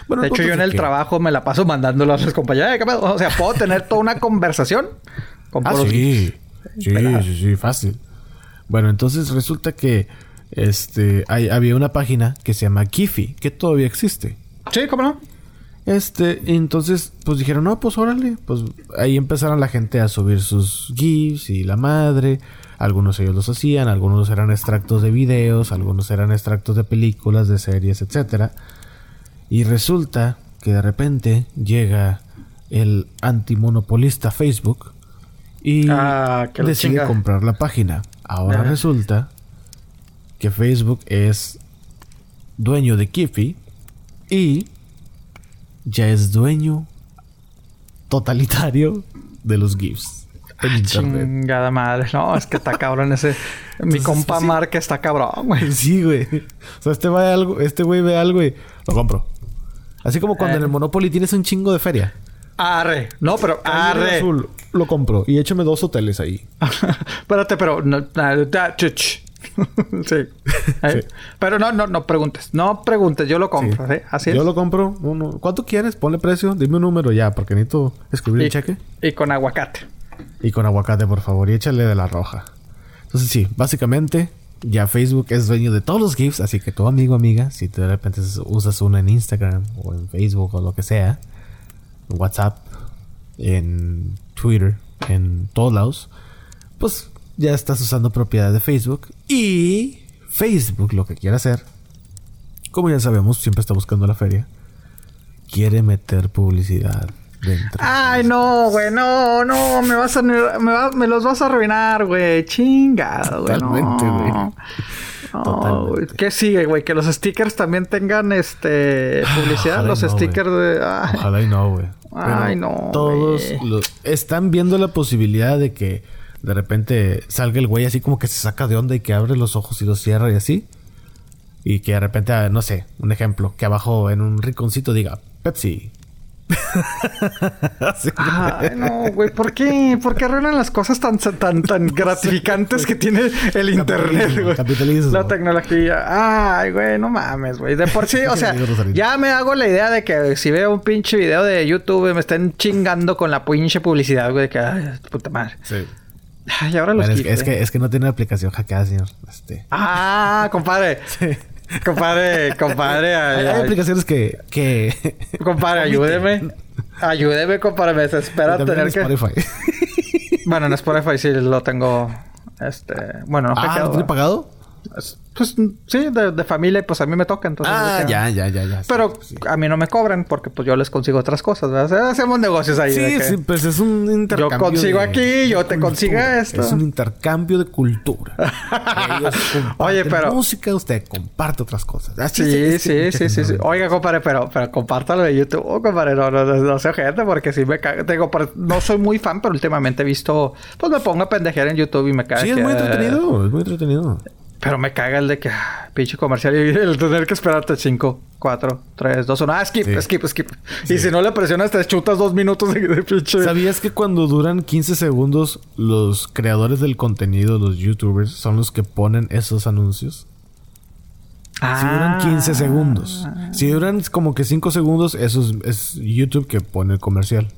Bueno, De hecho, yo en el que- trabajo me la paso mandándolo a los compañeros. O sea, puedo tener toda una conversación con Ah, sí. Sí, sí, sí, fácil. Bueno, entonces resulta que este hay- había una página que se llama Kifi, que todavía existe. Sí, ¿cómo no? Este, entonces, pues dijeron, no, pues órale. Pues ahí empezaron la gente a subir sus GIFs y la madre. Algunos ellos los hacían, algunos eran extractos de videos, algunos eran extractos de películas, de series, etcétera. Y resulta que de repente llega el antimonopolista Facebook y Ah, decide chinga. comprar la página. Ahora Ah. resulta que Facebook es dueño de Kifi y ya es dueño totalitario de los GIFs. En Ah, internet. Chingada madre. No, es que está cabrón ese. Mi Entonces, compa sí. Mark está cabrón, güey. Sí, güey. O sea, este, ve algo, este güey ve algo y lo compro. Así como cuando Eh. en el Monopoly tienes un chingo de feria. Arre. No, pero Arre. Azul, lo compro. Y échame dos hoteles ahí. Espérate, pero no, sí. ¿Eh? Sí. Pero no, no, no preguntes. No preguntes, yo lo compro, Sí. ¿sí? Así es. Yo lo compro. Uno. ¿Cuánto quieres? Ponle precio. Dime un número ya, porque necesito escribir y, el cheque. y con aguacate. Y con aguacate, por favor. Y échale de la roja. Entonces, sí, básicamente, ya Facebook es dueño de todos los GIFs. Así que tu amigo, amiga, si de repente usas uno en Instagram o en Facebook o lo que sea, en WhatsApp, en Twitter, en todos lados, pues ya estás usando propiedad de Facebook. Y Facebook lo que quiere hacer, como ya sabemos, siempre está buscando la feria, quiere meter publicidad dentro. Ay, no, güey, no, no, me vas a me, va- me los vas a arruinar, güey. Chingado, güey. Totalmente, no. güey. No, güey. ¿Qué sigue, güey? Que los stickers también tengan este publicidad. Ojalá los no, stickers de. Ay, Ojalá y no, güey. Ay, no, Todos los- están viendo la posibilidad de que de repente salga el güey así como que se saca de onda y que abre los ojos y los cierra y así. Y que de repente, ah, no sé, un ejemplo, que abajo en un rinconcito diga Pepsi. Ay, no, güey, ¿por qué? ¿Por qué arruinan las cosas tan, tan, tan gratificantes que tiene el internet, güey? capitalismo. La tecnología. Ay, güey, no mames, güey. De por sí, o sea, ya me hago la idea de que si veo un pinche video de YouTube me estén chingando con la pinche publicidad, güey, que, ay, puta madre. Sí. Ay, ahora los Bueno, es, GIFs, que, es, eh. que, es que no tiene aplicación hackeada, señor. Este. Ah, compadre. Compadre, compadre. Hay, ay, hay ay. aplicaciones que. que Compadre, ayúdeme. Ayúdeme, compadre. Me desespera tener en que... Spotify. Bueno, en Spotify sí lo tengo. Este. Bueno, no ah, ¿lo tiene pagado? Es- Pues sí, de, de familia, y pues a mí me toca, entonces. Ah, ya, ya, ya, ya. Pero sí, sí. a mí no me cobran porque pues yo les consigo otras cosas, hacemos negocios ahí. Sí, sí, pues es un intercambio. consigo de- aquí, yo te consigo esto. Es un intercambio de cultura. Oye, pero- música, usted comparte otras cosas. Así Sí, es, sí, sí, sí, sí. Oiga, compadre, pero, pero compártalo de YouTube, oh, compadre. No, no, no, no gente porque sí me caga. Te Digo, pero no soy muy fan, pero últimamente he visto... Pues me pongo a pendejear en YouTube y me caga Sí, es muy entretenido. Es muy entretenido. Pero me caga el de que... ah, Pinche comercial y el tener que esperarte 5, 4, 3, 2, 1. Ah, skip, Sí. skip, skip. Y si no le presionas te chutas dos minutos de, de pinche... ¿Sabías que cuando duran 15 segundos, los creadores del contenido, los youtubers, son los que ponen esos anuncios? Si duran 15 segundos. Si duran como que 5 segundos, eso es, es YouTube que pone el comercial.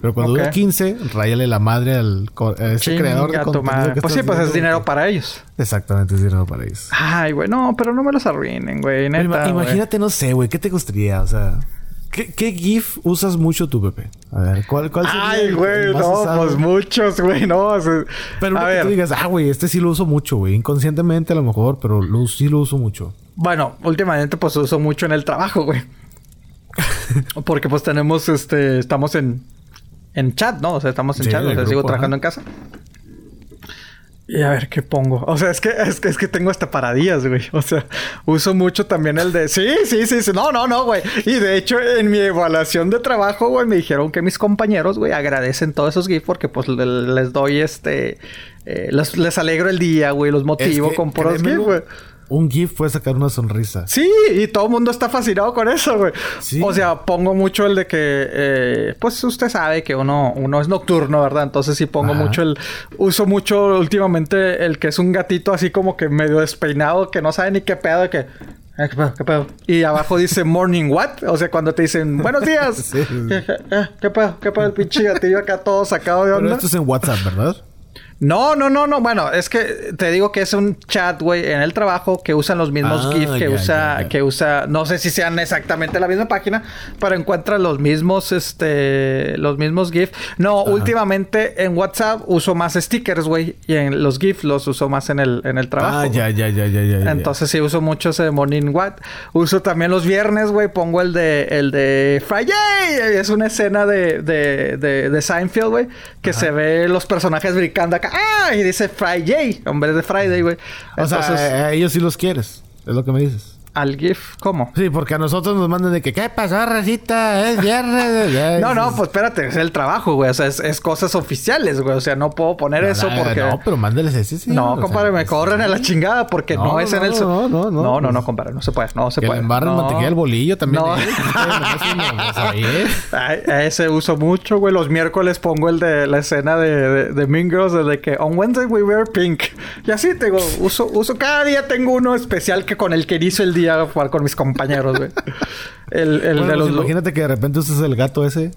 Pero cuando Ok. dura 15, ráyale la madre al a ese Chinga creador de contenido. que Pues sí, pues es dinero para ellos. Exactamente, es dinero para ellos. Ay, güey, no, pero no me los arruinen, güey. Pero imagínate, no sé, güey, ¿qué te gustaría? O sea, ¿qué, qué GIF usas mucho tú, Pepe? A ver, ¿cuál, cuál sería Ay, güey, no, usado? pues muchos, güey, no. o sea, Pero a uno que ver, tú digas, ah, güey, este sí lo uso mucho, güey. Inconscientemente a lo mejor, pero lo, sí lo uso mucho. bueno, últimamente pues uso mucho en el trabajo, güey. Porque pues tenemos, este, estamos en, en chat, ¿no? O sea, estamos en Sí, chat, o sea, sigo trabajando ajá. en casa. Y a ver qué pongo. O sea, es que, es que, es que tengo hasta paradillas, güey. O sea, uso mucho también el de. Sí, sí, sí, sí. No, no, no, güey. Y de hecho, en mi evaluación de trabajo, güey, me dijeron que mis compañeros, güey, agradecen todos esos GIFs porque, pues, le- les doy este. eh, les, les alegro el día, güey. Los motivo Es que, con puros GIFs, güey. Un GIF puede sacar una sonrisa. Sí, y todo el mundo está fascinado con eso, güey. Sí. O sea, pongo mucho el de que, eh, pues usted sabe que uno, uno es nocturno, ¿verdad? Entonces sí pongo Ajá. mucho el, uso mucho últimamente el que es un gatito así como que medio despeinado, que no sabe ni qué pedo, de que, eh, ¿qué pedo? ¿Qué pedo? Y abajo dice morning what? O sea, cuando te dicen buenos días. Sí. ¿Qué, qué, eh, ¿Qué pedo? ¿Qué pedo? El pinche gatillo acá todo sacado de Pero onda. esto es en WhatsApp, ¿verdad? No, no, no, no. Bueno, es que te digo que es un chat, güey, en el trabajo que usan los mismos Ah, GIF que usa, que usa, no sé si sean exactamente la misma página, pero encuentra los mismos, este, los mismos GIF. No, últimamente en WhatsApp uso más stickers, güey, y en los GIF los uso más en el, en el trabajo. Ah, ya, ya, ya, ya, ya. Entonces sí uso mucho ese de Morning What. Uso también los viernes, güey. Pongo el de el de Friday. Es una escena de, de, de, de Seinfeld, güey. Que se ve los personajes brincando acá. ¡Ah! Y dice Friday. Vez de Friday, güey. O sea, Entonces... a, a ellos sí los quieres. Es lo que me dices. Al GIF. ¿Cómo? Sí, porque a nosotros nos mandan de que, ¿qué pasó, racita? Es viernes. no, no, pues espérate, es el trabajo, güey. O sea, es, cosas oficiales, güey. O sea, no puedo poner eso porque. No, pero mándeles ese, sí. No, compadre, me corren a la chingada porque no, es en el. No, no, no. No, no, no, compadre, no se puede, no se puede. Le embarran mantequilla al bolillo también. No. ese uso mucho, güey. Los miércoles pongo el de la escena de, de, Mean Girls, de que on Wednesday we wear pink. Y así tengo, uso, uso, cada día tengo uno especial que con el que inicio el día a jugar con mis compañeros, güey. El, el de los... Imagínate que de repente usas el gato ese.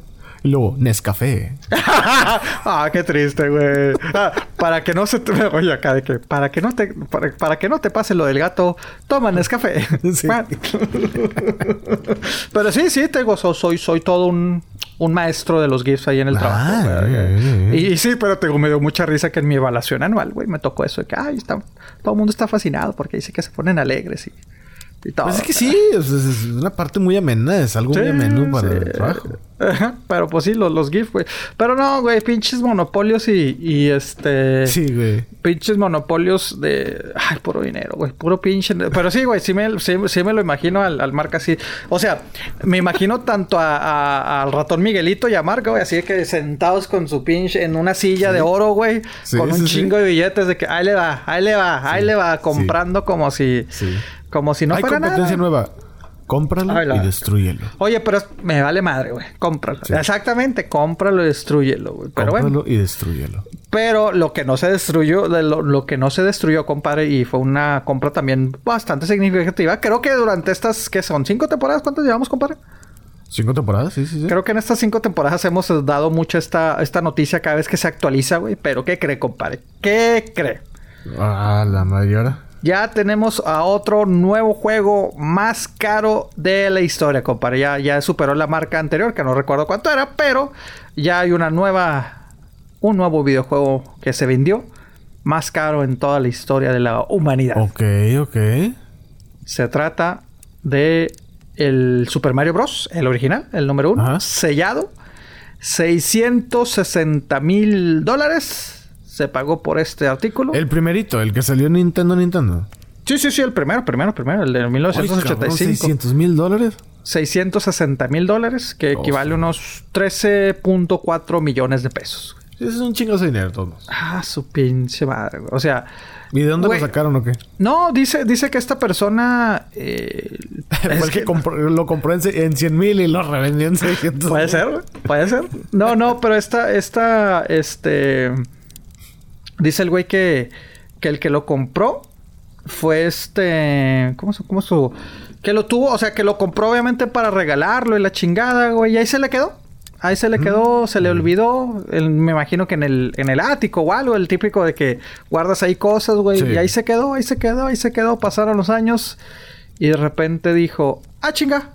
Y luego, Nescafé. ah, qué triste, güey. Ah, para que no se te... Oye, acá de que... Para que no te... Para, que no te pase lo del gato, toma Nescafé. Sí. Pero sí, sí, tengo... soy, soy todo un un maestro de los GIFs ahí en el trabajo. Ah, y, sí, pero tengo, me dio mucha risa que en mi evaluación anual, güey, me tocó eso de que, ay, está, todo el mundo está fascinado porque dice que se ponen alegres y pues es que sí, es, una parte muy amena, es algo muy ameno para el trabajo. Pero pues sí, los, los GIF, güey. Pero no, güey, pinches monopolios y, y este. Sí, güey. Pinches monopolios de. Ay, puro dinero, güey. Puro pinche. Pero sí, güey, sí me, sí, me lo imagino al, al marca así. O sea, me imagino tanto a, al ratón Miguelito y a Marca, güey, así que sentados con su pinche en una silla de oro, güey, con un chingo de billetes de que ahí le va, ahí le va, ahí le va, comprando como si. Sí como si no Hay competencia nueva. Cómpralo y destruyelo. Oye, pero me vale madre, güey. Cómpralo. Exactamente, cómpralo y destruyelo, güey. Pero cómpralo y destruyelo. Pero lo que no se destruyó, lo, lo, que no se destruyó, compadre, y fue una compra también bastante significativa. Creo que durante estas, ¿qué son? ¿Cinco temporadas? ¿Cuántas llevamos, compadre? Cinco temporadas, sí, sí, sí. Creo que en estas cinco temporadas hemos dado mucho esta, esta noticia cada vez que se actualiza, güey. Pero ¿qué cree, compadre? ¿Qué cree? Ah, la mayor ya tenemos a otro nuevo juego más caro de la historia, compadre. Ya, ya superó la marca anterior, que no recuerdo cuánto era, pero ya hay una nueva, un nuevo videojuego que se vendió más caro en toda la historia de la humanidad. Ok, ok. Se trata de el Super Mario Bros., el original, el número uno, sellado. 660 mil dólares se pagó por este artículo. El primerito, el que salió en Nintendo Nintendo. Sí, sí, sí, el primero, primero, primero, el de 1985. ¿600 mil dólares? 660 mil dólares, que equivale a unos 13.4 millones de pesos. Sí, es un chingo de dinero, todos. Ah, su pinche madre, O sea... ¿Y de dónde lo sacaron o qué? No, dice, dice que esta persona... Eh, es que, lo compró en, en 100 mil y lo revendió en 600 Puede ser, puede ser. No, no, pero esta, esta, este... Dice el güey que, que el que lo compró fue este. ¿Cómo, cómo su.? Que lo tuvo, o sea, que lo compró obviamente para regalarlo y la chingada, güey. Y ahí se le quedó. Ahí se le mm. quedó, se le olvidó. me imagino que en el, en el ático o algo, el típico de que guardas ahí cosas, güey. Y ahí se quedó, ahí se quedó, ahí se quedó. Pasaron los años. Y de repente dijo, ah, chinga.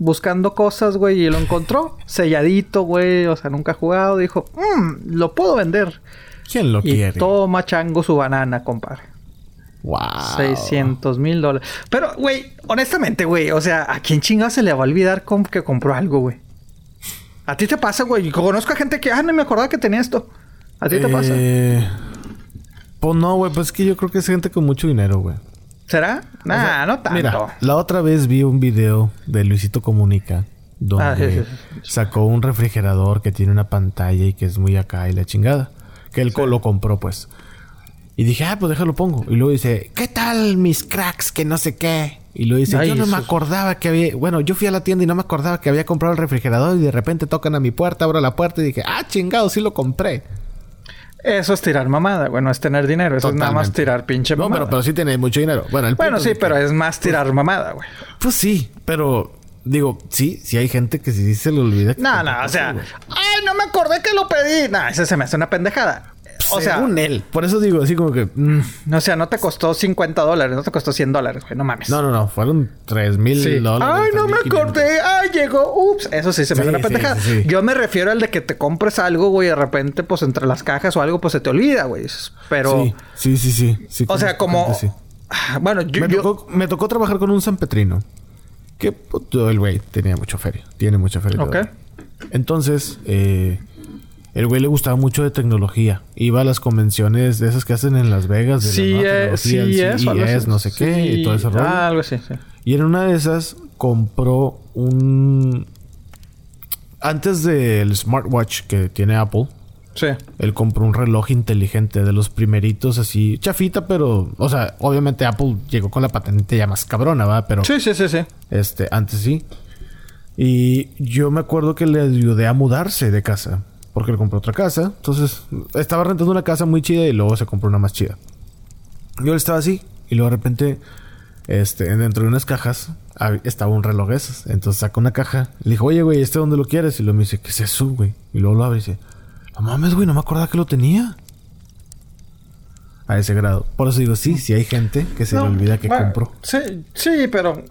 Buscando cosas, güey. Y lo encontró. Selladito, güey. O sea, nunca ha jugado. Dijo, mmm, lo puedo vender. ¿Quién lo y quiere? Toma chango su banana, compadre. Wow. 600 mil dólares. Pero, güey, honestamente, güey, o sea, ¿a quién chingado se le va a olvidar que compró algo, güey? ¿A ti te pasa, güey? Conozco a gente que, ah, no me acordaba que tenía esto. ¿A ti te pasa? Eh, pues no, güey, pues es que yo creo que es gente con mucho dinero, güey. ¿Será? Nah, no tanto. Mira, la otra vez vi un video de Luisito Comunica donde ah, sacó un refrigerador que tiene una pantalla y que es muy acá y la chingada. Que él lo compró, pues. Y dije, ah, pues déjalo pongo. Y luego dice, ¿qué tal mis cracks? Que no sé qué. Y luego dice, yo no me acordaba que había... Bueno, yo fui a la tienda y no me acordaba que había comprado el refrigerador y de repente tocan a mi puerta, abro la puerta y dije, ah, chingado, sí lo compré. Eso es tirar mamada, bueno, es tener dinero. Eso es nada más tirar pinche mamada. No, pero, sí tiene mucho dinero. Bueno, el bueno sí, pero es más tirar mamada, güey. Pues sí, pero Digo, sí, sí hay gente que sí se le olvida. no, no, o sea, ay, no me acordé que lo pedí. Nah, ese se me hace una pendejada. O sea, Según él. Por eso digo, así como que. Mm. O sea, no te costó 50 dólares, no te costó 100 dólares, güey. No mames. No, no, no. Fueron 3 mil dólares. Ay, no me acordé. Ay, llegó. Ups. Eso sí se me hace una pendejada. Yo me refiero al de que te compres algo, güey, y de repente, pues entre las cajas o algo, pues se te olvida, güey. Pero. Sí, sí, sí, sí. o sea, como. Bueno, yo me, Tocó, me tocó trabajar con un San Petrino. Que puto, el güey tenía mucho feria. Tiene mucha feria. Ok. Entonces, eh, el güey le gustaba mucho de tecnología. Iba a las convenciones de esas que hacen en Las Vegas de sí, la sí, es, no sé qué, y todo ese rollo. Ah, algo así, sí. Y en una de esas compró un... Antes del smartwatch que tiene Apple, Sí. Él compró un reloj inteligente de los primeritos, así, chafita, pero, o sea, obviamente Apple llegó con la patente ya más cabrona, ¿va? Pero. Sí, sí, sí, sí. Este, antes sí. Y yo me acuerdo que le ayudé a mudarse de casa, porque le compró otra casa. Entonces, estaba rentando una casa muy chida y luego se compró una más chida. Yo estaba así, y luego de repente, este, dentro de unas cajas estaba un reloj esos. Entonces saca una caja, le dijo, oye, güey, ¿este dónde lo quieres? Y luego me dice, ¿qué es eso, güey? Y luego lo abre y dice, no mames, güey, no me acordaba que lo tenía. A ese grado. Por eso digo, sí, sí hay gente que se le olvida que compró. Sí, sí, pero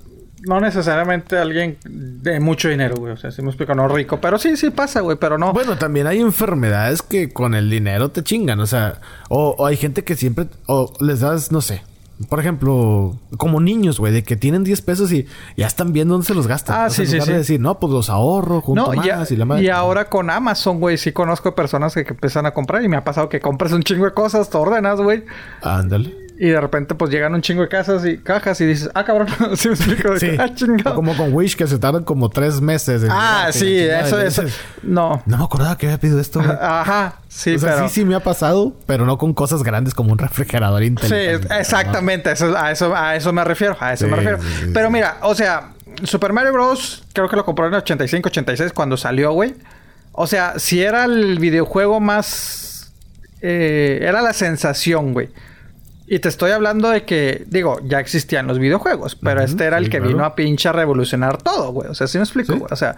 no necesariamente alguien de mucho dinero, güey. O sea, si me explico, no rico. Pero sí, sí pasa, güey, pero no. Bueno, también hay enfermedades que con el dinero te chingan. O sea, o, o hay gente que siempre, o les das, no sé, por ejemplo, como niños, güey, de que tienen 10 pesos y ya están viendo dónde se los gastan. Ah, sí, sí, sí. De decir, no, pues los ahorro junto no, más y la madre. Y ahora con Amazon, güey, sí conozco personas que, que empiezan a comprar y me ha pasado que compras un chingo de cosas, te ordenas, güey. Ándale. Y de repente, pues llegan un chingo de casas y cajas y dices, ah, cabrón, ¿sí me explico? Sí. Ah, chingado. Como con Wish que se tardan como tres meses. En ah, sí, eso, eso. No. No me acordaba que había pedido esto. Güey. Ajá, sí, o sea, pero... sí, sí me ha pasado, pero no con cosas grandes como un refrigerador inteligente. Sí, exactamente. Eso, a, eso, a eso me refiero. A eso sí, me refiero. Sí, pero mira, o sea, Super Mario Bros. creo que lo compró en 85, 86 cuando salió, güey. O sea, si era el videojuego más. Eh, era la sensación, güey. Y te estoy hablando de que, digo, ya existían los videojuegos, pero uh -huh, este era el sí, que claro. vino a pinche a revolucionar todo, güey. O sea, ¿sí me explico? ¿Sí? O sea,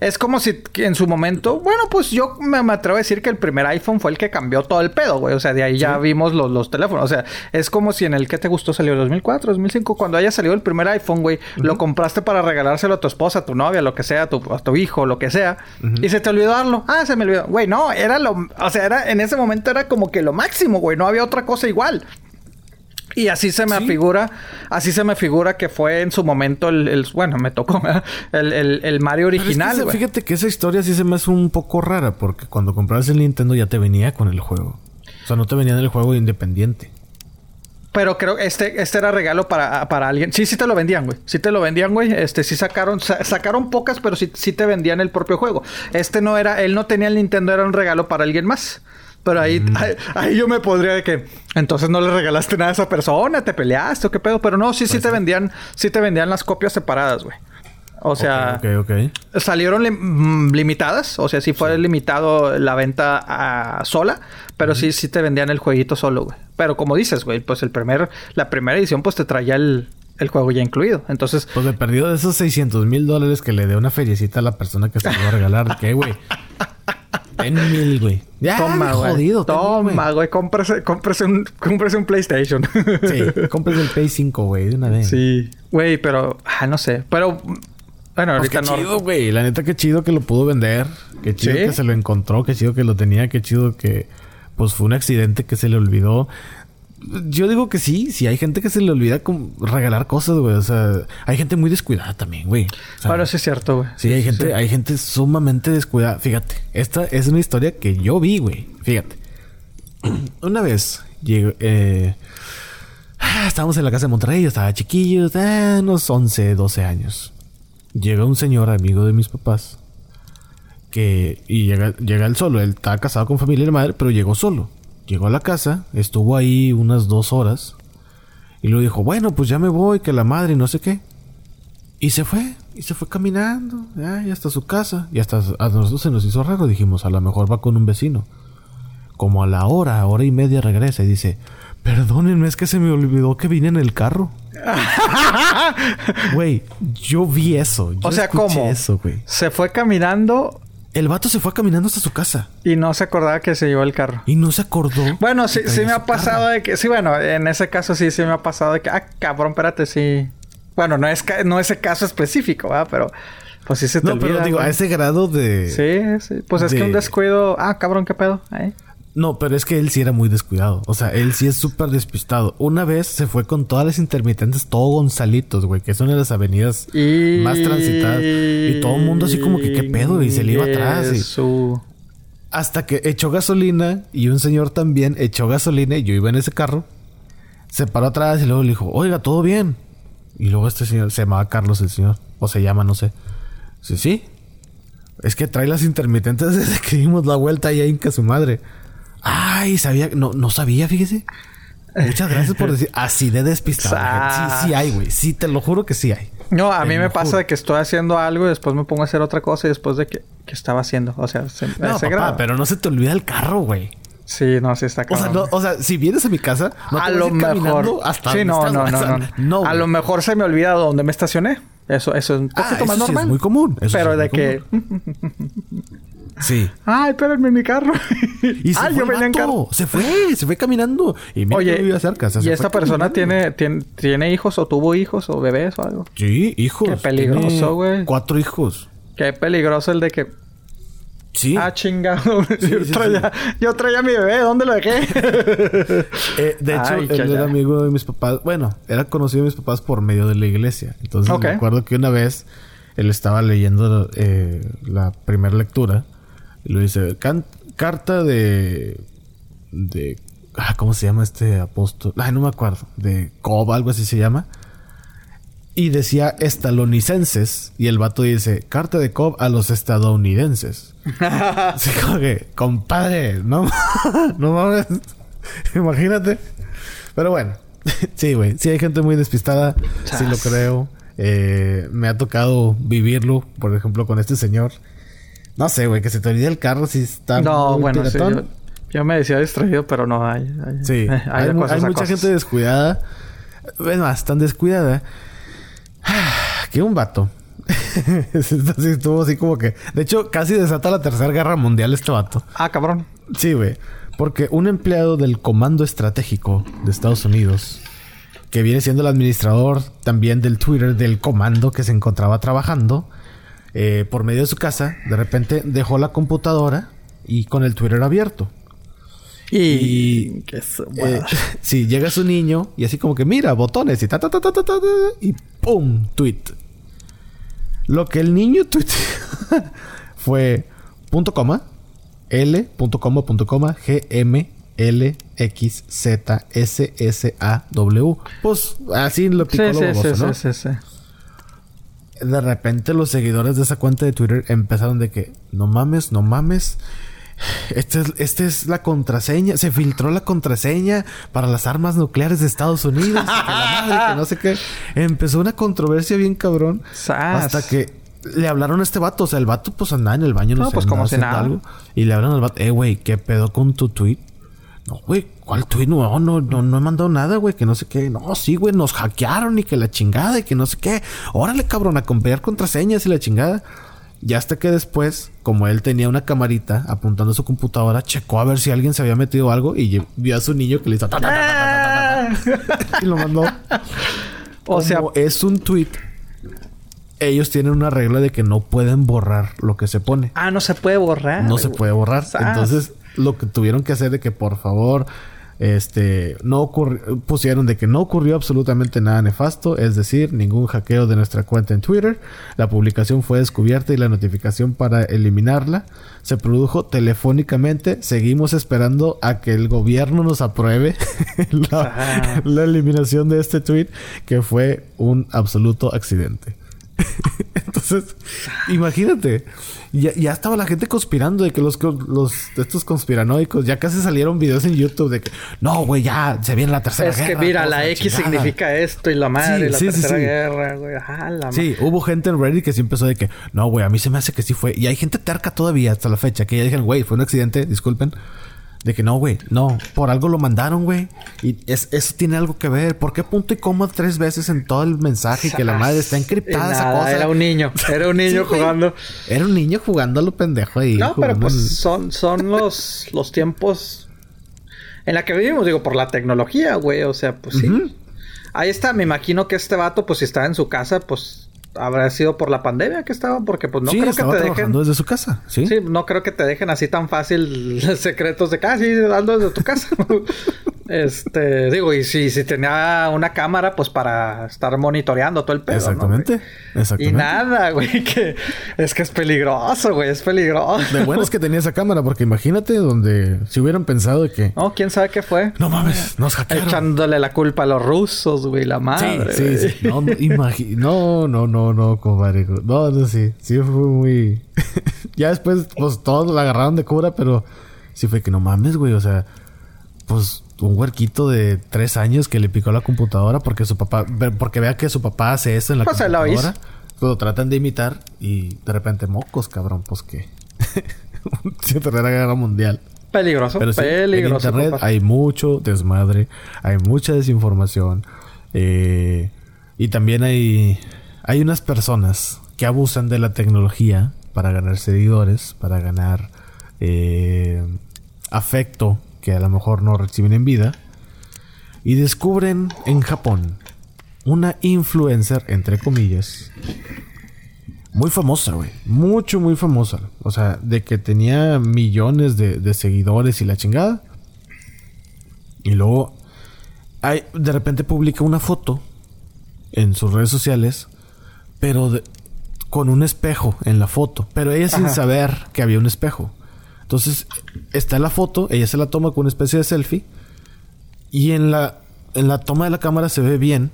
es como si en su momento, bueno, pues yo me, me, atrevo a decir que el primer iPhone fue el que cambió todo el pedo, güey. O sea, de ahí ya vimos los, los, teléfonos. O sea, es como si en el que te gustó salió 2004, 2005, cuando haya salido el primer iPhone, güey, uh -huh. lo compraste para regalárselo a tu esposa, a tu novia, lo que sea, a tu, a tu hijo, lo que sea, uh -huh. y se te olvidó darlo. Ah, se me olvidó. Güey, no, era lo, o sea, era en ese momento era como que lo máximo, güey. No había otra cosa igual. Y así se me ¿Sí? figura, así se me figura que fue en su momento el, el bueno, me tocó el, el, el Mario original. Es que, fíjate que esa historia sí se me hace un poco rara, porque cuando comprabas el Nintendo ya te venía con el juego. O sea, no te venía en el juego independiente. Pero creo que este, este era regalo para, para alguien. Sí, sí te lo vendían, güey. Sí te lo vendían, güey. Este, sí sacaron, sa sacaron pocas, pero sí, sí te vendían el propio juego. Este no era, él no tenía el Nintendo, era un regalo para alguien más. Pero ahí, mm. ahí, ahí, yo me podría de que entonces no le regalaste nada a esa persona, te peleaste o qué pedo. Pero no, sí, sí pues te vendían, sí te vendían las copias separadas, güey. O sea, okay, okay, okay. salieron li mm, limitadas. O sea, sí fue sí. limitado la venta a sola. Pero sí, sí te vendían el jueguito solo, güey. Pero como dices, güey, pues el primer, la primera edición, pues te traía el, el juego ya incluido. Entonces. Pues me perdido de esos 600 mil dólares que le dé una feriecita a la persona que se lo va a regalar. ¿Qué, güey? Ten mil, güey. Ya, toma, güey. Jodido. Toma, güey. Cómprese, cómprese, un, cómprese un PlayStation. sí, cómprese el Play 5, güey, de una vez. Sí. Güey, pero... Ah, no sé. Pero... Bueno, pues ahorita qué no... chido, güey. La neta, qué chido que lo pudo vender. Qué chido ¿Sí? que se lo encontró. Qué chido que lo tenía. Qué chido que... Pues fue un accidente que se le olvidó. Yo digo que sí, sí hay gente que se le olvida regalar cosas, güey. O sea, hay gente muy descuidada también, güey. O sea, bueno, sí es cierto, güey. Sí, hay gente, sí. hay gente sumamente descuidada. Fíjate, esta es una historia que yo vi, güey. Fíjate. Una vez llego, eh, estábamos en la casa de Monterrey, yo estaba chiquillo, eh, unos 11, 12 años. Llega un señor amigo de mis papás que y llega, llega él solo. Él estaba casado con familia y madre, pero llegó solo. Llegó a la casa, estuvo ahí unas dos horas y luego dijo, bueno, pues ya me voy, que la madre y no sé qué. Y se fue, y se fue caminando, ya, hasta su casa. Y hasta a nosotros se nos hizo raro, dijimos, a lo mejor va con un vecino. Como a la hora, hora y media regresa y dice, perdónenme, es que se me olvidó que vine en el carro. Güey, yo vi eso. Yo o sea, ¿cómo? Eso. Se fue caminando el vato se fue caminando hasta su casa. Y no se acordaba que se llevó el carro. Y no se acordó. Bueno, sí, sí me ha pasado carro. de que... Sí, bueno, en ese caso sí, sí me ha pasado de que... Ah, cabrón, espérate, sí. Bueno, no es no ese caso específico, ¿verdad? Pero... Pues sí se te no, olvida. Pero digo, güey. a ese grado de... Sí, sí. Pues de... es que un descuido... Ah, cabrón, ¿qué pedo? ¿Eh? No, pero es que él sí era muy descuidado. O sea, él sí es súper despistado. Una vez se fue con todas las intermitentes, todo Gonzalitos, güey, que son de las avenidas y... más transitadas. Y todo el mundo así como que, ¿qué pedo? Y se le iba atrás. Y... Hasta que echó gasolina y un señor también echó gasolina y yo iba en ese carro. Se paró atrás y luego le dijo, oiga, ¿todo bien? Y luego este señor, se llamaba Carlos el señor, o se llama, no sé. Sí, sí. Es que trae las intermitentes desde que dimos la vuelta y ahí su madre. Ay, sabía, no, no sabía, fíjese. Muchas gracias por decir, así de despistado. Sí, sí hay, güey. Sí, te lo juro que sí hay. No, a mí me pasa de que estoy haciendo algo y después me pongo a hacer otra cosa y después de que, que estaba haciendo. O sea, se, no, papá, pero no se te olvida el carro, güey. Sí, no, sí está claro. O sea, si vienes a mi casa, no a lo mejor. Hasta sí, no, no, no, no, A lo mejor se me olvida dónde me estacioné. Eso, eso es un poquito ah, más normal. es muy común. pero de que. Sí. Ay, espérenme en mi carro. y se Ay, fue yo venía en carro. Se fue, se fue caminando. Y mira Oye, iba cerca. ¿y esta persona tiene, tiene, tiene hijos o tuvo hijos o bebés o algo? Sí, hijos. Qué peligroso, güey. Cuatro hijos. Qué peligroso el de que Sí. Ah, chingado. yo, traía, yo, traía, a mi bebé, ¿dónde lo dejé? eh, de hecho, él era amigo de mis papás. Bueno, era conocido de mis papás por medio de la iglesia. Entonces me acuerdo que una vez él estaba leyendo eh, la primera lectura lo dice: Carta de. de. Ah, ¿Cómo se llama este apóstol? Ay, no me acuerdo. De Cobb, algo así se llama y decía estalonicenses y el vato dice carta de Cobb a los estadounidenses. Así como que, compadre, no, no mames, imagínate. Pero bueno, sí, güey, sí hay gente muy despistada, sí lo creo. Eh, me ha tocado vivirlo, por ejemplo, con este señor. No sé, güey, que se te olvide el carro si está. No, bueno, yo, me decía distraído, pero no hay. sí, hay, mucha gente descuidada. Es más, tan descuidada que un vato. estuvo así como que. De hecho, casi desata la tercera guerra mundial este vato. Ah, cabrón. Sí, güey. Porque un empleado del Comando Estratégico de Estados Unidos, que viene siendo el administrador también del Twitter del comando que se encontraba trabajando, eh, por medio de su casa, de repente dejó la computadora y con el Twitter abierto. Y, eh, sí, llega su niño y así como que mira, botones y ta ta ta ta ta, ta, y ¡pum! tweet. Lo que el niño tuiteó fue punto coma, L, punto coma, punto coma, G, M, L, X, Z, S, S, A, W. Pues así lo picó sí, sí, ¿no? Sí, sí, sí. De repente los seguidores de esa cuenta de Twitter empezaron de que no mames, no mames. Esta es, esta es la contraseña. Se filtró la contraseña para las armas nucleares de Estados Unidos. que la madre, que no sé qué. Empezó una controversia bien cabrón. Hasta que le hablaron a este vato. O sea, el vato pues andaba en el baño, no, sé, pues como si nada. Algo, y le hablaron al vato, eh, güey, ¿qué pedo con tu tweet? No, güey, ¿cuál tweet? No, no, no, no he mandado nada, güey, que no sé qué. No, sí, güey, nos hackearon y que la chingada y que no sé qué. Órale, cabrón, a comprar contraseñas y la chingada. Y hasta que después, como él tenía una camarita apuntando a su computadora, checó a ver si alguien se había metido algo y vio a su niño que le hizo y lo mandó. O sea, es un tweet. Ellos tienen una regla de que no pueden borrar lo que se pone. Ah, no se puede borrar. No se puede borrar. Entonces, lo que tuvieron que hacer de que por favor este, no pusieron de que no ocurrió absolutamente nada nefasto, es decir, ningún hackeo de nuestra cuenta en Twitter. La publicación fue descubierta y la notificación para eliminarla se produjo telefónicamente. Seguimos esperando a que el gobierno nos apruebe la, la eliminación de este tweet, que fue un absoluto accidente. Entonces, imagínate, ya, ya, estaba la gente conspirando de que los, los estos conspiranoicos ya casi salieron videos en YouTube de que no, güey, ya se viene la tercera guerra. Es que mira, la X significa esto y la madre, la tercera guerra, güey. sí, hubo gente en Reddit que sí empezó de que no, güey, a mí se me hace que sí fue. Y hay gente terca todavía hasta la fecha que ya dijeron, güey, fue un accidente, disculpen. De que no, güey, no, por algo lo mandaron, güey. Y es, eso tiene algo que ver. ¿Por qué punto y coma tres veces en todo el mensaje que la madre está encriptada esa cosa? Era un niño, era un niño jugando. Era un niño jugando a lo pendejo ahí. No, pero pues son, son los, los tiempos en la que vivimos, digo, por la tecnología, güey. O sea, pues sí. Ahí está, me imagino que este vato, pues si está en su casa, pues habrá sido por la pandemia que estaba, porque pues no creo que te dejen. desde su casa, ¿sí? Sí, no creo que te dejen así tan fácil secretos de casa, sí, dando desde tu casa. Este, digo, y si, si tenía una cámara, pues para estar monitoreando todo el pedo. Exactamente. Exactamente. Y nada, güey, que es que es peligroso, güey, es peligroso. De bueno es que tenía esa cámara, porque imagínate donde si hubieran pensado que. No, quién sabe qué fue. No mames, nos hackearon. Echándole la culpa a los rusos, güey, la madre. Sí, sí, sí. No, no, no, no, no, no, compadre. No, no, sí. Sí, fue muy. ya después, pues todos la agarraron de cura, pero sí fue que no mames, güey. O sea, pues un huerquito de tres años que le picó la computadora porque su papá, porque vea que su papá hace eso en la pues computadora. Lo tratan de imitar y de repente mocos, cabrón, pues que. la guerra mundial. Peligroso, Pero peligroso. en internet hay mucho desmadre, hay mucha desinformación. Eh, y también hay, hay unas personas que abusan de la tecnología para ganar seguidores, para ganar eh, afecto que a lo mejor no reciben en vida, y descubren en Japón una influencer, entre comillas, muy famosa, güey. Mucho, muy famosa. O sea, de que tenía millones de, seguidores y la chingada. Y luego, hay, de repente publica una foto en sus redes sociales, pero con un espejo en la foto. Pero ella sin saber que había un espejo. Entonces, está la foto, ella se la toma con una especie de selfie. Y en la, en la toma de la cámara se ve bien,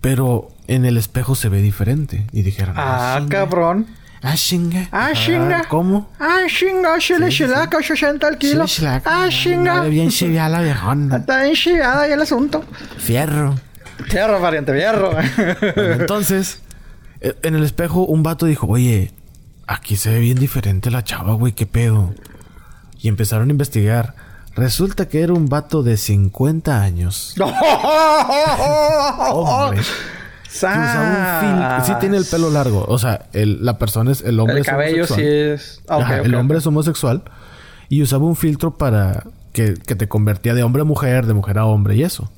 pero en el espejo se ve diferente. Y dijeron, ah, ah cabrón. Ah, chinga. Ah, chinga. Ah, ¿Cómo? Ah, chinga. Se le chilaca 60 al kilo. Ah, chinga. bien chiviada la viejona. Está bien chiviada ya el asunto. Fierro. Fierro, pariente, fierro. entonces, e, en el espejo, un vato dijo, oye, aquí se ve bien diferente la chava, güey, qué pedo y empezaron a investigar. Resulta que era un vato de 50 años. Hombre. Sí tiene el pelo largo. O sea, la persona es... El hombre el cabello sí es... el hombre es homosexual. Y usaba un filtro para... Que, que te convertía de hombre a mujer, de mujer a hombre y eso.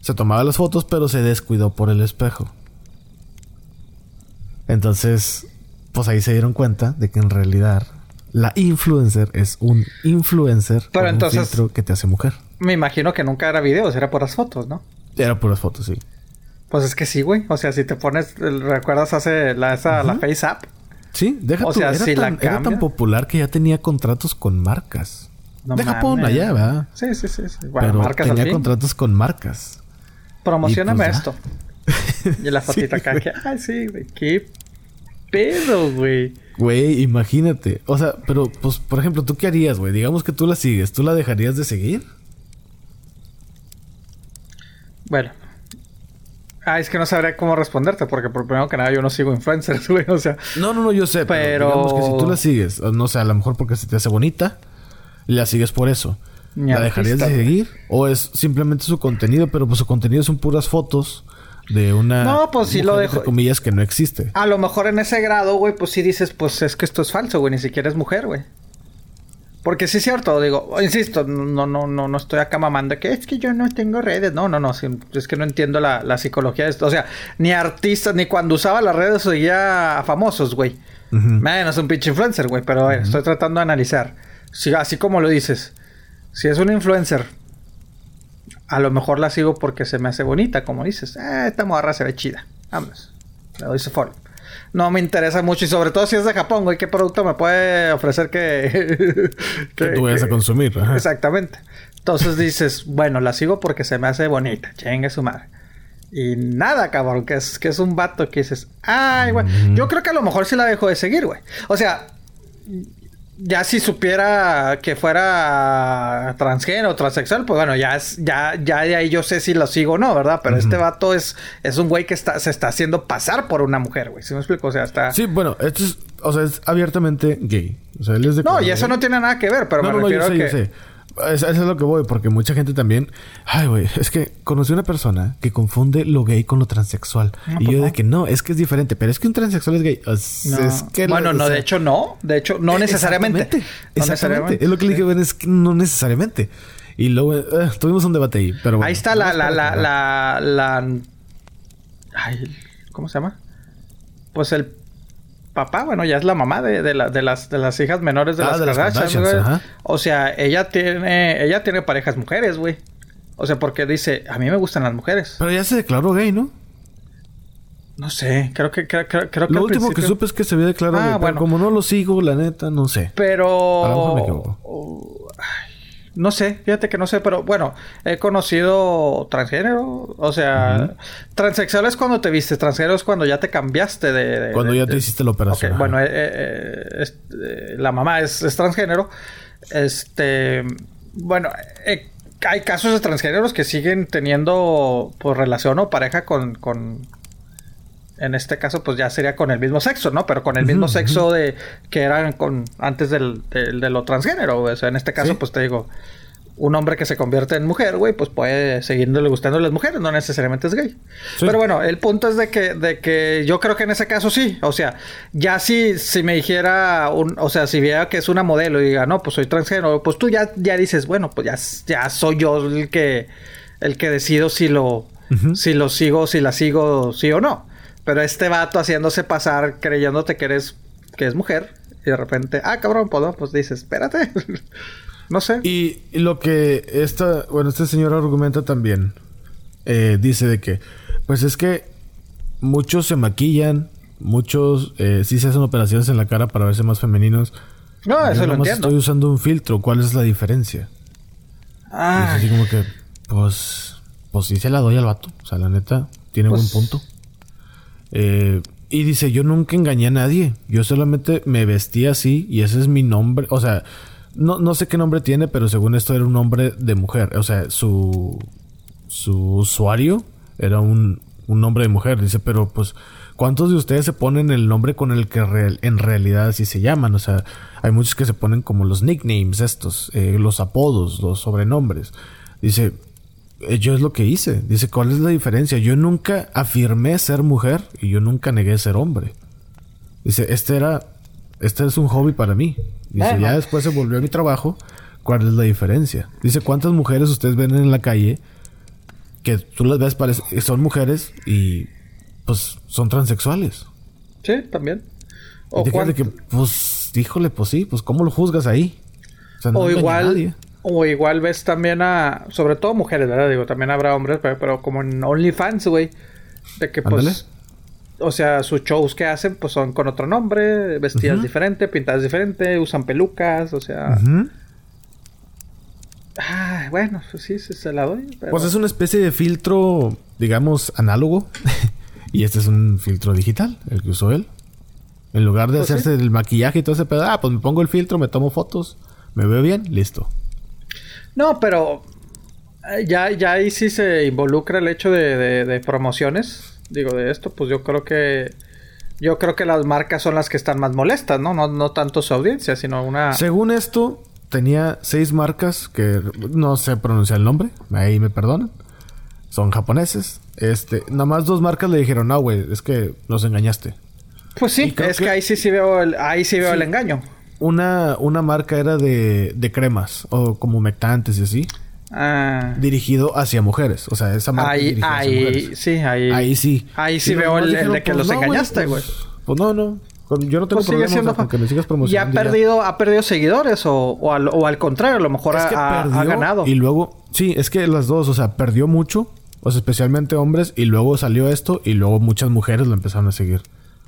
Se tomaba las fotos, pero se descuidó por el espejo. Entonces, pues ahí se dieron cuenta de que en realidad la influencer es un influencer Pero entonces, un filtro que te hace mujer. Me imagino que nunca era videos, era puras fotos, ¿no? Era puras fotos, sí. Pues es que sí, güey. O sea, si te pones, ¿recuerdas hace la, esa, la Face App? Sí, deja o sea, era, si tan, la era tan popular que ya tenía contratos con marcas. No de Japón allá, ¿verdad? Sí, sí, sí. Bueno, Pero marcas tenía contratos con marcas. Promocioname pues esto. y la fotita acá que, ay, sí, güey, qué pedo, güey. Güey, imagínate. O sea, pero, pues, por ejemplo, ¿tú qué harías, güey? Digamos que tú la sigues. ¿Tú la dejarías de seguir? Bueno. Ah, es que no sabría cómo responderte, porque por primero que nada yo no sigo influencers, güey. O sea. No, no, no, yo sé, pero. digamos que si tú la sigues, no sé, a lo mejor porque se te hace bonita, la sigues por eso. ¿La dejarías de seguir? ¿O es simplemente su contenido, pero pues su contenido son puras fotos de una no pues sí lo dejo. comillas que no existe. A lo mejor en ese grado güey pues sí dices pues es que esto es falso güey ni siquiera es mujer güey. Porque sí es cierto digo insisto no no no no estoy acá mamando que es que yo no tengo redes. No no no es que no entiendo la, psicología de esto. O sea ni artistas ni cuando usaba las redes seguía a famosos güey. Menos un pinche influencer güey pero estoy tratando de analizar. Así como lo dices si es un influencer a lo mejor la sigo porque se me hace bonita, como dices. Eh, esta morra se ve chida. Vamos. Le doy su follow. No me interesa mucho y sobre todo si es de Japón, güey, ¿qué producto me puede ofrecer que... que, tú vayas a consumir. Exactamente. Entonces dices, bueno, la sigo porque se me hace bonita. Chengue su madre. Y nada, cabrón, que es, que es un vato que dices, ay, güey. Yo creo que a lo mejor sí la dejo de seguir, güey. O sea, ya si supiera que fuera transgénero transexual, pues bueno, ya es, ya, ya de ahí yo sé si lo sigo o no, ¿verdad? Pero este vato es, es un güey que está, se está haciendo pasar por una mujer, güey. ¿Sí me explico? O sea, está. Sí, bueno, esto es, o sea, es abiertamente gay. O sea, él es de No, y eso no tiene nada que ver, pero me refiero a que. Eso es lo que voy, porque mucha gente también. Ay, güey, es que conocí una persona que confunde lo gay con lo transexual. Ah, y yo de que no, es que es diferente, pero es que un transexual es gay. Es que bueno, no, de hecho no. De hecho, no necesariamente. Exactamente. exactamente. Es lo que le dije, es que no necesariamente. Y luego eh, tuvimos un debate ahí, pero Ahí está la, la, la, la, la, Ay, ¿cómo se llama? Pues el papá, bueno, ya es la mamá de, de, la, de, las, de las hijas menores de ah, las Kardashian, O sea, ella tiene, ella tiene parejas mujeres, güey. O sea, porque dice, a mí me gustan las mujeres. Pero ya se declaró gay, ¿no? No sé, creo que creo, creo, creo que Lo último que supe es que se había declarado Ah, gay, pero bueno. como no lo sigo, la neta, no sé. Pero... A lo mejor me equivoco. Uh, ay, no sé, fíjate que no sé, pero bueno, he conocido transgénero, o sea, transexual es cuando te viste, transgénero es cuando ya te cambiaste de... de- Cuando de- ya te de- hiciste la operación. Bueno, eh, eh, es- eh, la mamá es, es transgénero. Este, bueno, eh, hay casos de transgéneros que siguen teniendo pues relación o pareja con, con, en este caso, pues ya sería con el mismo sexo, ¿no? Pero con el mismo sexo de que eran con antes del, del- de lo transgénero. güey. O sea, en este caso, Sí. pues te digo, un hombre que se convierte en mujer, güey, pues puede seguirle gustando las mujeres, no necesariamente es gay. Sí. Pero bueno, el punto es de que, de que yo creo que en ese caso sí. O sea, ya si, si me dijera, un, o sea, si viera que es una modelo y diga, no, pues soy transgénero, pues tú ya, ya dices, bueno, pues ya, ya soy yo el que, el que decido si lo, si lo sigo, si la sigo, sí o no. Pero este vato haciéndose pasar, creyéndote que eres, que es mujer, y de repente, ah, cabrón, pues no, pues dices, espérate. no sé. Y lo que esta, bueno, este señor argumenta también, eh, dice de que, pues es que muchos se maquillan, muchos eh, sí se hacen operaciones en la cara para verse más femeninos. no, Yo eso lo entiendo. Estoy usando un filtro, ¿cuál es la diferencia? Ah, así como que, pues, pues sí se la doy al vato. O sea, la neta, tiene Pues- buen punto. Eh, y dice, yo nunca engañé a nadie. Yo solamente me vestí así y ese es mi nombre. O sea, no, no sé qué nombre tiene, pero según esto era un nombre de mujer. O sea, su, su usuario era un, un nombre de mujer. Dice, pero pues, ¿cuántos de ustedes se ponen el nombre con el que en realidad así se llaman? O sea, hay muchos que se ponen como los nicknames estos, eh, los apodos, los sobrenombres. Dice, yo es lo que hice. Dice, ¿cuál es la diferencia? Yo nunca afirmé ser mujer y yo nunca negué ser hombre. Dice, este era, este es un hobby para mí. Dice, ya después se volvió a mi trabajo. ¿Cuál es la diferencia? Dice, ¿cuántas mujeres ustedes ven en la calle que tú las ves, parece, que son mujeres y pues son transexuales? sí, también. Y O, cuán- que, pues, híjole, pues sí, pues ¿cómo lo juzgas ahí? O, sea, no o igual, nadie. O igual ves también a, sobre todo mujeres, ¿verdad? Digo, también habrá hombres, pero, pero como en OnlyFans, güey, de que pues, Ándale. o sea, sus shows que hacen, pues son con otro nombre, vestidas Ujú. diferente, pintadas diferente, usan pelucas, o sea, Ujú. ah, bueno, pues sí, se la doy. Pero... Pues es una especie de filtro, digamos, análogo. y este es un filtro digital, el que usó él. En lugar de Pues hacerse el maquillaje y todo ese pedo, ah, pues me pongo el filtro, me tomo fotos, me veo bien, listo. No, pero eh, ya, ya ahí sí se involucra el hecho de, de- de promociones. Digo, de esto, pues yo creo que. Yo creo que las marcas son las que están más molestas, ¿no? No, no tanto su audiencia, sino una. Según esto, tenía seis marcas que no sé pronunciar el nombre, ahí me perdonan. Son japoneses. Este, nada más dos marcas le dijeron, no, güey, es que nos engañaste. Pues sí, es que... que- ahí sí sí veo el, ahí sí veo Sí. el engaño. Una, una marca era de, de cremas, o como mectantes y así, Ah, dirigido hacia mujeres. O sea, esa marca ahí, dirigida hacia ahí, mujeres. sí, ahí. Ahí sí. Ahí sí Y veo el, de que pues, los no, engañaste, güey. Pues, pues no, no. Yo no tengo Pues problema siendo. con que me sigas ya ha promocionando. perdido, ha perdido seguidores o, o, al, o al contrario, a lo mejor Es que ha, ha- perdió ha ganado. Y luego, sí, es que las dos, o sea, perdió mucho, o sea, especialmente hombres, y luego salió esto, y luego muchas mujeres lo empezaron a seguir.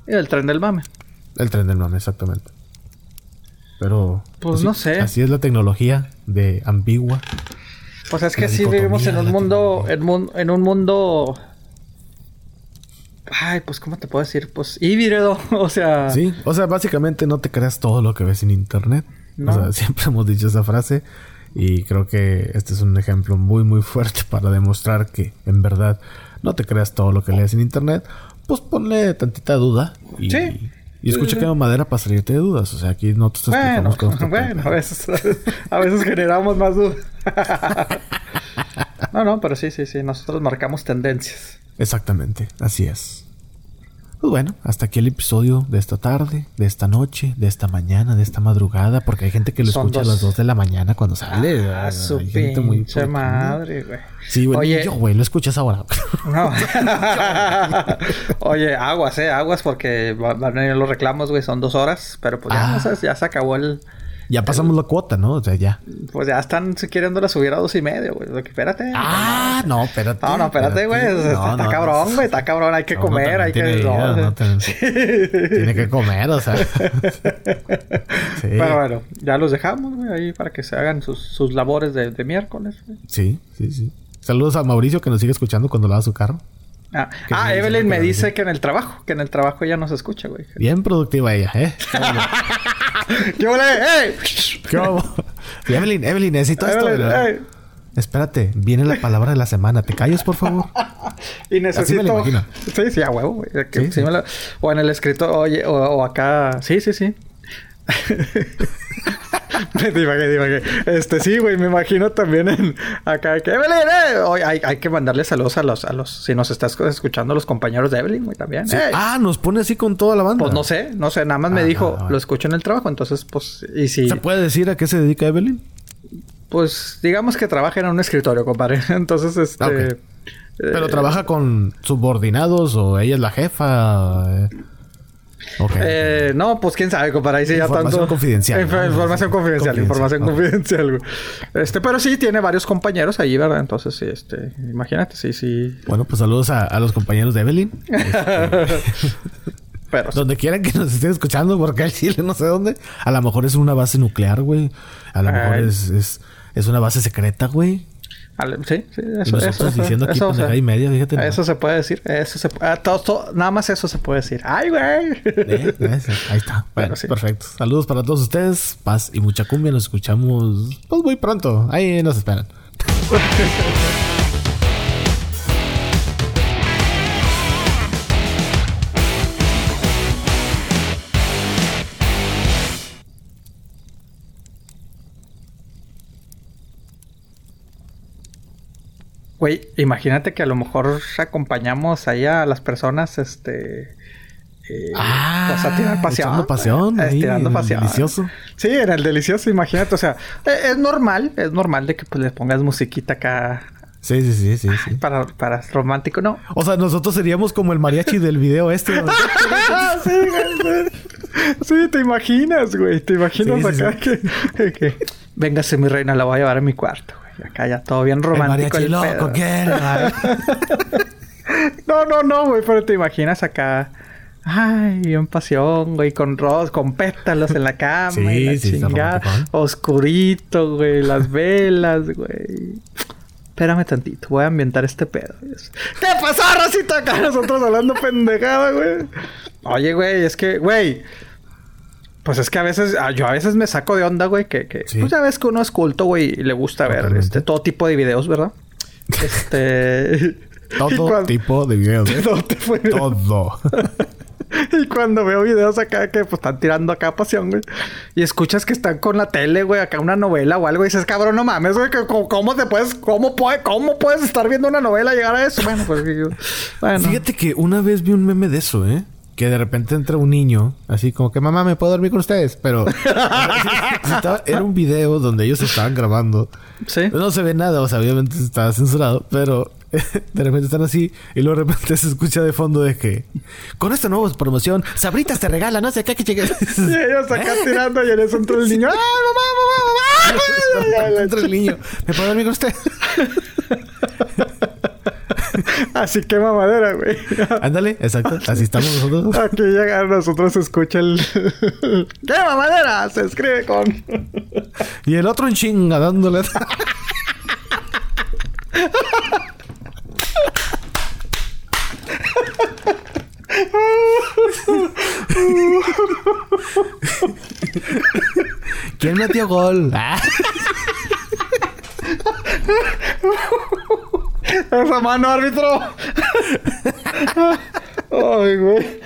Y el tren del mame. El tren del mame, exactamente. Pero. Pues así- no sé. Así es la tecnología de ambigua. Pues es que sí vivimos en un mundo, en, un mundo. Ay, pues, ¿cómo te puedo decir? Pues híbrido, o sea. Sí, o sea, básicamente no te creas todo lo que ves en internet. No. O sea, siempre hemos dicho esa frase. Y creo que este es un ejemplo muy, muy fuerte para demostrar que, en verdad, no te creas todo lo que lees en internet. Pues ponle tantita duda. Y, Sí. Y escucha que madera para salirte de dudas. O sea, aquí no te Bueno, explicamos cosas. bueno, a veces, a veces generamos más dudas. no, no, pero sí, sí, sí, nosotros marcamos tendencias. Exactamente, así es. Pues bueno, hasta aquí el episodio de esta tarde, de esta noche, de esta mañana, de esta madrugada, porque hay gente que lo Son escucha dos. a las 2 de la mañana cuando sale. Ah, Hay su gente muy madre, güey. Sí, güey, Oye. yo, güey, lo escuchas ahora. No. Oye, aguas, eh, aguas, porque va- van a venir los reclamos, güey, son dos horas, pero pues ya, Ah. ¿sabes? ya se acabó el, Ya pasamos la cuota, ¿no? O sea, ya. Pues ya están queriéndola subir a dos y medio, güey. Espérate. Ah, no, espérate. No, no, espérate, güey. está, cabrón, güey. Está cabrón. Hay que comer, hay que... tiene que comer, o sea. sí. Pero bueno, ya los dejamos, güey, ahí para que se hagan sus, sus labores de, de miércoles. Sí, sí, sí. Saludos a Mauricio que nos sigue escuchando cuando lava su carro. Ah, ah Evelyn me dice que en el trabajo, que en el trabajo ella nos escucha, güey. Bien productiva ella, ¿eh? Yo le, ¡eh! ¿Qué Evelyn, Evelyn, necesito esto. Espérate, viene la palabra de la semana. ¿Te calles, por favor? y necesito. Sí, sí, a huevo, güey. O en el escrito, oye, o acá. Sí, sí, sí. Este, sí, güey, me imagino también en acá que Evelyn, eh". hay, hay, que mandarle saludos a los, a los, si nos estás escuchando, los compañeros de Evelyn, güey, también. Ah, nos pone así con toda la banda. Pues no sé, no sé, nada más me ah, dijo, lo escucho en el trabajo, entonces, pues, y si. ¿Se puede decir a qué se dedica Evelyn? Pues, digamos que trabaja en un escritorio, compadre. Entonces, este. Ah, eh, Pero trabaja con subordinados o ella es la jefa. Eh. Eh, no, pues quién sabe, compadre. Ahí sí ya tanto. Confidencial, información confidencial. Información confidencial. Este, pero sí tiene varios compañeros ahí, ¿verdad? Entonces, sí, este, imagínate, sí, sí. Bueno, pues saludos a, los compañeros de Evelyn. pero Donde quieran que nos estén escuchando, porque al Chile no sé dónde. A lo mejor es una base nuclear, güey. A lo mejor es, es, es una base secreta, güey. Sí, sí, eso, eso, diciendo aquí eso, y media, fíjate. Eso se puede decir. Eso se, ah, todo, nada más eso se puede decir. ¡Ay, güey! ahí está. Bueno, perfecto. Saludos para todos ustedes. Paz y mucha cumbia. Nos escuchamos pues muy pronto. Ahí nos esperan. Güey, imagínate que a lo mejor acompañamos ahí a las personas, este... Eh, ah, pues a tirar pasión. pasión. Ahí, tirando pasión. Delicioso. Sí, en el delicioso, imagínate. O sea, e, es, normal, es normal de que pues, le pongas musiquita acá. Sí, sí, sí, sí, sí. Para, para romántico, ¿no? O sea, nosotros seríamos como el mariachi del video este. sí, güey. Sí, te imaginas, güey. Te imaginas acá Que, que, Véngase, mi reina, la voy a llevar a mi cuarto, güey. Acá ya todo bien romántico. El loco, no, no, no, güey, pero te imaginas acá. Ay, bien pasión, güey, con ros, con pétalos en la cama sí, y la chingada. Oscurito, güey, las velas, güey. Espérame tantito, voy a ambientar este pedo. ¿Qué pasó, Rosita? Acá nosotros hablando pendejada, güey. Oye, güey, es que, güey, pues es que a veces, ah, yo a veces me saco de onda, güey, que, que pues ya ves que uno es culto, güey, y le gusta ver este, todo tipo de videos, ¿verdad? Este. todo tipo de videos. ¿eh? todo. y cuando veo videos acá que pues están tirando acá pasión, güey. Y escuchas que están con la tele, güey, acá una novela o algo. Y dices, cabrón, no mames, güey, ¿cómo te puedes, cómo, puede, cómo puedes estar viendo una novela y llegar a eso? Bueno, pues bueno. Fíjate que una vez vi un meme de eso, ¿eh? Que de repente entra un niño, así como que mamá, ¿me puedo dormir con ustedes? Pero era un video donde ellos estaban grabando. Sí. No se ve nada, o sea, obviamente estaba censurado, pero de repente están así y luego de repente se escucha de fondo de que con esta nueva promoción, Sabritas te regala, no sé qué que llegue. y ellos acá tirando y en eso entra el niño. ¡Ah, mamá, mamá, mamá! entra el niño. ¿Me puedo dormir con usted? Así que mamadera, güey. Ándale, exacto. Así estamos nosotros. Aquí llega nosotros se escucha el. ¡Qué mamadera! Se escribe con. y el otro en chinga dándole. ¿Quién metió gol? Esa mano, árbitro. Ay, güey.